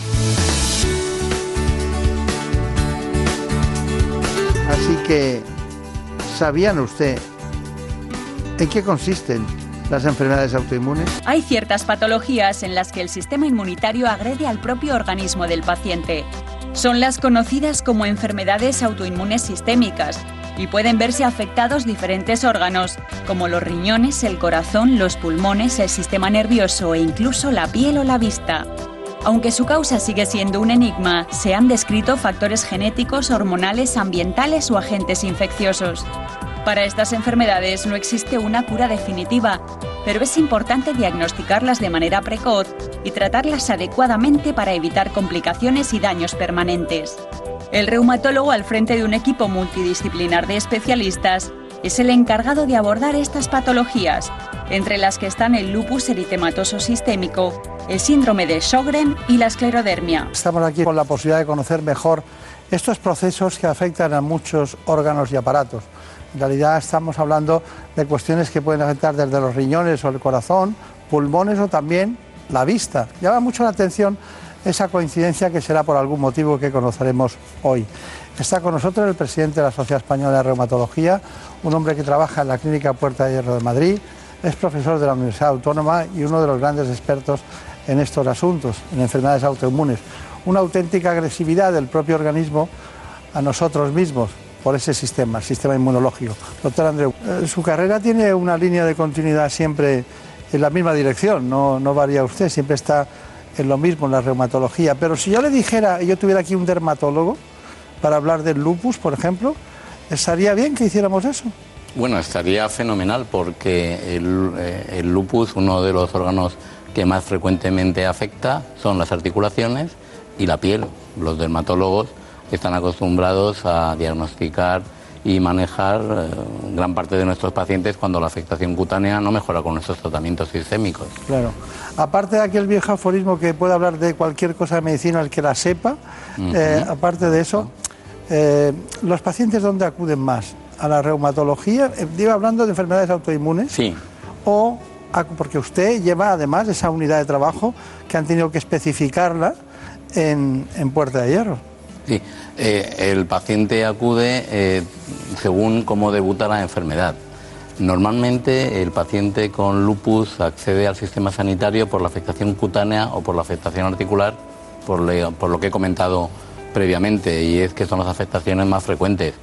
Así que, ¿sabían usted en qué consisten las enfermedades autoinmunes? Hay ciertas patologías en las que el sistema inmunitario agrede al propio organismo del paciente. Son las conocidas como enfermedades autoinmunes sistémicas y pueden verse afectados diferentes órganos, como los riñones, el corazón, los pulmones, el sistema nervioso e incluso la piel o la vista. Aunque su causa sigue siendo un enigma, se han descrito factores genéticos, hormonales, ambientales o agentes infecciosos. Para estas enfermedades no existe una cura definitiva, pero es importante diagnosticarlas de manera precoz y tratarlas adecuadamente para evitar complicaciones y daños permanentes. El reumatólogo al frente de un equipo multidisciplinar de especialistas es el encargado de abordar estas patologías, entre las que están el lupus eritematoso sistémico, el síndrome de Sjögren y la esclerodermia. Estamos aquí con la posibilidad de conocer mejor estos procesos que afectan a muchos órganos y aparatos. En realidad estamos hablando de cuestiones que pueden afectar desde los riñones o el corazón, pulmones o también la vista. Llama mucho la atención esa coincidencia que será por algún motivo que conoceremos hoy. Está con nosotros el presidente de la Sociedad Española de Reumatología, un hombre que trabaja en la Clínica Puerta de Hierro de Madrid, es profesor de la Universidad Autónoma y uno de los grandes expertos en estos asuntos, en enfermedades autoinmunes. Una auténtica agresividad del propio organismo a nosotros mismos por ese sistema, el sistema inmunológico. Doctor Andreu, eh, su carrera tiene una línea de continuidad siempre en la misma dirección, no, no varía usted, siempre está en lo mismo, en la reumatología. Pero si yo le dijera, yo tuviera aquí un dermatólogo para hablar del lupus, por ejemplo, ¿estaría bien que hiciéramos eso? Bueno, estaría fenomenal porque el, eh, el lupus, uno de los órganos que más frecuentemente afecta, son las articulaciones y la piel. Los dermatólogos están acostumbrados a diagnosticar y manejar eh, gran parte de nuestros pacientes cuando la afectación cutánea no mejora con nuestros tratamientos sistémicos. Claro. Aparte de aquel viejo aforismo que puede hablar de cualquier cosa de medicina el que la sepa, eh, aparte de eso, eh, ¿los pacientes dónde acuden más? ¿A la reumatología? Eh, digo, hablando de enfermedades autoinmunes. Sí. ¿O a- porque usted lleva además esa unidad de trabajo que han tenido que especificarla en, en Puerta de Hierro? Sí, eh, el paciente acude eh, según cómo debuta la enfermedad. Normalmente el paciente con lupus accede al sistema sanitario por la afectación cutánea o por la afectación articular, por, le- por lo que he comentado previamente y es que son las afectaciones más frecuentes.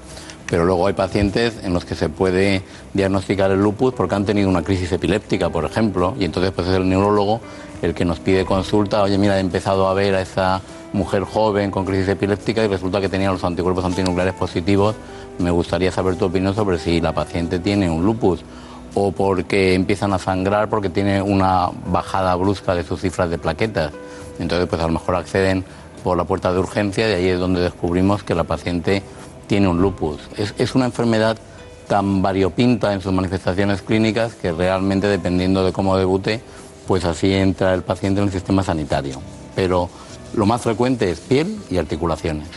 Pero luego hay pacientes en los que se puede diagnosticar el lupus porque han tenido una crisis epiléptica, por ejemplo, y entonces pues es el neurólogo el que nos pide consulta, oye mira, he empezado a ver a esa mujer joven con crisis epiléptica y resulta que tenía los anticuerpos antinucleares positivos, me gustaría saber tu opinión sobre si la paciente tiene un lupus o porque empiezan a sangrar porque tiene una bajada brusca de sus cifras de plaquetas. Entonces, pues a lo mejor acceden por la puerta de urgencia y ahí es donde descubrimos que la paciente tiene un lupus. Es, es una enfermedad tan variopinta en sus manifestaciones clínicas que realmente dependiendo de cómo debute, pues así entra el paciente en el sistema sanitario. Pero lo más frecuente es piel y articulaciones.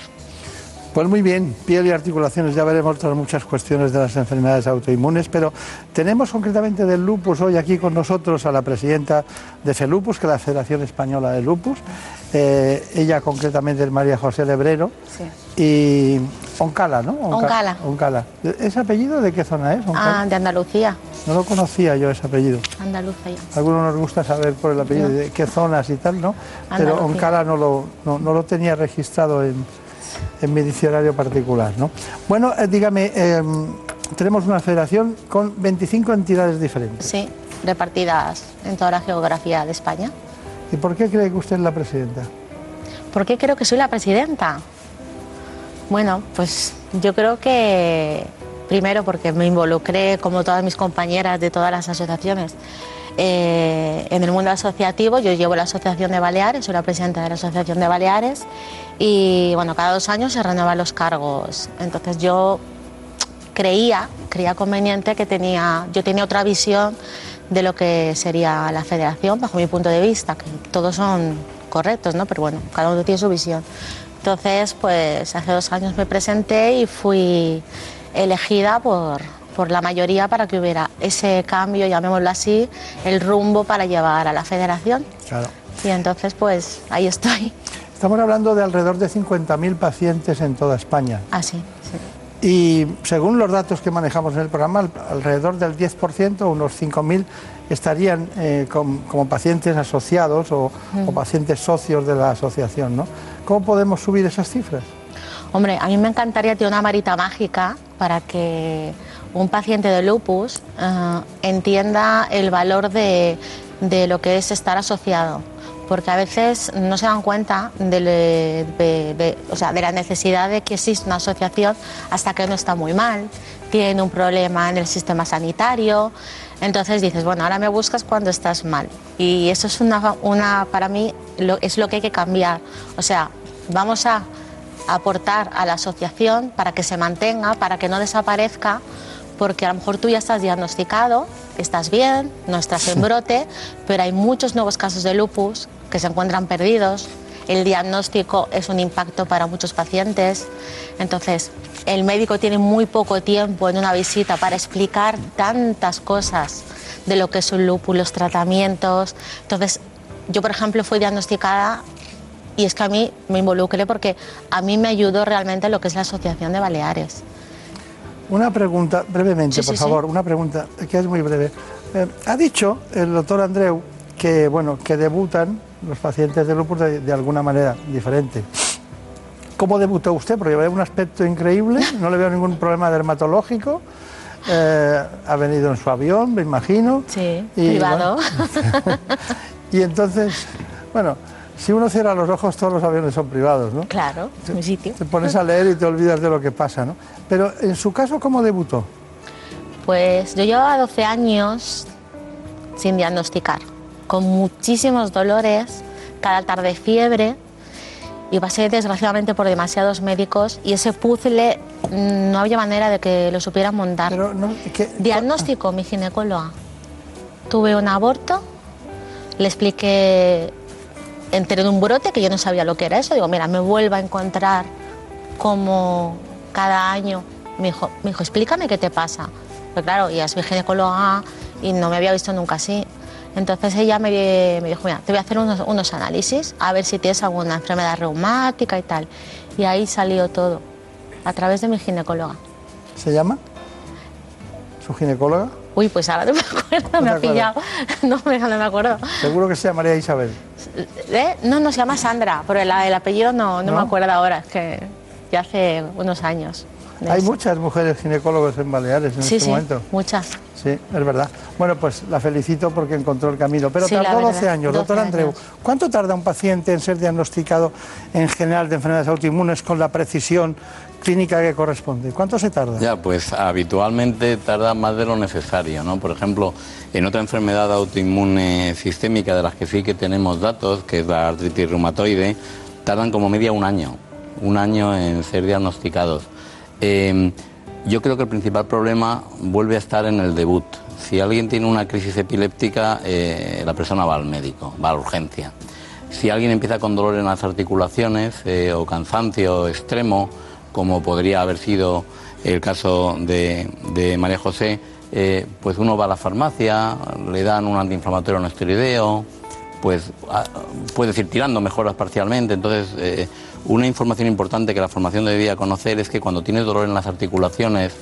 Pues muy bien, piel y articulaciones, ya veremos otras muchas cuestiones de las enfermedades autoinmunes, pero tenemos concretamente del lupus hoy aquí con nosotros a la presidenta de FELUPUS, que es la Federación Española de Lupus. Eh, ella concretamente es María José Lebrero y Oncala, ¿no? Onca- Oncala. Oncala. ¿Ese apellido de qué zona es? Oncala? Ah, de Andalucía. No lo conocía yo ese apellido. Andalucía. Algunos nos gusta saber por el apellido No. de qué zonas y tal, ¿no? Pero. Oncala no lo, no, no lo tenía registrado en, en mi diccionario particular, ¿no? Bueno, eh, dígame, eh, tenemos una federación con 25 entidades diferentes. Sí, repartidas en toda la geografía de España. ¿Y por qué cree que usted es la presidenta? ¿Por qué creo que soy la presidenta? Bueno, pues yo creo que primero porque me involucré, como todas mis compañeras de todas las asociaciones, eh, en el mundo asociativo. Yo llevo la Asociación de Baleares, soy la presidenta de la Asociación de Baleares y bueno, cada dos años se renuevan los cargos. Entonces yo creía, creía conveniente que tenía, yo tenía otra visión de lo que sería la federación, bajo mi punto de vista, que todos son correctos, ¿no? Pero bueno, cada uno tiene su visión. Entonces, pues hace dos años me presenté y fui elegida por, por la mayoría para que hubiera ese cambio, llamémoslo así, el rumbo para llevar a la federación. Claro. Y entonces, pues ahí estoy. Estamos hablando de alrededor de 50.000 pacientes en toda España. Así. Y según los datos que manejamos en el programa, al- alrededor del 10%, unos 5.000, estarían eh, com- como pacientes asociados o, Mm. o pacientes socios de la asociación. ¿no? ¿Cómo podemos subir esas cifras? Hombre, a mí me encantaría tener una varita mágica para que un paciente de lupus eh, entienda el valor de, de lo que es estar asociado. Porque a veces no se dan cuenta de, de- o sea, la necesidad de que existe una asociación hasta que uno está muy mal, tiene un problema en el sistema sanitario. Entonces dices, bueno, ahora me buscas cuando estás mal. Y eso es una, una para mí, es lo que hay que cambiar. O sea, vamos a aportar a la asociación para que se mantenga, para que no desaparezca, porque a lo mejor tú ya estás diagnosticado, estás bien, no estás en brote, pero hay muchos nuevos casos de lupus que se encuentran perdidos. El diagnóstico es un impacto para muchos pacientes. Entonces, el médico tiene muy poco tiempo en una visita para explicar tantas cosas de lo que es un lupus, los tratamientos. Entonces, yo, por ejemplo, fui diagnosticada y es que a mí me involucré porque a mí me ayudó realmente lo que es la Asociación de Baleares. Una pregunta, brevemente, Sí, por sí. favor, una pregunta que es muy breve. Eh, ha dicho el doctor Andreu que, bueno, que debutan los pacientes de lupus de, de alguna manera diferente. ¿Cómo debutó usted? Porque ve un aspecto increíble, no le veo ningún problema dermatológico. Eh, ha venido en su avión, me imagino. Sí, Y, privado. bueno, y entonces, bueno, si uno cierra los ojos, todos los aviones son privados, ¿no? Claro, es mi sitio. Te pones a leer y te olvidas de lo que pasa, ¿no? Pero en su caso, ¿cómo debutó? Pues yo llevaba 12 años sin diagnosticar, con muchísimos dolores, cada tarde fiebre, y pasé desgraciadamente por demasiados médicos y ese puzzle mm, no había manera de que lo supieran montar. Diagnóstico, mi ginecóloga. Tuve un aborto, le expliqué, entré en un brote que yo no sabía lo que era eso, digo, mira, me vuelvo a encontrar como cada año. Me dijo, me dijo explícame qué te pasa. Pero claro, ella es mi ginecóloga y no me había visto nunca así. Entonces ella me, me dijo, mira, te voy a hacer unos, unos análisis a ver si tienes alguna enfermedad reumática y tal. Y ahí salió todo, a través de mi ginecóloga. ¿Se llama? ¿Su ginecóloga? Uy, pues ahora no me acuerdo, me ha pillado. No, me- no me acuerdo. Seguro que se llamaría Isabel. ¿Eh? No, no se llama Sandra, pero el, el apellido no, no, me acuerdo ahora, es que ya hace unos años. Hay eso. muchas mujeres ginecólogos en Baleares en Sí, este sí, momento. muchas. Sí, es verdad. Bueno, pues la felicito porque encontró el camino. Pero Sí, tardó verdad, 12 años. 12 Doctor Andreu. ¿cuánto tarda un paciente en ser diagnosticado en general de enfermedades autoinmunes con la precisión clínica que corresponde? ¿Cuánto se tarda? Ya, pues habitualmente tarda más de lo necesario, ¿no? Por ejemplo, en otra enfermedad autoinmune sistémica de las que sí que tenemos datos, que es la artritis reumatoide, tardan como media un año, un año en ser diagnosticados. Eh, yo creo que el principal problema vuelve a estar en el debut. Si alguien tiene una crisis epiléptica, eh, la persona va al médico, va a la urgencia. Si alguien empieza con dolor en las articulaciones eh, o cansancio extremo, como podría haber sido el caso de, María José, eh, pues uno va a la farmacia, le dan un antiinflamatorio no esteroideo, pues ah, puedes ir tirando mejoras parcialmente. Entonces, eh, una información importante que la formación debía conocer es que cuando tienes dolor en las articulaciones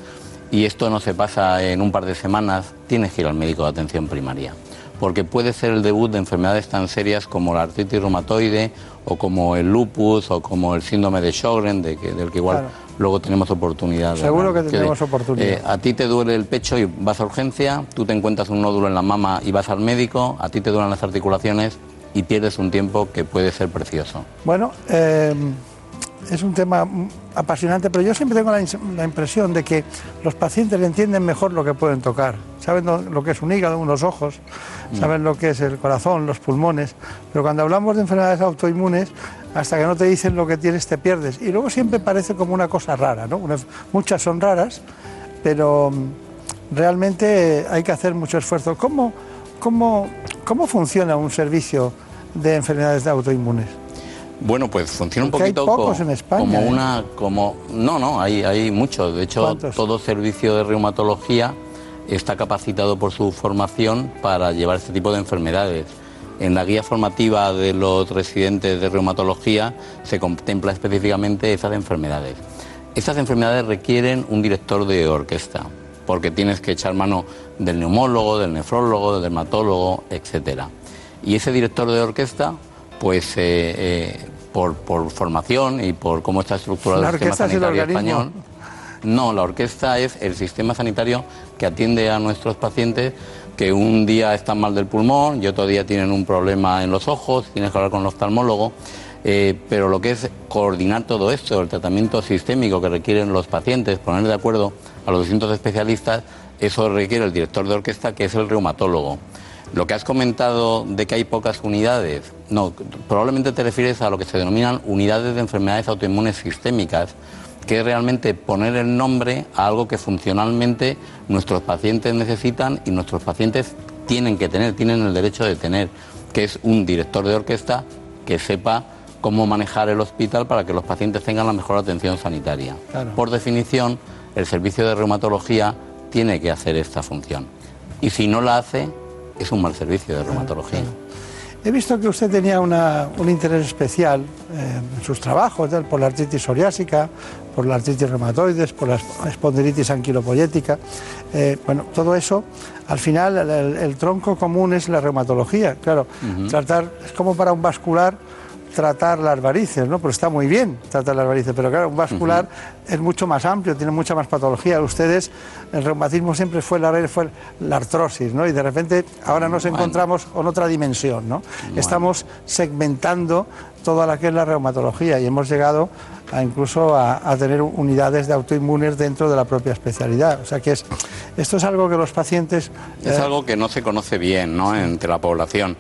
y esto no se pasa en un par de semanas, tienes que ir al médico de atención primaria. Porque puede ser el debut de enfermedades tan serias como la artritis reumatoide o como el lupus o como el síndrome de Sjögren, de que- del que igual Claro. luego tenemos oportunidad. Seguro que decir, oportunidad. eh, a ti te duele el pecho y vas a urgencia, tú te encuentras un nódulo en la mama y vas al médico, a ti te duelen las articulaciones y pierdes un tiempo que puede ser precioso. Bueno, eh, es un tema mm, apasionante, pero yo siempre tengo la, impresión de que los pacientes entienden mejor lo que pueden tocar. Saben lo, que es un hígado, unos ojos, saben lo que es el corazón, los pulmones, pero cuando hablamos de enfermedades autoinmunes, hasta que no te dicen lo que tienes, te pierdes. Y luego siempre parece como una cosa rara, muchas son raras, pero mm, realmente hay que hacer mucho esfuerzo. ¿Cómo, cómo, cómo funciona un servicio de enfermedades autoinmunes? Bueno, pues funciona un Porque hay poquito pocos co- en España, como ¿eh? una, como no, no, hay, hay muchos. De hecho, ¿Cuántos? todo servicio de reumatología está capacitado por su formación para llevar este tipo de enfermedades. En la guía formativa de los residentes de reumatología se contempla específicamente esas enfermedades. Estas enfermedades requieren un director de orquesta, porque tienes que echar mano del neumólogo, del nefrólogo, del dermatólogo, etcétera. Y ese director de orquesta, pues eh, eh, por, por formación y por cómo está estructurado el sistema el sanitario español, no, la orquesta es el sistema sanitario que atiende a nuestros pacientes que un día están mal del pulmón y otro día tienen un problema en los ojos, tienes que hablar con el oftalmólogo. eh, pero lo que es coordinar todo esto, el tratamiento sistémico que requieren los pacientes, poner de acuerdo a los distintos especialistas, eso requiere el director de orquesta, que es el reumatólogo. Lo que has comentado de que hay pocas unidades, no, probablemente te refieres a lo que se denominan unidades de enfermedades autoinmunes sistémicas, que es realmente poner el nombre a algo que funcionalmente nuestros pacientes necesitan y nuestros pacientes tienen que tener, tienen el derecho de tener, que es un director de orquesta que sepa cómo manejar el hospital para que los pacientes tengan la mejor atención sanitaria. Claro. Por definición, el servicio de reumatología tiene que hacer esta función. Y si no la hace, es un mal servicio de reumatología. He visto que usted tenía una- un interés especial eh, en sus trabajos, tal, por la artritis psoriásica, por la artritis reumatoides, por la esp- espondilitis anquilopoyética. Eh, bueno, todo eso, al final, el, tronco común es la reumatología. Claro, tratar, es como para un vascular tratar las varices, ¿no? Pero está muy bien tratar las varices, pero claro, un vascular es mucho más amplio, tiene mucha más patología. Ustedes, el reumatismo siempre fue la, fue la artrosis, ¿no? Y de repente ahora nos Bueno. encontramos con otra dimensión, ¿no? Estamos segmentando toda la que es la reumatología y hemos llegado a incluso a, a tener unidades de autoinmunes dentro de la propia especialidad. O sea que es, esto es algo que los pacientes... Es eh, algo que no se conoce bien ¿no? entre la población.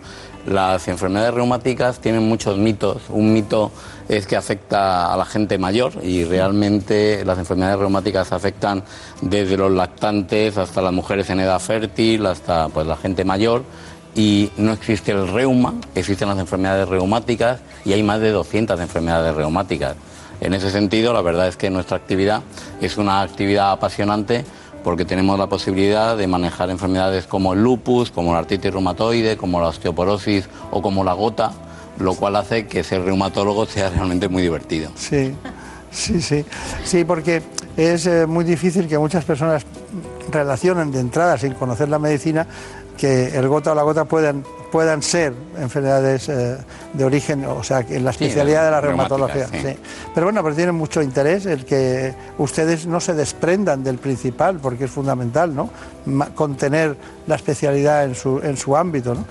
Las enfermedades reumáticas tienen muchos mitos. Un mito es que afecta a la gente mayor y realmente las enfermedades reumáticas afectan desde los lactantes hasta las mujeres en edad fértil, hasta pues, la gente mayor. Y no existe el reuma, existen las enfermedades reumáticas y hay más de 200 enfermedades reumáticas. En ese sentido, la verdad es que nuestra actividad es una actividad apasionante porque tenemos la posibilidad de manejar enfermedades como el lupus, como la artritis reumatoide, como la osteoporosis o como la gota, lo cual hace que ser reumatólogo sea realmente muy divertido. Sí, sí, sí. Sí, porque es eh, muy difícil que muchas personas relacionan de entrada sin conocer la medicina que el gota o la gota puedan puedan ser enfermedades eh, de origen, o sea, en la Sí, especialidad de la reumatología. sí. sí. Pero bueno, pero tienen mucho interés el que ustedes no se desprendan del principal, porque es fundamental, ¿no? Ma- contener la especialidad en su, en su ámbito, ¿no?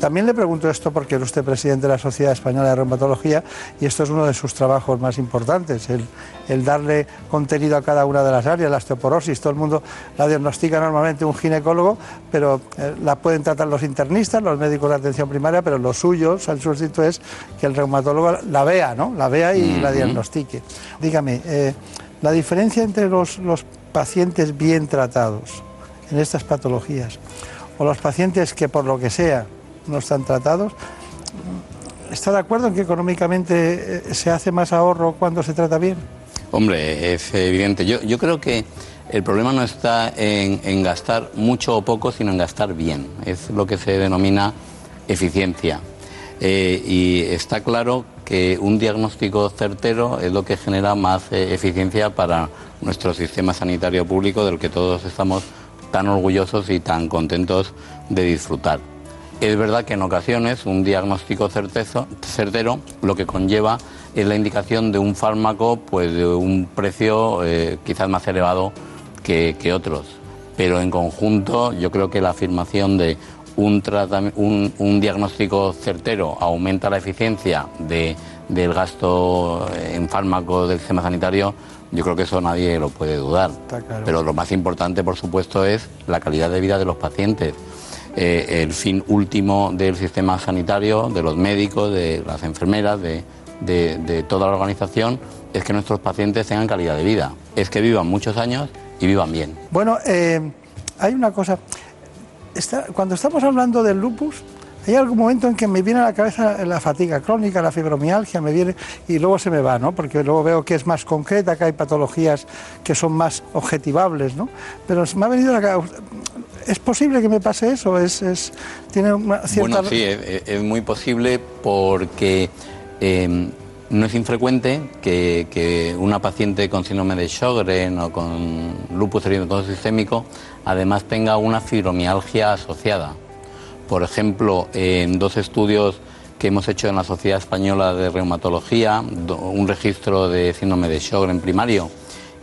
También le pregunto esto porque es usted presidente de la Sociedad Española de Reumatología y esto es uno de sus trabajos más importantes, el, el darle contenido a cada una de las áreas, la osteoporosis, todo el mundo la diagnostica normalmente un ginecólogo, pero eh, la pueden tratar los internistas, los médicos de atención primaria, pero lo suyo, el sustituto es que el reumatólogo la vea, ¿no? La vea y la diagnostique. Dígame, eh, la diferencia entre los, los pacientes bien tratados en estas patologías o los pacientes que por lo que sea no están tratados, ¿está de acuerdo en que económicamente eh, se hace más ahorro cuando se trata bien? Hombre, es evidente. Yo, yo creo que el problema no está en, gastar mucho o poco, sino en gastar bien. Es lo que se denomina eficiencia. Eh, y está claro que un diagnóstico certero es lo que genera más eh, eficiencia para nuestro sistema sanitario público, del que todos estamos tan orgullosos y tan contentos de disfrutar. Es verdad que en ocasiones un diagnóstico certero lo que conlleva es la indicación de un fármaco pues de un precio eh, quizás más elevado que, que otros. Pero en conjunto yo creo que la afirmación de un, un diagnóstico certero aumenta la eficiencia de- del gasto en fármacos del sistema sanitario, yo creo que eso nadie lo puede dudar. claro. Pero lo más importante, por supuesto, es la calidad de vida de los pacientes. Eh, el fin último del sistema sanitario, de los médicos, de las enfermeras, de, de- de toda la organización, es que nuestros pacientes tengan calidad de vida. Es que vivan muchos años y vivan bien. Bueno, eh, hay una cosa. Está- cuando estamos hablando del lupus, hay algún momento en que me viene a la cabeza la fatiga crónica, la fibromialgia, me viene y luego se me va, ¿no? Porque luego veo que es más concreta, que hay patologías que son más objetivables, ¿no? Pero me ha venido a la cabeza. ¿Es posible que me pase eso? ¿Es, tiene una cierta... Bueno, sí, es, muy posible porque eh, no es infrecuente que, que una paciente con síndrome de Sjögren o con lupus eritematoso sistémico además tenga una fibromialgia asociada. Por ejemplo, en dos estudios que hemos hecho en la Sociedad Española de Reumatología, un registro de síndrome de Sjögren primario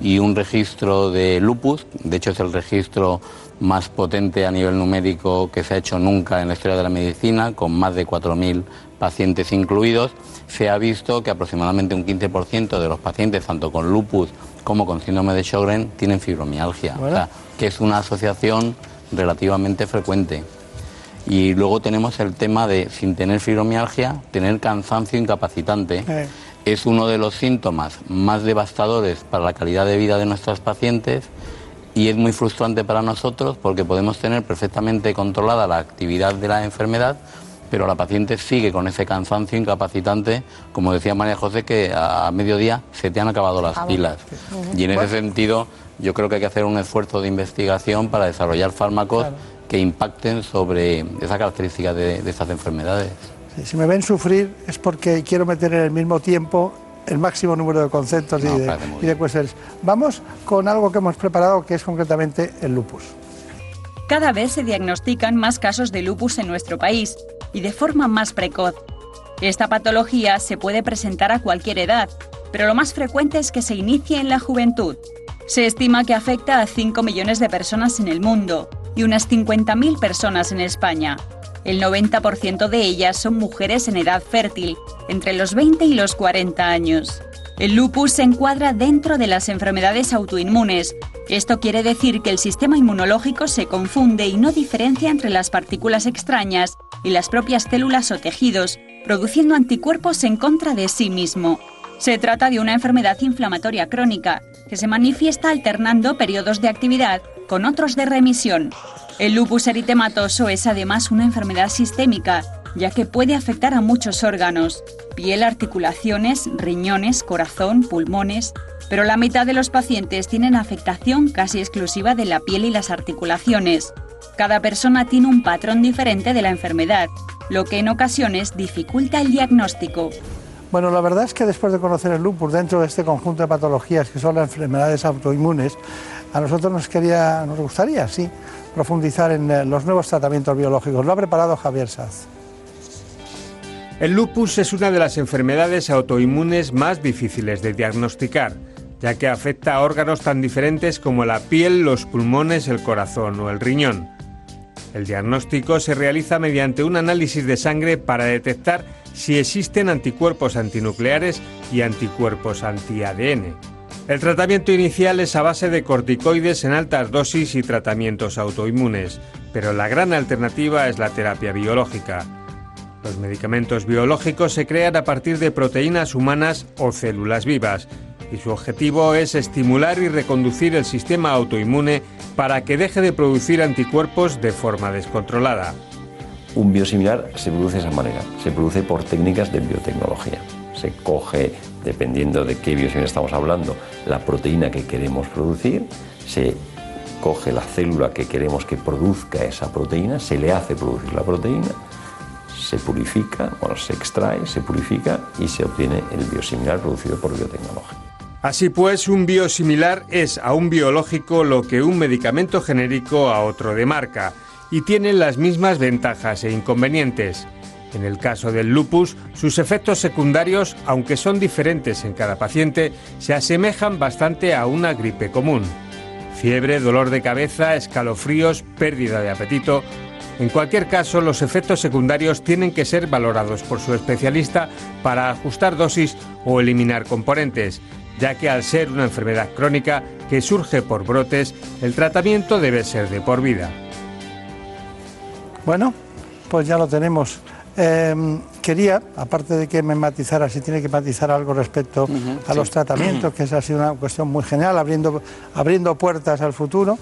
y un registro de lupus, de hecho es el registro más potente a nivel numérico que se ha hecho nunca en la historia de la medicina, con más de 4.000 pacientes incluidos, se ha visto que aproximadamente un 15% de los pacientes, tanto con lupus como con síndrome de Sjögren, tienen fibromialgia, o sea, que es una asociación relativamente frecuente. Y luego tenemos el tema de, sin tener fibromialgia, tener cansancio incapacitante. Eh, Es uno de los síntomas más devastadores para la calidad de vida de nuestras pacientes y es muy frustrante para nosotros porque podemos tener perfectamente controlada la actividad de la enfermedad, pero la paciente sigue con ese cansancio incapacitante, como decía María José, que a, a mediodía se te han acabado las Ah, pilas. Y en ese sentido, yo creo que hay que hacer un esfuerzo de investigación para desarrollar fármacos que impacten sobre esa característica de, de estas enfermedades. Sí, Si me ven sufrir es porque quiero meter en el mismo tiempo el máximo número de conceptos y, de, y de cuestiones. Vamos con algo que hemos preparado que es concretamente el lupus. Cada vez se diagnostican más casos de lupus en nuestro país y de forma más precoz. Esta patología se puede presentar a cualquier edad, pero lo más frecuente es que se inicie en la juventud. Se estima que afecta a 5 millones de personas en el mundo y unas 50.000 personas en España. El 90% de ellas son mujeres en edad fértil, entre los 20 y los 40 años. El lupus se encuadra dentro de las enfermedades autoinmunes. Esto quiere decir que el sistema inmunológico se confunde y no diferencia entre las partículas extrañas y las propias células o tejidos, produciendo anticuerpos en contra de sí mismo. Se trata de una enfermedad inflamatoria crónica que se manifiesta alternando periodos de actividad con otros de remisión. El lupus eritematoso es además una enfermedad sistémica, ya que puede afectar a muchos órganos, piel, articulaciones, riñones, corazón, pulmones, pero la mitad de los pacientes tienen afectación casi exclusiva de la piel y las articulaciones. Cada persona tiene un patrón diferente de la enfermedad, lo que en ocasiones dificulta el diagnóstico. Bueno, la verdad es que después de conocer el lupus dentro de este conjunto de patologías que son las enfermedades autoinmunes, a nosotros nos, gustaría, sí, profundizar en eh, los nuevos tratamientos biológicos. Lo ha preparado Javier Saz. El lupus es una de las enfermedades autoinmunes más difíciles de diagnosticar, ya que afecta a órganos tan diferentes como la piel, los pulmones, el corazón o el riñón. El diagnóstico se realiza mediante un análisis de sangre para detectar si existen anticuerpos antinucleares y anticuerpos anti-ADN. El tratamiento inicial es a base de corticoides en altas dosis y tratamientos autoinmunes, pero la gran alternativa es la terapia biológica. Los medicamentos biológicos se crean a partir de proteínas humanas o células vivas y su objetivo es estimular y reconducir el sistema autoinmune para que deje de producir anticuerpos de forma descontrolada. Un biosimilar se produce de esa manera, se produce por técnicas de biotecnología. Se coge, dependiendo de qué biosimilar estamos hablando, la proteína que queremos producir, se coge la célula que queremos que produzca esa proteína, se le hace producir la proteína, se purifica, bueno, se extrae, se purifica y se obtiene el biosimilar producido por biotecnología. Así pues, un biosimilar es a un biológico lo que un medicamento genérico a otro de marca y tienen las mismas ventajas e inconvenientes. En el caso del lupus, sus efectos secundarios, aunque son diferentes en cada paciente, se asemejan bastante a una gripe común. Fiebre, dolor de cabeza, escalofríos, pérdida de apetito. En cualquier caso, los efectos secundarios tienen que ser valorados por su especialista para ajustar dosis o eliminar componentes, ya que al ser una enfermedad crónica que surge por brotes, el tratamiento debe ser de por vida. Bueno, pues ya lo tenemos. Eh, quería, aparte de que me matizara, si tiene que matizar algo respecto a los tratamientos, que esa ha sido una cuestión muy general, abriendo, abriendo puertas al futuro,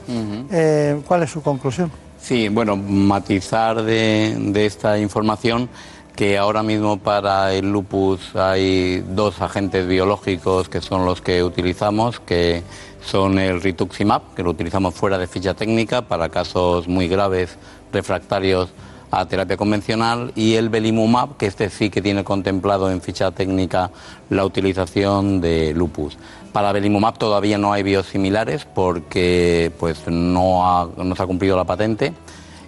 eh, ¿cuál es su conclusión? Sí, bueno, matizar de, de esta información que ahora mismo para el lupus hay dos agentes biológicos que son los que utilizamos, que son el rituximab, que lo utilizamos fuera de ficha técnica para casos muy graves refractarios a terapia convencional y el belimumab, que este sí que tiene contemplado en ficha técnica la utilización de lupus. Para belimumab todavía no hay biosimilares porque pues, no, se ha cumplido la patente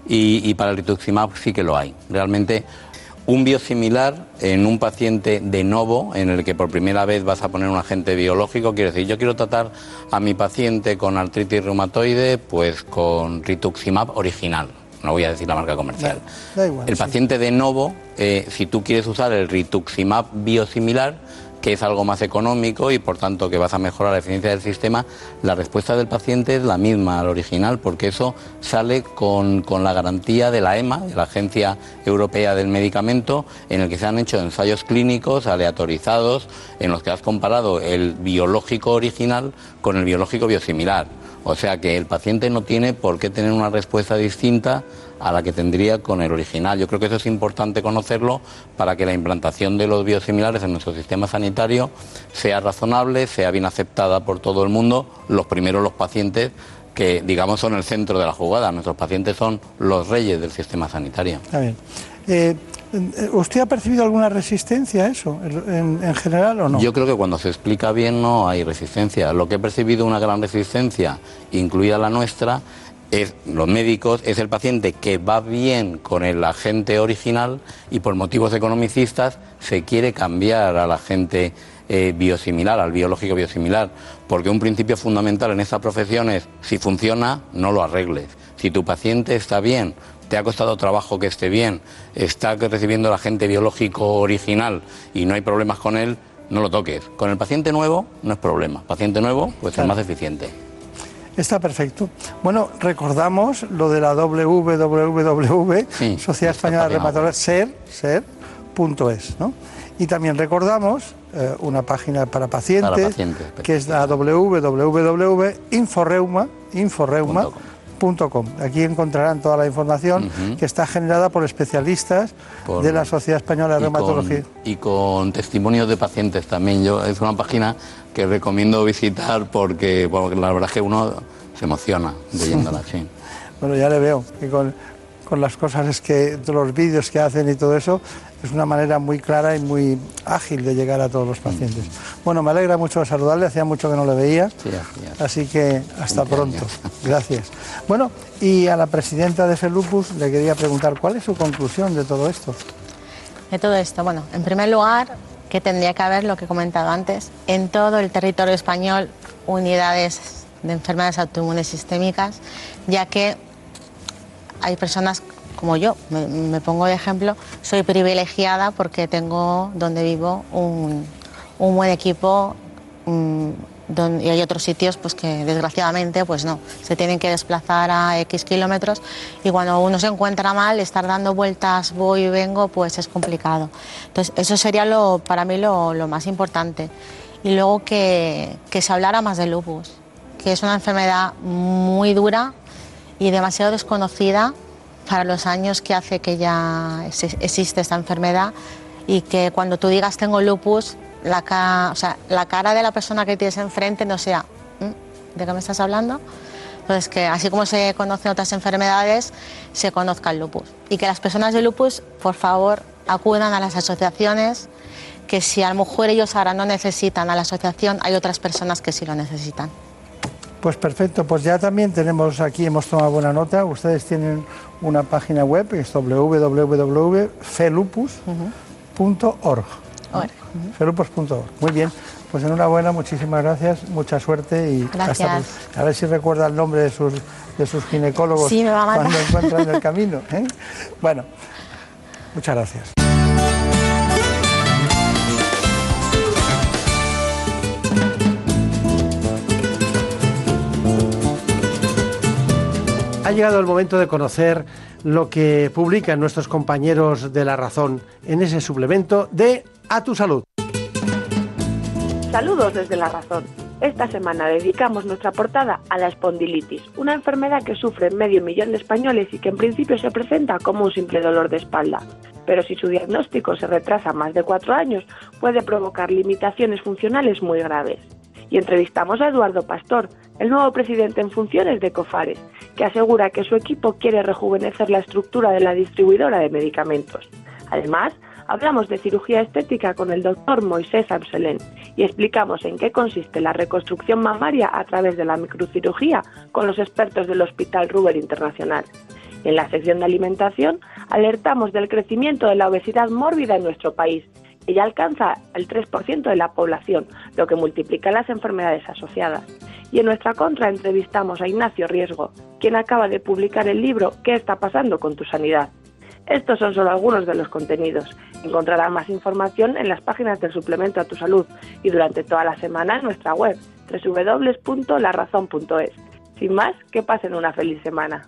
y, para el rituximab sí que lo hay. Realmente un biosimilar en un paciente de novo, en el que por primera vez vas a poner un agente biológico, quiere decir, yo quiero tratar a mi paciente con artritis reumatoide, pues con rituximab original. No voy a decir la marca comercial. Da igual. El sí. paciente de novo, eh, si tú quieres usar el rituximab biosimilar, que es algo más económico y por tanto que vas a mejorar la eficiencia del sistema, la respuesta del paciente es la misma al original, porque eso sale con, con la garantía de la EMA, de la Agencia Europea del Medicamento, en el que se han hecho ensayos clínicos aleatorizados en los que has comparado el biológico original con el biológico biosimilar. O sea que el paciente no tiene por qué tener una respuesta distinta a la que tendría con el original. Yo creo que eso es importante conocerlo para que la implantación de los biosimilares en nuestro sistema sanitario sea razonable, sea bien aceptada por todo el mundo, los primeros los pacientes que digamos son el centro de la jugada. Nuestros pacientes son los reyes del sistema sanitario. Está bien. Eh, ¿Usted ha percibido alguna resistencia a eso en, en general o no? Yo creo que cuando se explica bien no hay resistencia. Lo que he percibido una gran resistencia, incluida la nuestra, es los médicos, es el paciente que va bien con el agente original y por motivos economicistas se quiere cambiar al agente eh, biosimilar, al biológico biosimilar, porque un principio fundamental en esta profesión es si funciona, no lo arregles. Si tu paciente está bien, te ha costado trabajo que esté bien, está recibiendo el agente biológico original y no hay problemas con él, no lo toques. Con el paciente nuevo no es problema. Paciente nuevo, pues es más eficiente. Está perfecto. Bueno, recordamos lo de la www, Sociedad Española de Reumatología, ser, ser.es, ¿no? Y también recordamos eh, una página para pacientes, Para pacientes, que es la www.inforeuma, inforeuma.com. Aquí encontrarán toda la información que está generada por especialistas Por- de la Sociedad Española de y con- Reumatología. y con testimonios de pacientes también. Yo es una página que recomiendo visitar porque, porque la verdad es que uno se emociona leyéndola. sí. Bueno, ya le veo que con, con las cosas es que los vídeos que hacen y todo eso, es una manera muy clara y muy ágil de llegar a todos los pacientes. Bueno, me alegra mucho saludarle, hacía mucho que no le veía, así que hasta pronto. Gracias. Bueno, y a la presidenta de FELUPUS le quería preguntar, ¿cuál es su conclusión de todo esto? De todo esto, bueno, en primer lugar, que tendría que haber, lo que he comentado antes, en todo el territorio español unidades de enfermedades autoinmunes sistémicas, ya que hay personas como yo, me, pongo de ejemplo, soy privilegiada porque tengo donde vivo un, un buen equipo mm, y hay otros sitios pues que desgraciadamente pues no, se tienen que desplazar a X kilómetros y cuando uno se encuentra mal, estar dando vueltas, voy y vengo, pues es complicado. Entonces eso sería lo, para mí lo, lo más importante. Y luego que, que se hablara más del lupus, que es una enfermedad muy dura y demasiado desconocida para los años que hace que ya ex- existe esta enfermedad y que cuando tú digas tengo lupus, la, ca- la cara de la persona que tienes enfrente no sea, "¿Mm? ¿de qué me estás hablando? Entonces, que así como se conocen otras enfermedades, se conozca el lupus. Y que las personas de lupus, por favor, acudan a las asociaciones, que si a lo mejor ellos ahora no necesitan a la asociación, hay otras personas que sí lo necesitan. Pues perfecto, pues ya también tenemos aquí, hemos tomado buena nota, ustedes tienen una página web, que es www.felupus.org. Felupus.org. Muy bien, pues enhorabuena, muchísimas gracias, mucha suerte y Gracias. hasta- a ver si recuerda el nombre de sus, de sus ginecólogos Sí, cuando encuentran el camino. ¿eh? Bueno, muchas gracias. Ha llegado el momento de conocer lo que publican nuestros compañeros de La Razón en ese suplemento de A tu Salud. Saludos desde La Razón. Esta semana dedicamos nuestra portada a la espondilitis, una enfermedad que sufre medio millón de españoles y que en principio se presenta como un simple dolor de espalda. Pero si su diagnóstico se retrasa más de cuatro años, puede provocar limitaciones funcionales muy graves. Y entrevistamos a Eduardo Pastor, el nuevo presidente en funciones de Cofares, que asegura que su equipo quiere rejuvenecer la estructura de la distribuidora de medicamentos. Además, hablamos de cirugía estética con el doctor Moisés Abselén y explicamos en qué consiste la reconstrucción mamaria a través de la microcirugía con los expertos del Hospital Ruber Internacional. En la sección de alimentación alertamos del crecimiento de la obesidad mórbida en nuestro país. Ella alcanza el 3% de la población, lo que multiplica las enfermedades asociadas. Y en nuestra contra entrevistamos a Ignacio Riesgo, quien acaba de publicar el libro ¿Qué está pasando con tu sanidad? Estos son solo algunos de los contenidos. Encontrarán más información en las páginas del suplemento a tu salud y durante toda la semana en nuestra web www.larazón.es. Sin más, que pasen una feliz semana.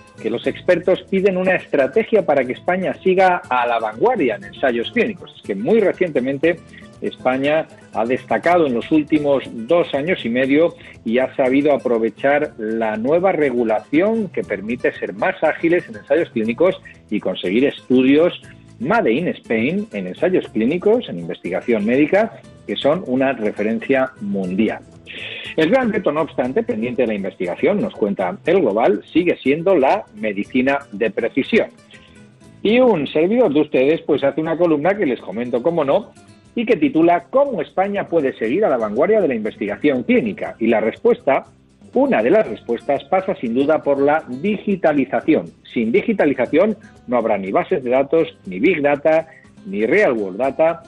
que los expertos piden una estrategia para que España siga a la vanguardia en ensayos clínicos. Es que muy recientemente España ha destacado en los últimos dos años y medio y ha sabido aprovechar la nueva regulación que permite ser más ágiles en ensayos clínicos y conseguir estudios Made in Spain en ensayos clínicos, en investigación médica, que son una referencia mundial. El gran reto, no obstante, pendiente de la investigación, nos cuenta el global, sigue siendo la medicina de precisión. Y un servidor de ustedes pues hace una columna que les comento cómo no y que titula ¿Cómo España puede seguir a la vanguardia de la investigación clínica? Y la respuesta, una de las respuestas pasa sin duda por la digitalización. Sin digitalización no habrá ni bases de datos, ni big data, ni real world data,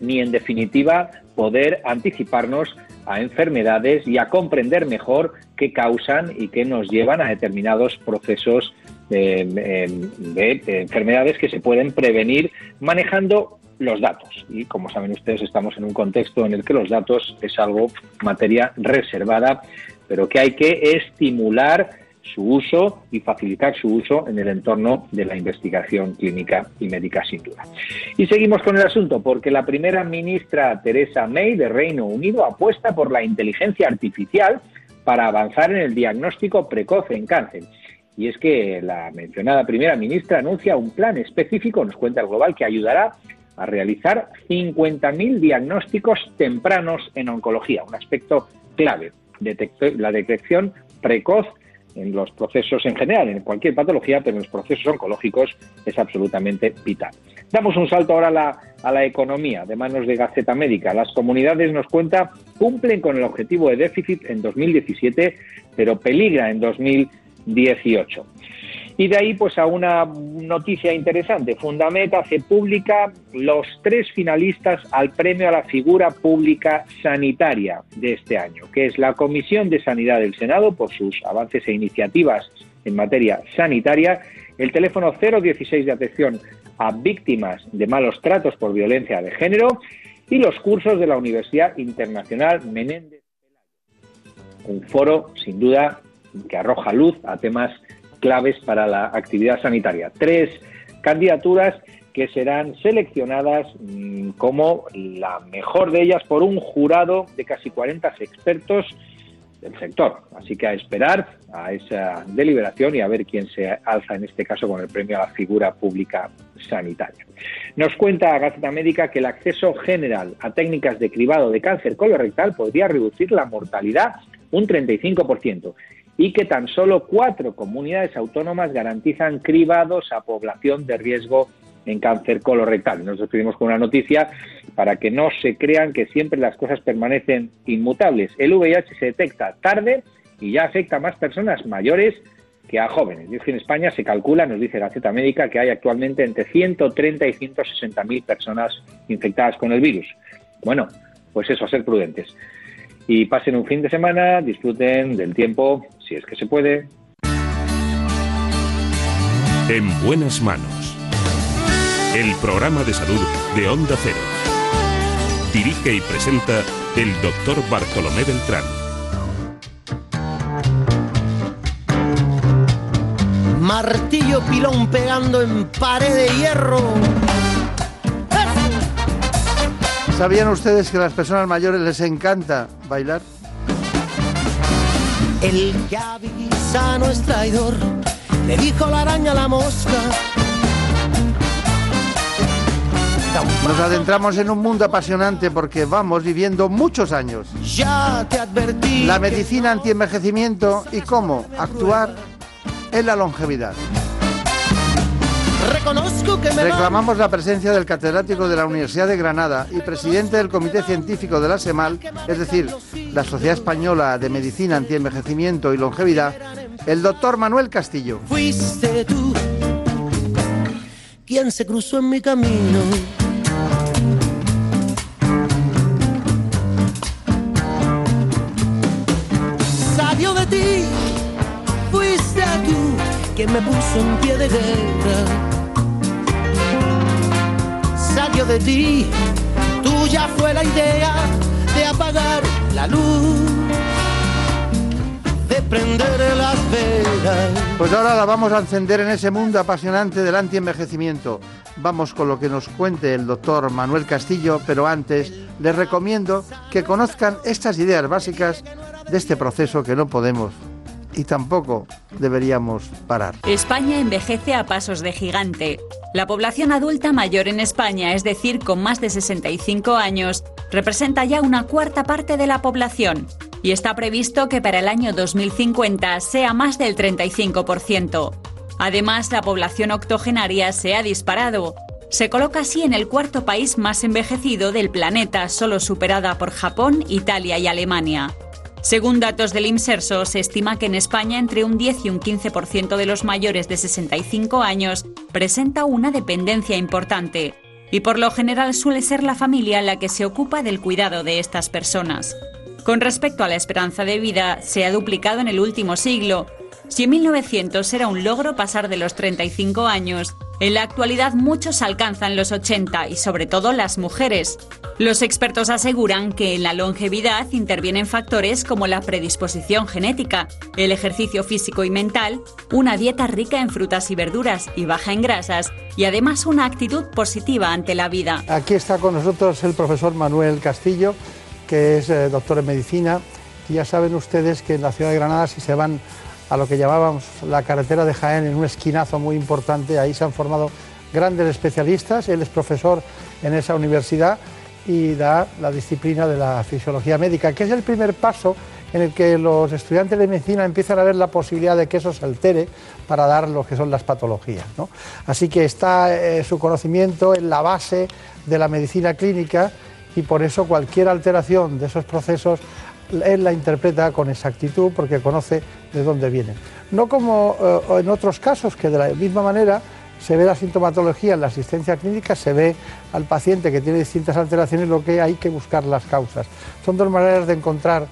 ni en definitiva poder anticiparnos a enfermedades y a comprender mejor qué causan y qué nos llevan a determinados procesos de, de- de enfermedades que se pueden prevenir manejando los datos. Y como saben ustedes, estamos en un contexto en el que los datos es algo materia reservada, pero que hay que estimular su uso y facilitar su uso en el entorno de la investigación clínica y médica sin duda. Y seguimos con el asunto porque la primera ministra Teresa May de Reino Unido apuesta por la inteligencia artificial para avanzar en el diagnóstico precoz en cáncer. Y es que la mencionada primera ministra anuncia un plan específico, nos cuenta el Global, que ayudará a realizar 50.000 diagnósticos tempranos en oncología, un aspecto clave, la detección precoz en los procesos en general, en cualquier patología, pero en los procesos oncológicos es absolutamente vital. Damos un salto ahora a la, a la economía de manos de Gaceta Médica. Las comunidades, nos cuenta, cumplen con el objetivo de déficit en 2017, pero peligra en 2018. Y de ahí pues a una noticia interesante. Fundameta hace pública los tres finalistas al premio a la figura pública sanitaria de este año, que es la Comisión de Sanidad del Senado por sus avances e iniciativas en materia sanitaria, el teléfono 016 de atención a víctimas de malos tratos por violencia de género y los cursos de la Universidad Internacional Menéndez. Un foro, sin duda, que arroja luz a temas claves para la actividad sanitaria. Tres candidaturas que serán seleccionadas mm, como la mejor de ellas por un jurado de casi 40 expertos del sector. Así que a esperar a esa deliberación y a ver quién se alza en este caso con el premio a la figura pública sanitaria. Nos cuenta Gaceta Médica que el acceso general a técnicas de cribado de cáncer colorectal podría reducir la mortalidad un 35% y que tan solo cuatro comunidades autónomas garantizan cribados a población de riesgo en cáncer colorectal. Nos despedimos con una noticia para que no se crean que siempre las cosas permanecen inmutables. El VIH se detecta tarde y ya afecta a más personas mayores que a jóvenes. Y en España se calcula, nos dice Gaceta Médica, que hay actualmente entre 130 y 160 mil personas infectadas con el virus. Bueno, pues eso, a ser prudentes. Y pasen un fin de semana, disfruten del tiempo, si es que se puede. En buenas manos. El programa de salud de Onda Cero. Dirige y presenta el doctor Bartolomé Beltrán. Martillo pilón pegando en pared de hierro. ¿Sabían ustedes que a las personas mayores les encanta bailar? El que avisa no es traidor, le dijo la araña a la mosca. Nos adentramos en un mundo apasionante porque vamos viviendo muchos años. Ya te advertí. La medicina antienvejecimiento y cómo actuar en la longevidad. Reconozco que me Reclamamos la presencia del catedrático de la Universidad de Granada y presidente del Comité Científico de la SEMAL, es decir, la Sociedad Española de Medicina Antienvejecimiento y Longevidad, el doctor Manuel Castillo. Fuiste tú quien se cruzó en mi camino. De ti, fuiste tú quien me puso en pie de guerra. De ti, tuya fue la idea de apagar la luz, de prender las velas. Pues ahora la vamos a encender en ese mundo apasionante del antienvejecimiento. Vamos con lo que nos cuente el doctor Manuel Castillo, pero antes les recomiendo que conozcan estas ideas básicas de este proceso que no podemos y tampoco deberíamos parar. España envejece a pasos de gigante. La población adulta mayor en España, es decir, con más de 65 años, representa ya una cuarta parte de la población y está previsto que para el año 2050 sea más del 35%. Además, la población octogenaria se ha disparado. Se coloca así en el cuarto país más envejecido del planeta, solo superada por Japón, Italia y Alemania. Según datos del IMSERSO, se estima que en España entre un 10 y un 15% de los mayores de 65 años presenta una dependencia importante, y por lo general suele ser la familia la que se ocupa del cuidado de estas personas. Con respecto a la esperanza de vida, se ha duplicado en el último siglo. Si en 1900 era un logro pasar de los 35 años, En la actualidad muchos alcanzan los 80 y sobre todo las mujeres. Los expertos aseguran que en la longevidad intervienen factores como la predisposición genética, el ejercicio físico y mental, una dieta rica en frutas y verduras y baja en grasas y además una actitud positiva ante la vida. Aquí está con nosotros el profesor Manuel Castillo, que es eh, doctor en medicina. Ya saben ustedes que en la ciudad de Granada, si se van a lo que llamábamos la carretera de Jaén, en un esquinazo muy importante, ahí se han formado grandes especialistas. Él es profesor en esa universidad y da la disciplina de la fisiología médica, que es el primer paso en el que los estudiantes de medicina empiezan a ver la posibilidad de que eso se altere para dar lo que son las patologías. Así que está eh, su conocimiento en la base de la medicina clínica y por eso cualquier alteración de esos procesos él la interpreta con exactitud porque conoce de dónde vienen. No como eh, en otros casos que de la misma manera se ve la sintomatología en la asistencia clínica, se ve al paciente que tiene distintas alteraciones, lo que hay que buscar las causas. Son dos maneras de encontrar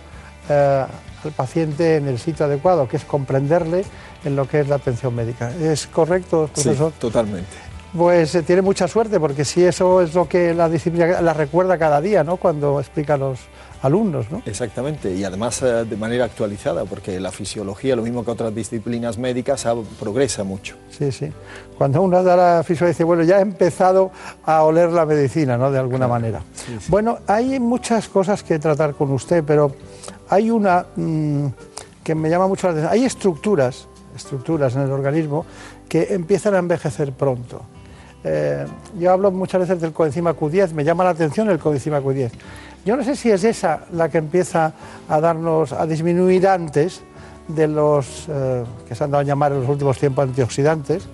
eh, al paciente en el sitio adecuado, que es comprenderle en lo que es la atención médica. ¿Es correcto, profesor? Sí, totalmente. Pues eh, tiene mucha suerte, porque si eso es lo que la disciplina la recuerda cada día, ¿no? Cuando explica los, alumnos. ¿no? Exactamente, y además eh, de manera actualizada, porque la fisiología, lo mismo que otras disciplinas médicas, progresa mucho. Sí, sí. Cuando uno da la fisiología, dice, bueno, ya he empezado a oler la medicina, ¿no? De alguna manera. Bueno, hay muchas cosas que tratar con usted, pero hay una mm, que me llama mucho la atención. Hay estructuras, estructuras en el organismo que empiezan a envejecer pronto. Eh, yo hablo muchas veces del coenzima Q10, me llama la atención el coenzima Q10. Yo no sé si es esa la que empieza a darnos, a disminuir antes de los eh, que se han dado a llamar en los últimos tiempos antioxidantes.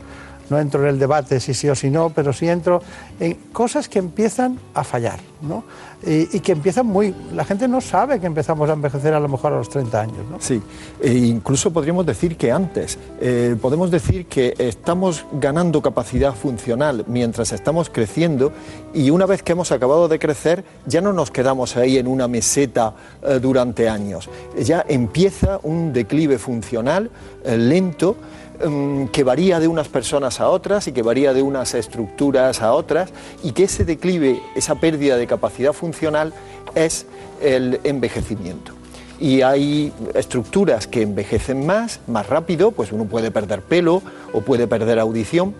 No entro en el debate si sí o si no, pero sí entro en cosas que empiezan a fallar, ¿no? Y, que empiezan muy... La gente no sabe que empezamos a envejecer a lo mejor a los 30 años. ¿no? Sí, e incluso podríamos decir que antes. Eh, podemos decir que estamos ganando capacidad funcional mientras estamos creciendo y una vez que hemos acabado de crecer ya no nos quedamos ahí en una meseta eh, durante años. Ya empieza un declive funcional eh, lento que varía de unas personas a otras y que varía de unas estructuras a otras y que ese declive, esa pérdida de capacidad funcional es el envejecimiento. Y hay estructuras que envejecen más, más rápido, pues uno puede perder pelo o puede perder audición,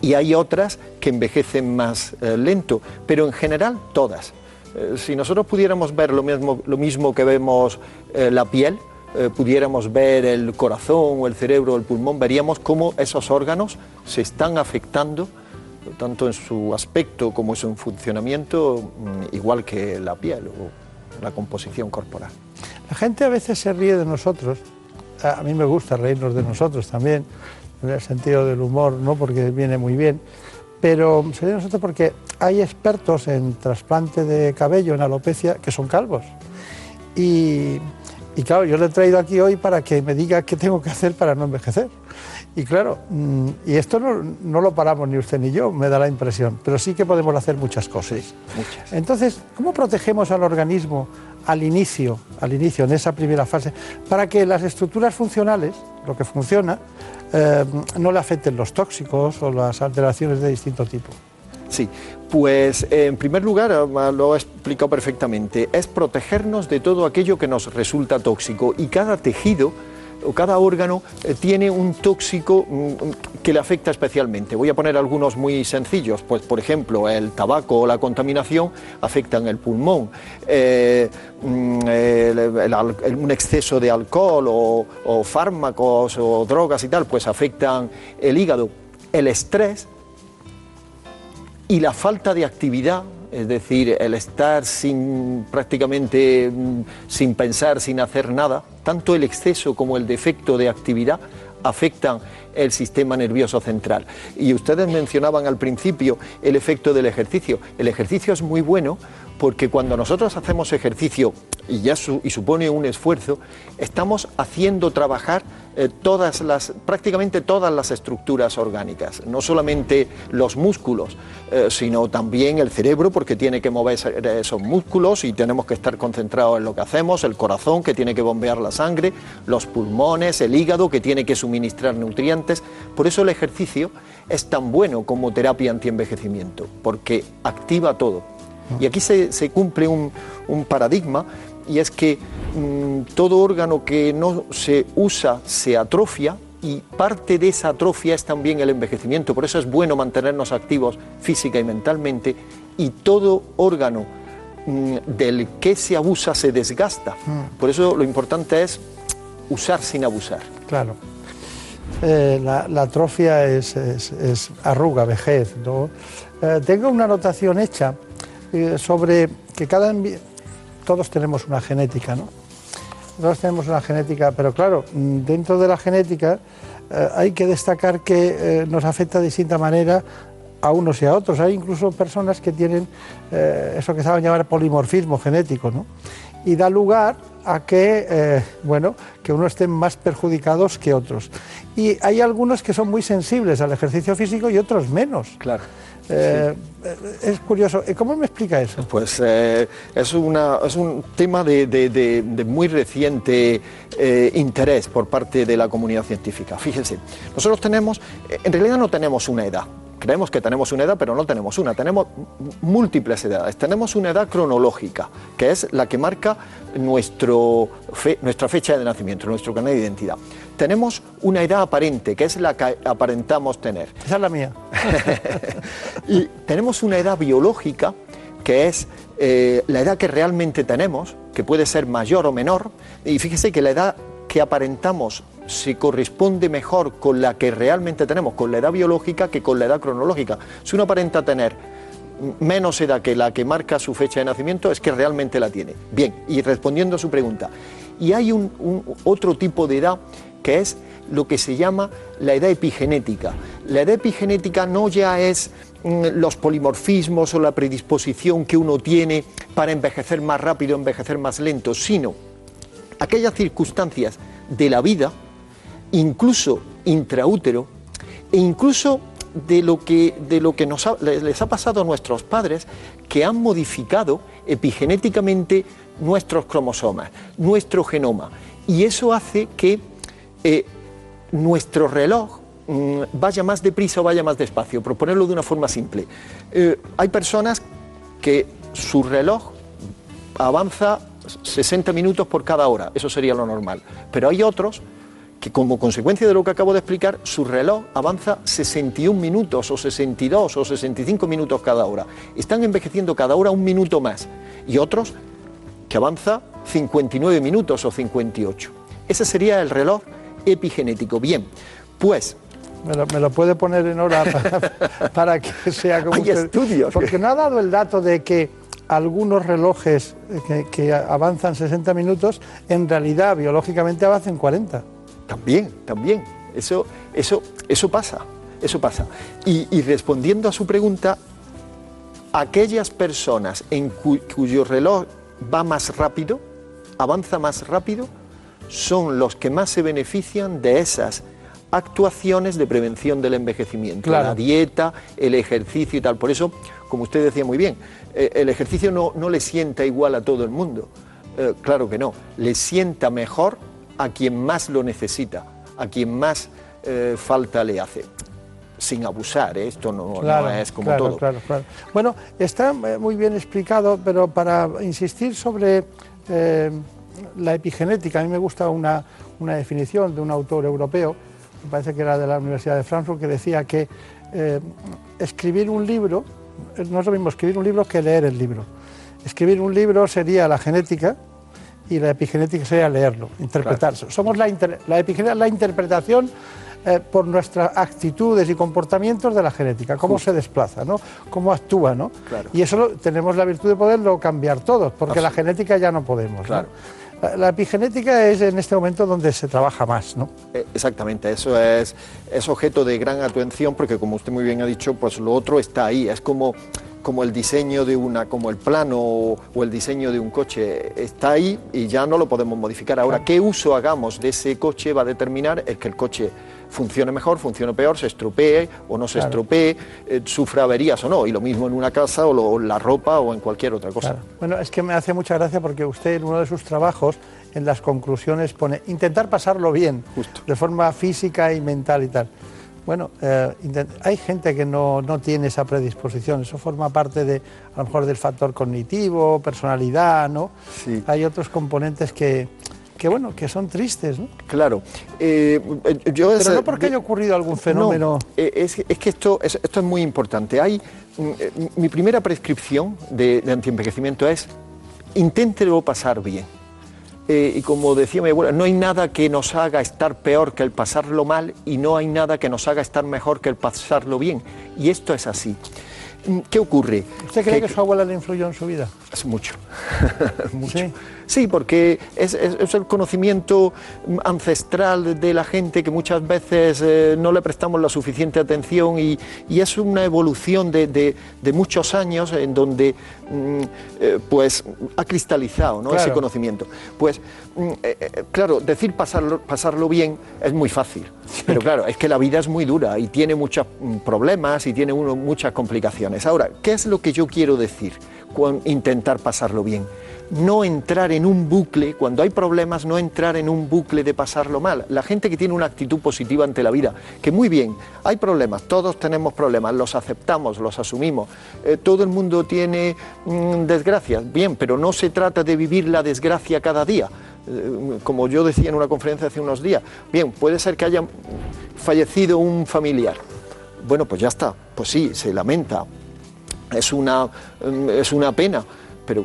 y hay otras que envejecen más eh, lento, pero en general todas. Eh, si nosotros pudiéramos ver lo mismo, lo mismo que vemos eh, la piel, eh, pudiéramos ver el corazón o el cerebro o el pulmón, veríamos cómo esos órganos se están afectando, tanto en su aspecto como en su funcionamiento, mm, igual que la piel o la composición corporal. La gente a veces se ríe de nosotros, a mí me gusta reírnos de nosotros también, en el sentido del humor, ¿no? porque viene muy bien, pero se ríe de nosotros porque hay expertos en trasplante de cabello, en alopecia, que son calvos. Y y claro, yo le he traído aquí hoy para que me diga qué tengo que hacer para no envejecer. Y claro, mm, y esto no, lo paramos ni usted ni yo, me da la impresión, pero sí que podemos hacer muchas cosas. muchas. Entonces, ¿cómo protegemos al organismo al inicio, al inicio, en esa primera fase, para que las estructuras funcionales, lo que funciona, eh, no le afecten los tóxicos o las alteraciones de distinto tipo? Sí, pues en primer lugar, ah, lo ha explicado perfectamente, es protegernos de todo aquello que nos resulta tóxico y cada tejido o cada órgano eh, tiene un tóxico mm, que le afecta especialmente. Voy a poner algunos muy sencillos, pues por ejemplo el tabaco o la contaminación afectan el pulmón, eh, mm, un exceso de alcohol o, o fármacos o drogas y tal, pues afectan el hígado, el estrés y la falta de actividad, es decir, el estar sin prácticamente mm, sin pensar, sin hacer nada, tanto el exceso como el defecto de actividad afectan el sistema nervioso central. Y ustedes mencionaban al principio el efecto del ejercicio. El ejercicio es muy bueno porque cuando nosotros hacemos ejercicio y ya y supone un esfuerzo, estamos haciendo trabajar eh, todas las, prácticamente todas las estructuras orgánicas, no solamente los músculos, eh, sino también el cerebro, porque tiene que mover esos músculos y tenemos que estar concentrados en lo que hacemos, el corazón, que tiene que bombear la sangre, los pulmones, el hígado, que tiene que suministrar nutrientes por eso el ejercicio es tan bueno como terapia antienvejecimiento, porque activa todo. Y aquí se, se cumple un, un paradigma y es que mm, todo órgano que no se usa se atrofia y parte de esa atrofia es también el envejecimiento. Por eso es bueno mantenernos activos física y mentalmente y todo órgano mm, del que se abusa se desgasta. Por eso lo importante es usar sin abusar. Claro. Eh, la, la atrofia es, es- es arruga, vejez. ¿no? Eh, tengo una anotación hecha eh, sobre que cada todos tenemos una genética, ¿no? Todos tenemos una genética, pero claro, mm, dentro de la genética eh, hay que destacar que eh, nos afecta de distinta manera a unos y a otros. Hay incluso personas que tienen eh, eso que saben llamar polimorfismo genético, ¿no? Y da lugar a que, bueno, que unos estén más perjudicados que otros. Y hay algunos que son muy sensibles al ejercicio físico y otros menos. Claro. Eh, eh, Es curioso. ¿Y ¿Cómo me explica eso? Pues eh, es, una- es un tema de, de- de- muy reciente eh, interés por parte de la comunidad científica. Fíjense, nosotros tenemos, eh, en realidad no tenemos una edad. Creemos que tenemos una edad, pero no tenemos una. Tenemos múltiples edades. Tenemos una edad cronológica, que es la que marca nuestro fe- nuestra fecha de nacimiento, nuestro canal de identidad. Tenemos una edad aparente, que es la que aparentamos tener. Esa es la mía. Y tenemos una edad biológica, que es eh, la edad que realmente tenemos, que puede ser mayor o menor, y fíjese que la edad que aparentamos se corresponde mejor con la que realmente tenemos, con la edad biológica, que con la edad cronológica. Si uno aparenta tener menos edad que la que marca su fecha de nacimiento, es que realmente la tiene. Bien, y respondiendo a su pregunta, y hay un, un- otro tipo de edad que es lo que se llama la edad epigenética. La edad epigenética no ya es mm, los polimorfismos o la predisposición que uno tiene para envejecer más rápido, envejecer más lento, sino aquellas circunstancias de la vida, incluso intraútero, e incluso de lo que, de lo que les ha pasado a nuestros padres, que han modificado epigenéticamente nuestros cromosomas, nuestro genoma. Y eso hace que eh, nuestro reloj mm, vaya más deprisa o vaya más despacio, por ponerlo de una forma simple. Eh, hay personas que su reloj avanza 60 minutos por cada hora, eso sería lo normal. Pero hay otros que como consecuencia de lo que acabo de explicar, su reloj avanza 61 minutos o 62 o 65 minutos cada hora. Están envejeciendo cada hora un minuto más. Y otros que avanza 59 minutos o 58. Ese sería el reloj epigenético. Bien, pues Me lo, me lo puede poner en hora para, para que sea como Hay usted- estudios. Porque no ha dado el dato de que algunos relojes eh, que, que avanzan 60 minutos, en realidad biológicamente avanzan 40. También, también. Eso, eso, eso pasa, eso pasa. Y, y respondiendo a su pregunta, aquellas personas en cu- cuyo reloj va más rápido, avanza más rápido, son los que más se benefician de esas actuaciones de prevención del envejecimiento, Claro. la dieta, el ejercicio y tal. Por eso, como usted decía muy bien, eh, el ejercicio no, no le sienta igual a todo el mundo. Eh, claro que no, le sienta mejor a quien más lo necesita, a quien más eh, falta le hace. Sin abusar, esto no, no es como claro, todo. claro, claro. Bueno, está muy bien explicado, pero para insistir sobre la epigenética, a mí me gusta una, una definición de un autor europeo, me parece que era de la Universidad de Frankfurt, que decía que eh, escribir un libro, no es lo mismo escribir un libro que leer el libro. Escribir un libro sería la genética y la epigenética sería leerlo, interpretarlo. Somos la, inter- la epigenética, la interpretación eh, por nuestras actitudes y comportamientos de la genética, cómo se desplaza, ¿no? cómo actúa. ¿no? Claro. Y eso lo- tenemos la virtud de poderlo cambiar todos, porque la genética ya no podemos. Claro. La, la epigenética es en este momento donde se trabaja más. ¿no? Eh, Exactamente, eso es, es objeto de gran atención porque como usted muy bien ha dicho, pues lo otro está ahí, es como, como el diseño de una, como el plano o, o el diseño de un coche, está ahí y ya no lo podemos modificar. Ahora, qué uso hagamos de ese coche va a determinar el que el coche funcione mejor, funcione peor, se estropee o no se Claro. estropee, eh, sufra averías o no. Y lo mismo en una casa o lo- la ropa o en cualquier otra cosa. Bueno, es que me hace mucha gracia porque usted en uno de sus trabajos, en las conclusiones, pone intentar pasarlo bien, de forma física y mental y tal. Bueno, eh, hay gente que no, no tiene esa predisposición, eso forma parte de, a lo mejor del factor cognitivo, personalidad, ¿no? Hay otros componentes que, que, bueno, que son tristes, ¿no? Claro. Eh, eh, yo Pero no porque haya ocurrido algún fenómeno... No, eh, es, es que esto es, esto es muy importante. Hay, mm, mi primera prescripción de, de antienvejecimiento es inténtelo pasar bien. Eh, y como decía mi abuela, no hay nada que nos haga estar peor que el pasarlo mal y no hay nada que nos haga estar mejor que el pasarlo bien. Y esto es así. Mm, ¿Qué ocurre? ¿Usted cree que, su abuela le influyó en su vida? Es mucho. mucho. Sí, porque es, es- es el conocimiento ancestral de la gente que muchas veces eh, no le prestamos la suficiente atención y, y es una evolución de, de- de muchos años en donde mm, eh, pues ha cristalizado ¿no? ese conocimiento. Pues eh, eh, claro, decir pasarlo, pasarlo bien es muy fácil, pero claro, es que la vida es muy dura y tiene muchos mm, problemas y tiene uno, muchas complicaciones. Ahora, ¿qué es lo que yo quiero decir con intentar pasarlo bien? no entrar en un bucle, cuando hay problemas, no entrar en un bucle de pasarlo mal. La gente que tiene una actitud positiva ante la vida, que muy bien, hay problemas, todos tenemos problemas, los aceptamos, los asumimos, eh, todo el mundo tiene mm, desgracias, bien, pero no se trata de vivir la desgracia cada día. Eh, como yo decía en una conferencia hace unos días, bien, puede ser que haya fallecido un familiar. Bueno, pues ya está, pues sí, se lamenta, es una, mm, es una pena, pero,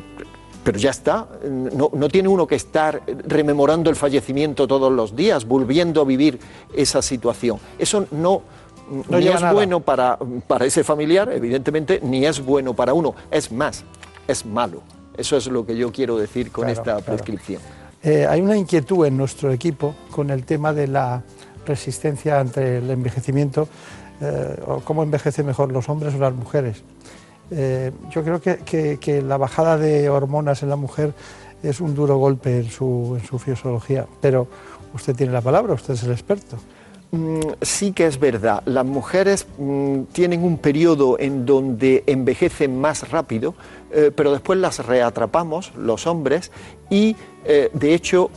pero ya está. No, no tiene uno que estar rememorando el fallecimiento todos los días, volviendo a vivir esa situación. Eso no, No ni es nada. bueno para, para ese familiar, evidentemente, ni es bueno para uno. Es más, es malo. Eso es lo que yo quiero decir con Claro, esta claro. Eh, hay una inquietud en nuestro equipo con el tema de la resistencia ante el envejecimiento, eh, o cómo envejecen mejor los hombres o las mujeres. Eh, yo creo que, que- la bajada de hormonas en la mujer es un duro golpe en su, en su fisiología, pero usted tiene la palabra, usted es el experto. Mm, Sí que es verdad. Las mujeres mm, tienen un periodo en donde envejecen más rápido, pero después las reatrapamos, los hombres, y eh, de hecho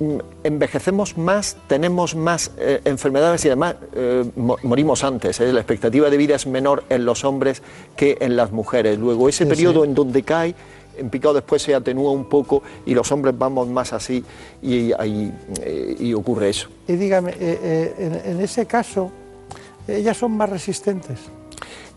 mm, envejecemos más, tenemos más eh, enfermedades y además eh, mo- morimos antes. ¿eh? La expectativa de vida es menor en los hombres que en las mujeres. Luego, ese Sí, periodo sí. en donde cae, en picado después se atenúa un poco y los hombres vamos más así y, ocurre eso. Y dígame, en, en ese caso, ellas son más resistentes.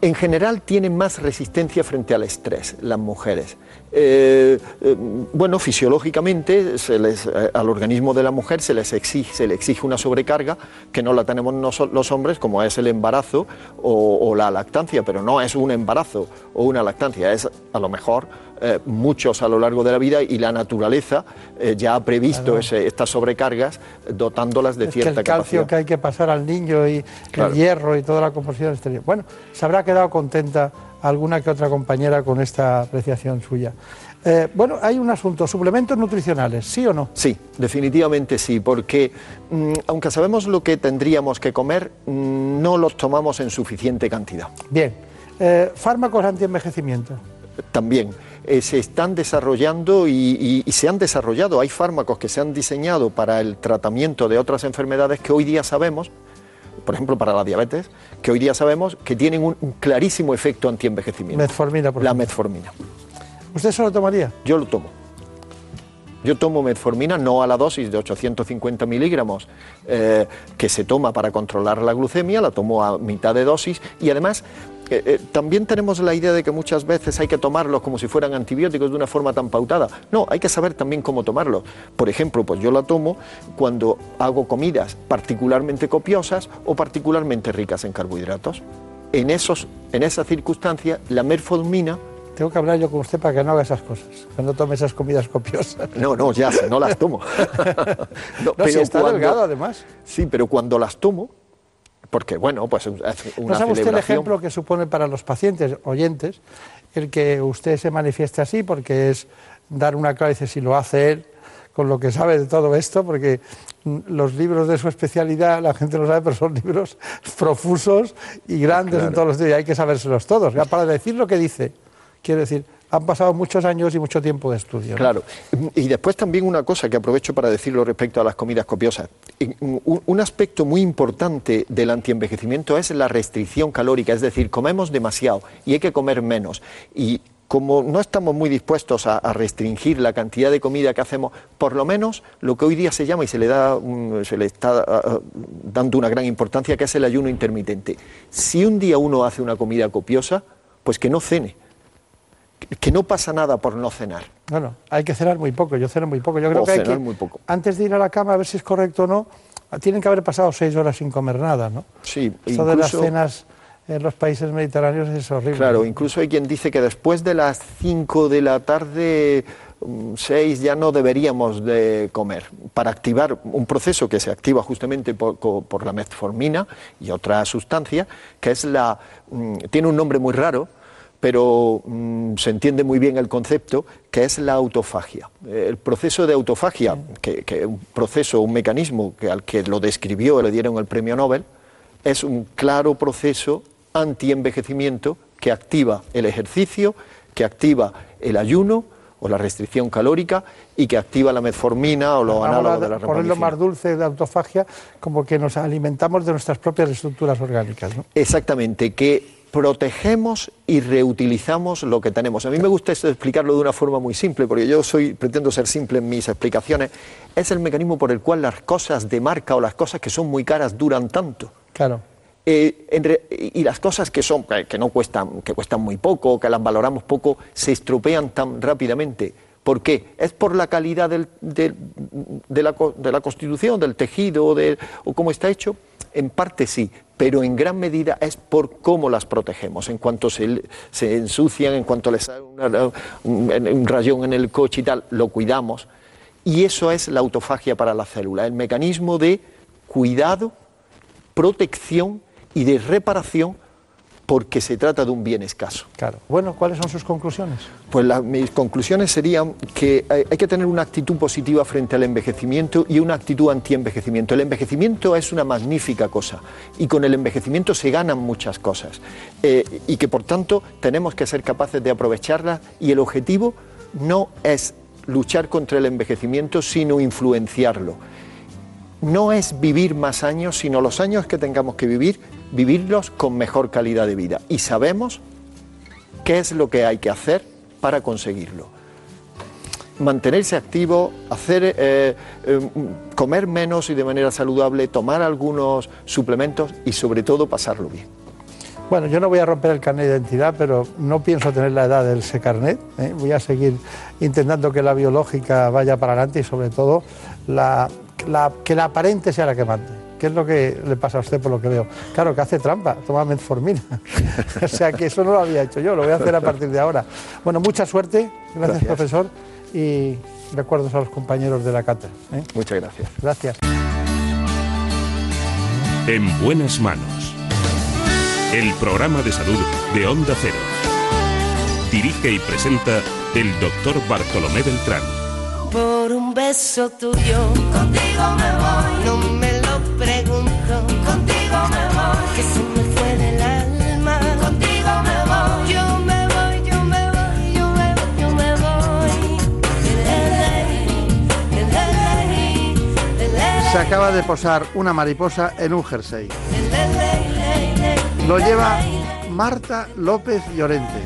En general tienen más resistencia frente al estrés las mujeres. Eh, eh, bueno, fisiológicamente se les, eh, al organismo de la mujer se les exige, se le exige una sobrecarga que no la tenemos noso- los hombres, como es el embarazo o, o la lactancia, pero no es un embarazo o una lactancia, es a lo mejor eh, muchos a lo largo de la vida y la naturaleza ya ha previsto Claro. ese- estas sobrecargas dotándolas de Es que cierta el calcio capacidad. que hay que pasar al niño y Claro. el hierro y toda la composición exterior. Bueno, se habrá quedado contenta alguna que otra compañera con esta apreciación suya. Eh, bueno, hay un asunto, suplementos nutricionales, ¿sí o no? Sí, definitivamente sí, porque mm, aunque sabemos lo que tendríamos que comer, mm, no los tomamos en suficiente cantidad. Bien. Eh, fármacos antienvejecimiento. También eh, se están desarrollando y, y- y se han desarrollado, hay fármacos que se han diseñado para el tratamiento de otras enfermedades que hoy día sabemos, por ejemplo para la diabetes, que hoy día sabemos que tienen un, un clarísimo efecto antienvejecimiento. Metformina, por La ejemplo. metformina. ¿Usted se lo tomaría? Yo lo tomo. Yo tomo metformina no a la dosis de 850 miligramos eh, que se toma para controlar la glucemia, la tomo a mitad de dosis y además eh, eh, también tenemos la idea de que muchas veces hay que tomarlos como si fueran antibióticos de una forma tan pautada. No, hay que saber también cómo tomarlos. Por ejemplo, pues yo la tomo cuando hago comidas particularmente copiosas o particularmente ricas en carbohidratos. En, esos, en esa circunstancia, la metformina Tengo que hablar yo con usted para que no haga esas cosas, que no tome esas comidas copiosas. No, no, ya no las tomo. no, No, si está delgado, además. Sí, pero cuando las tomo, porque bueno, pues es una ¿No sabe usted el ejemplo que supone para los pacientes oyentes el que usted se manifieste así? Porque es dar una clave, dice, si lo hace él, con lo que sabe de todo esto, porque mm, los libros de su especialidad, la gente lo sabe, pero son libros profusos y grandes en todos los días, y hay que sabérselos todos. Ya Para decir lo que dice, quiere decir, han pasado muchos años y mucho tiempo de estudio. Claro. Y después también una cosa que aprovecho para decirlo respecto a las comidas copiosas. Un, aspecto muy importante del antienvejecimiento es la restricción calórica, es decir, comemos demasiado y hay que comer menos. Y como no estamos muy dispuestos a, restringir la cantidad de comida que hacemos, por lo menos lo que hoy día se llama y se le, da, está dando una gran importancia, que es el ayuno intermitente. Si un día uno hace una comida copiosa, pues que no cene que no pasa nada por no cenar. Bueno, hay que cenar muy poco, yo ceno muy poco. Yo creo o que hay que, muy poco. antes de ir a la cama, a ver si es correcto o no, tienen que haber pasado seis horas sin comer nada, ¿no? Sí, Esto de las cenas en los países mediterráneos es horrible. Claro, incluso hay quien dice que después de las 5 de la tarde, 6 ya no deberíamos de comer, para activar un proceso que se activa justamente por, por la metformina y otra sustancia, que es la, tiene un nombre muy raro, pero mmm, se entiende muy bien el concepto, que es la autofagia. El proceso de autofagia, que es un proceso, un mecanismo que al que lo describió, le dieron el premio Nobel, es un claro proceso antienvejecimiento que activa el ejercicio, que activa el ayuno o la restricción calórica y que activa la metformina o los análogos de la Por lo más dulce de autofagia, como que nos alimentamos de nuestras propias estructuras orgánicas. ¿no? Exactamente, que protegemos y reutilizamos lo que tenemos. A mí me gusta esto explicarlo de una forma muy simple, porque yo soy, pretendo ser simple en mis explicaciones. Es el mecanismo por el cual las cosas de marca o las cosas que son muy caras duran tanto. Claro. Eh, re, y las cosas que son que no cuestan, que cuestan muy poco, que las valoramos poco, se estropean tan rápidamente. ¿Por qué? ¿Es por la calidad de, la, constitución, del tejido de, o cómo está hecho? En parte sí, pero en gran medida es por cómo las protegemos, en cuanto se, ensucian, en cuanto les sale una, un, un rayón en el coche y tal, lo cuidamos. Y eso es la autofagia para la célula, el mecanismo de cuidado, protección y de reparación porque se trata de un bien escaso. Claro. Bueno, ¿cuáles son sus conclusiones? Pues la, mis conclusiones serían que hay, hay, que tener una actitud positiva frente al envejecimiento y una actitud anti-envejecimiento. El envejecimiento es una magnífica cosa y con el envejecimiento se ganan muchas cosas eh, y que por tanto tenemos que ser capaces de aprovecharlas y el objetivo no es luchar contra el envejecimiento, sino influenciarlo. No es vivir más años, sino los años que tengamos que vivir vivirlos con mejor calidad de vida. Y sabemos qué es lo que hay que hacer para conseguirlo. Mantenerse activo, hacer, eh, eh, comer menos y de manera saludable, tomar algunos suplementos y sobre todo pasarlo bien. Bueno, yo no voy a romper el carnet de identidad, pero no pienso tener la edad del ese carnet. ¿eh? Voy a seguir intentando que la biológica vaya para adelante y sobre todo la, que la aparente sea la que mande. ¿Qué es lo que le pasa a usted por lo que veo? Claro, que hace trampa, toma metformina. o sea que eso no lo había hecho yo, lo voy a hacer a partir de ahora. Bueno, mucha suerte, gracias, gracias. profesor, y recuerdos a los compañeros de la cátedra. ¿eh? Muchas gracias. Gracias. En buenas manos. El programa de salud de Onda Cero. Dirige y presenta el doctor Bartolomé Beltrán. Por un beso tuyo, contigo me voy. Se acaba de posar una mariposa en un jersey. Lo lleva Marta López Llorente.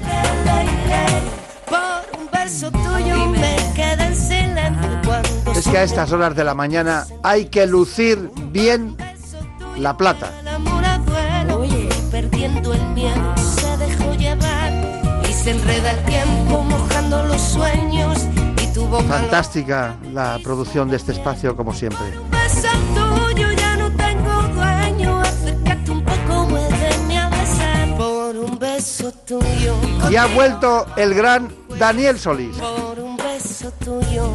Es que a estas horas de la mañana hay que lucir bien la plata. Oye, perdiendo el miedo se dejó llevar y se enreda el tiempo mojando los sueños y tu boca Fantástica la producción de este espacio como siempre. Y ha vuelto el gran Daniel Solís.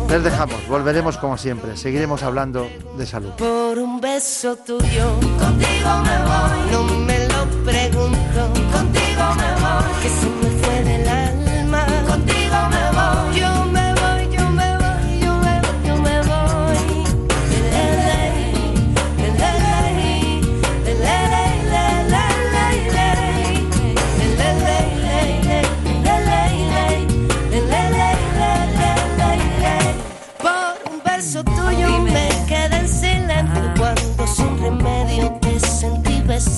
Les dejamos, volveremos como siempre, seguiremos hablando de salud. Por un beso tuyo, contigo me voy. No me lo pregunto, contigo me voy.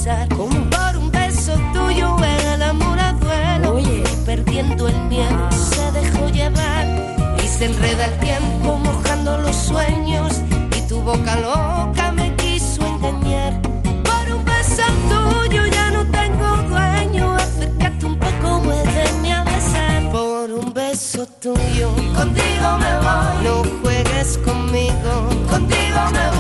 pasar. Por un beso tuyo en el amor duelo. Oye. Perdiendo el miedo, se dejó llevar. Y se enreda el tiempo mojando los sueños. Y tu boca loca me quiso engañar. Por un beso tuyo ya no tengo dueño. Acércate un poco, muéveme a besar. Por un beso tuyo, contigo me voy. No juegues conmigo, contigo me voy.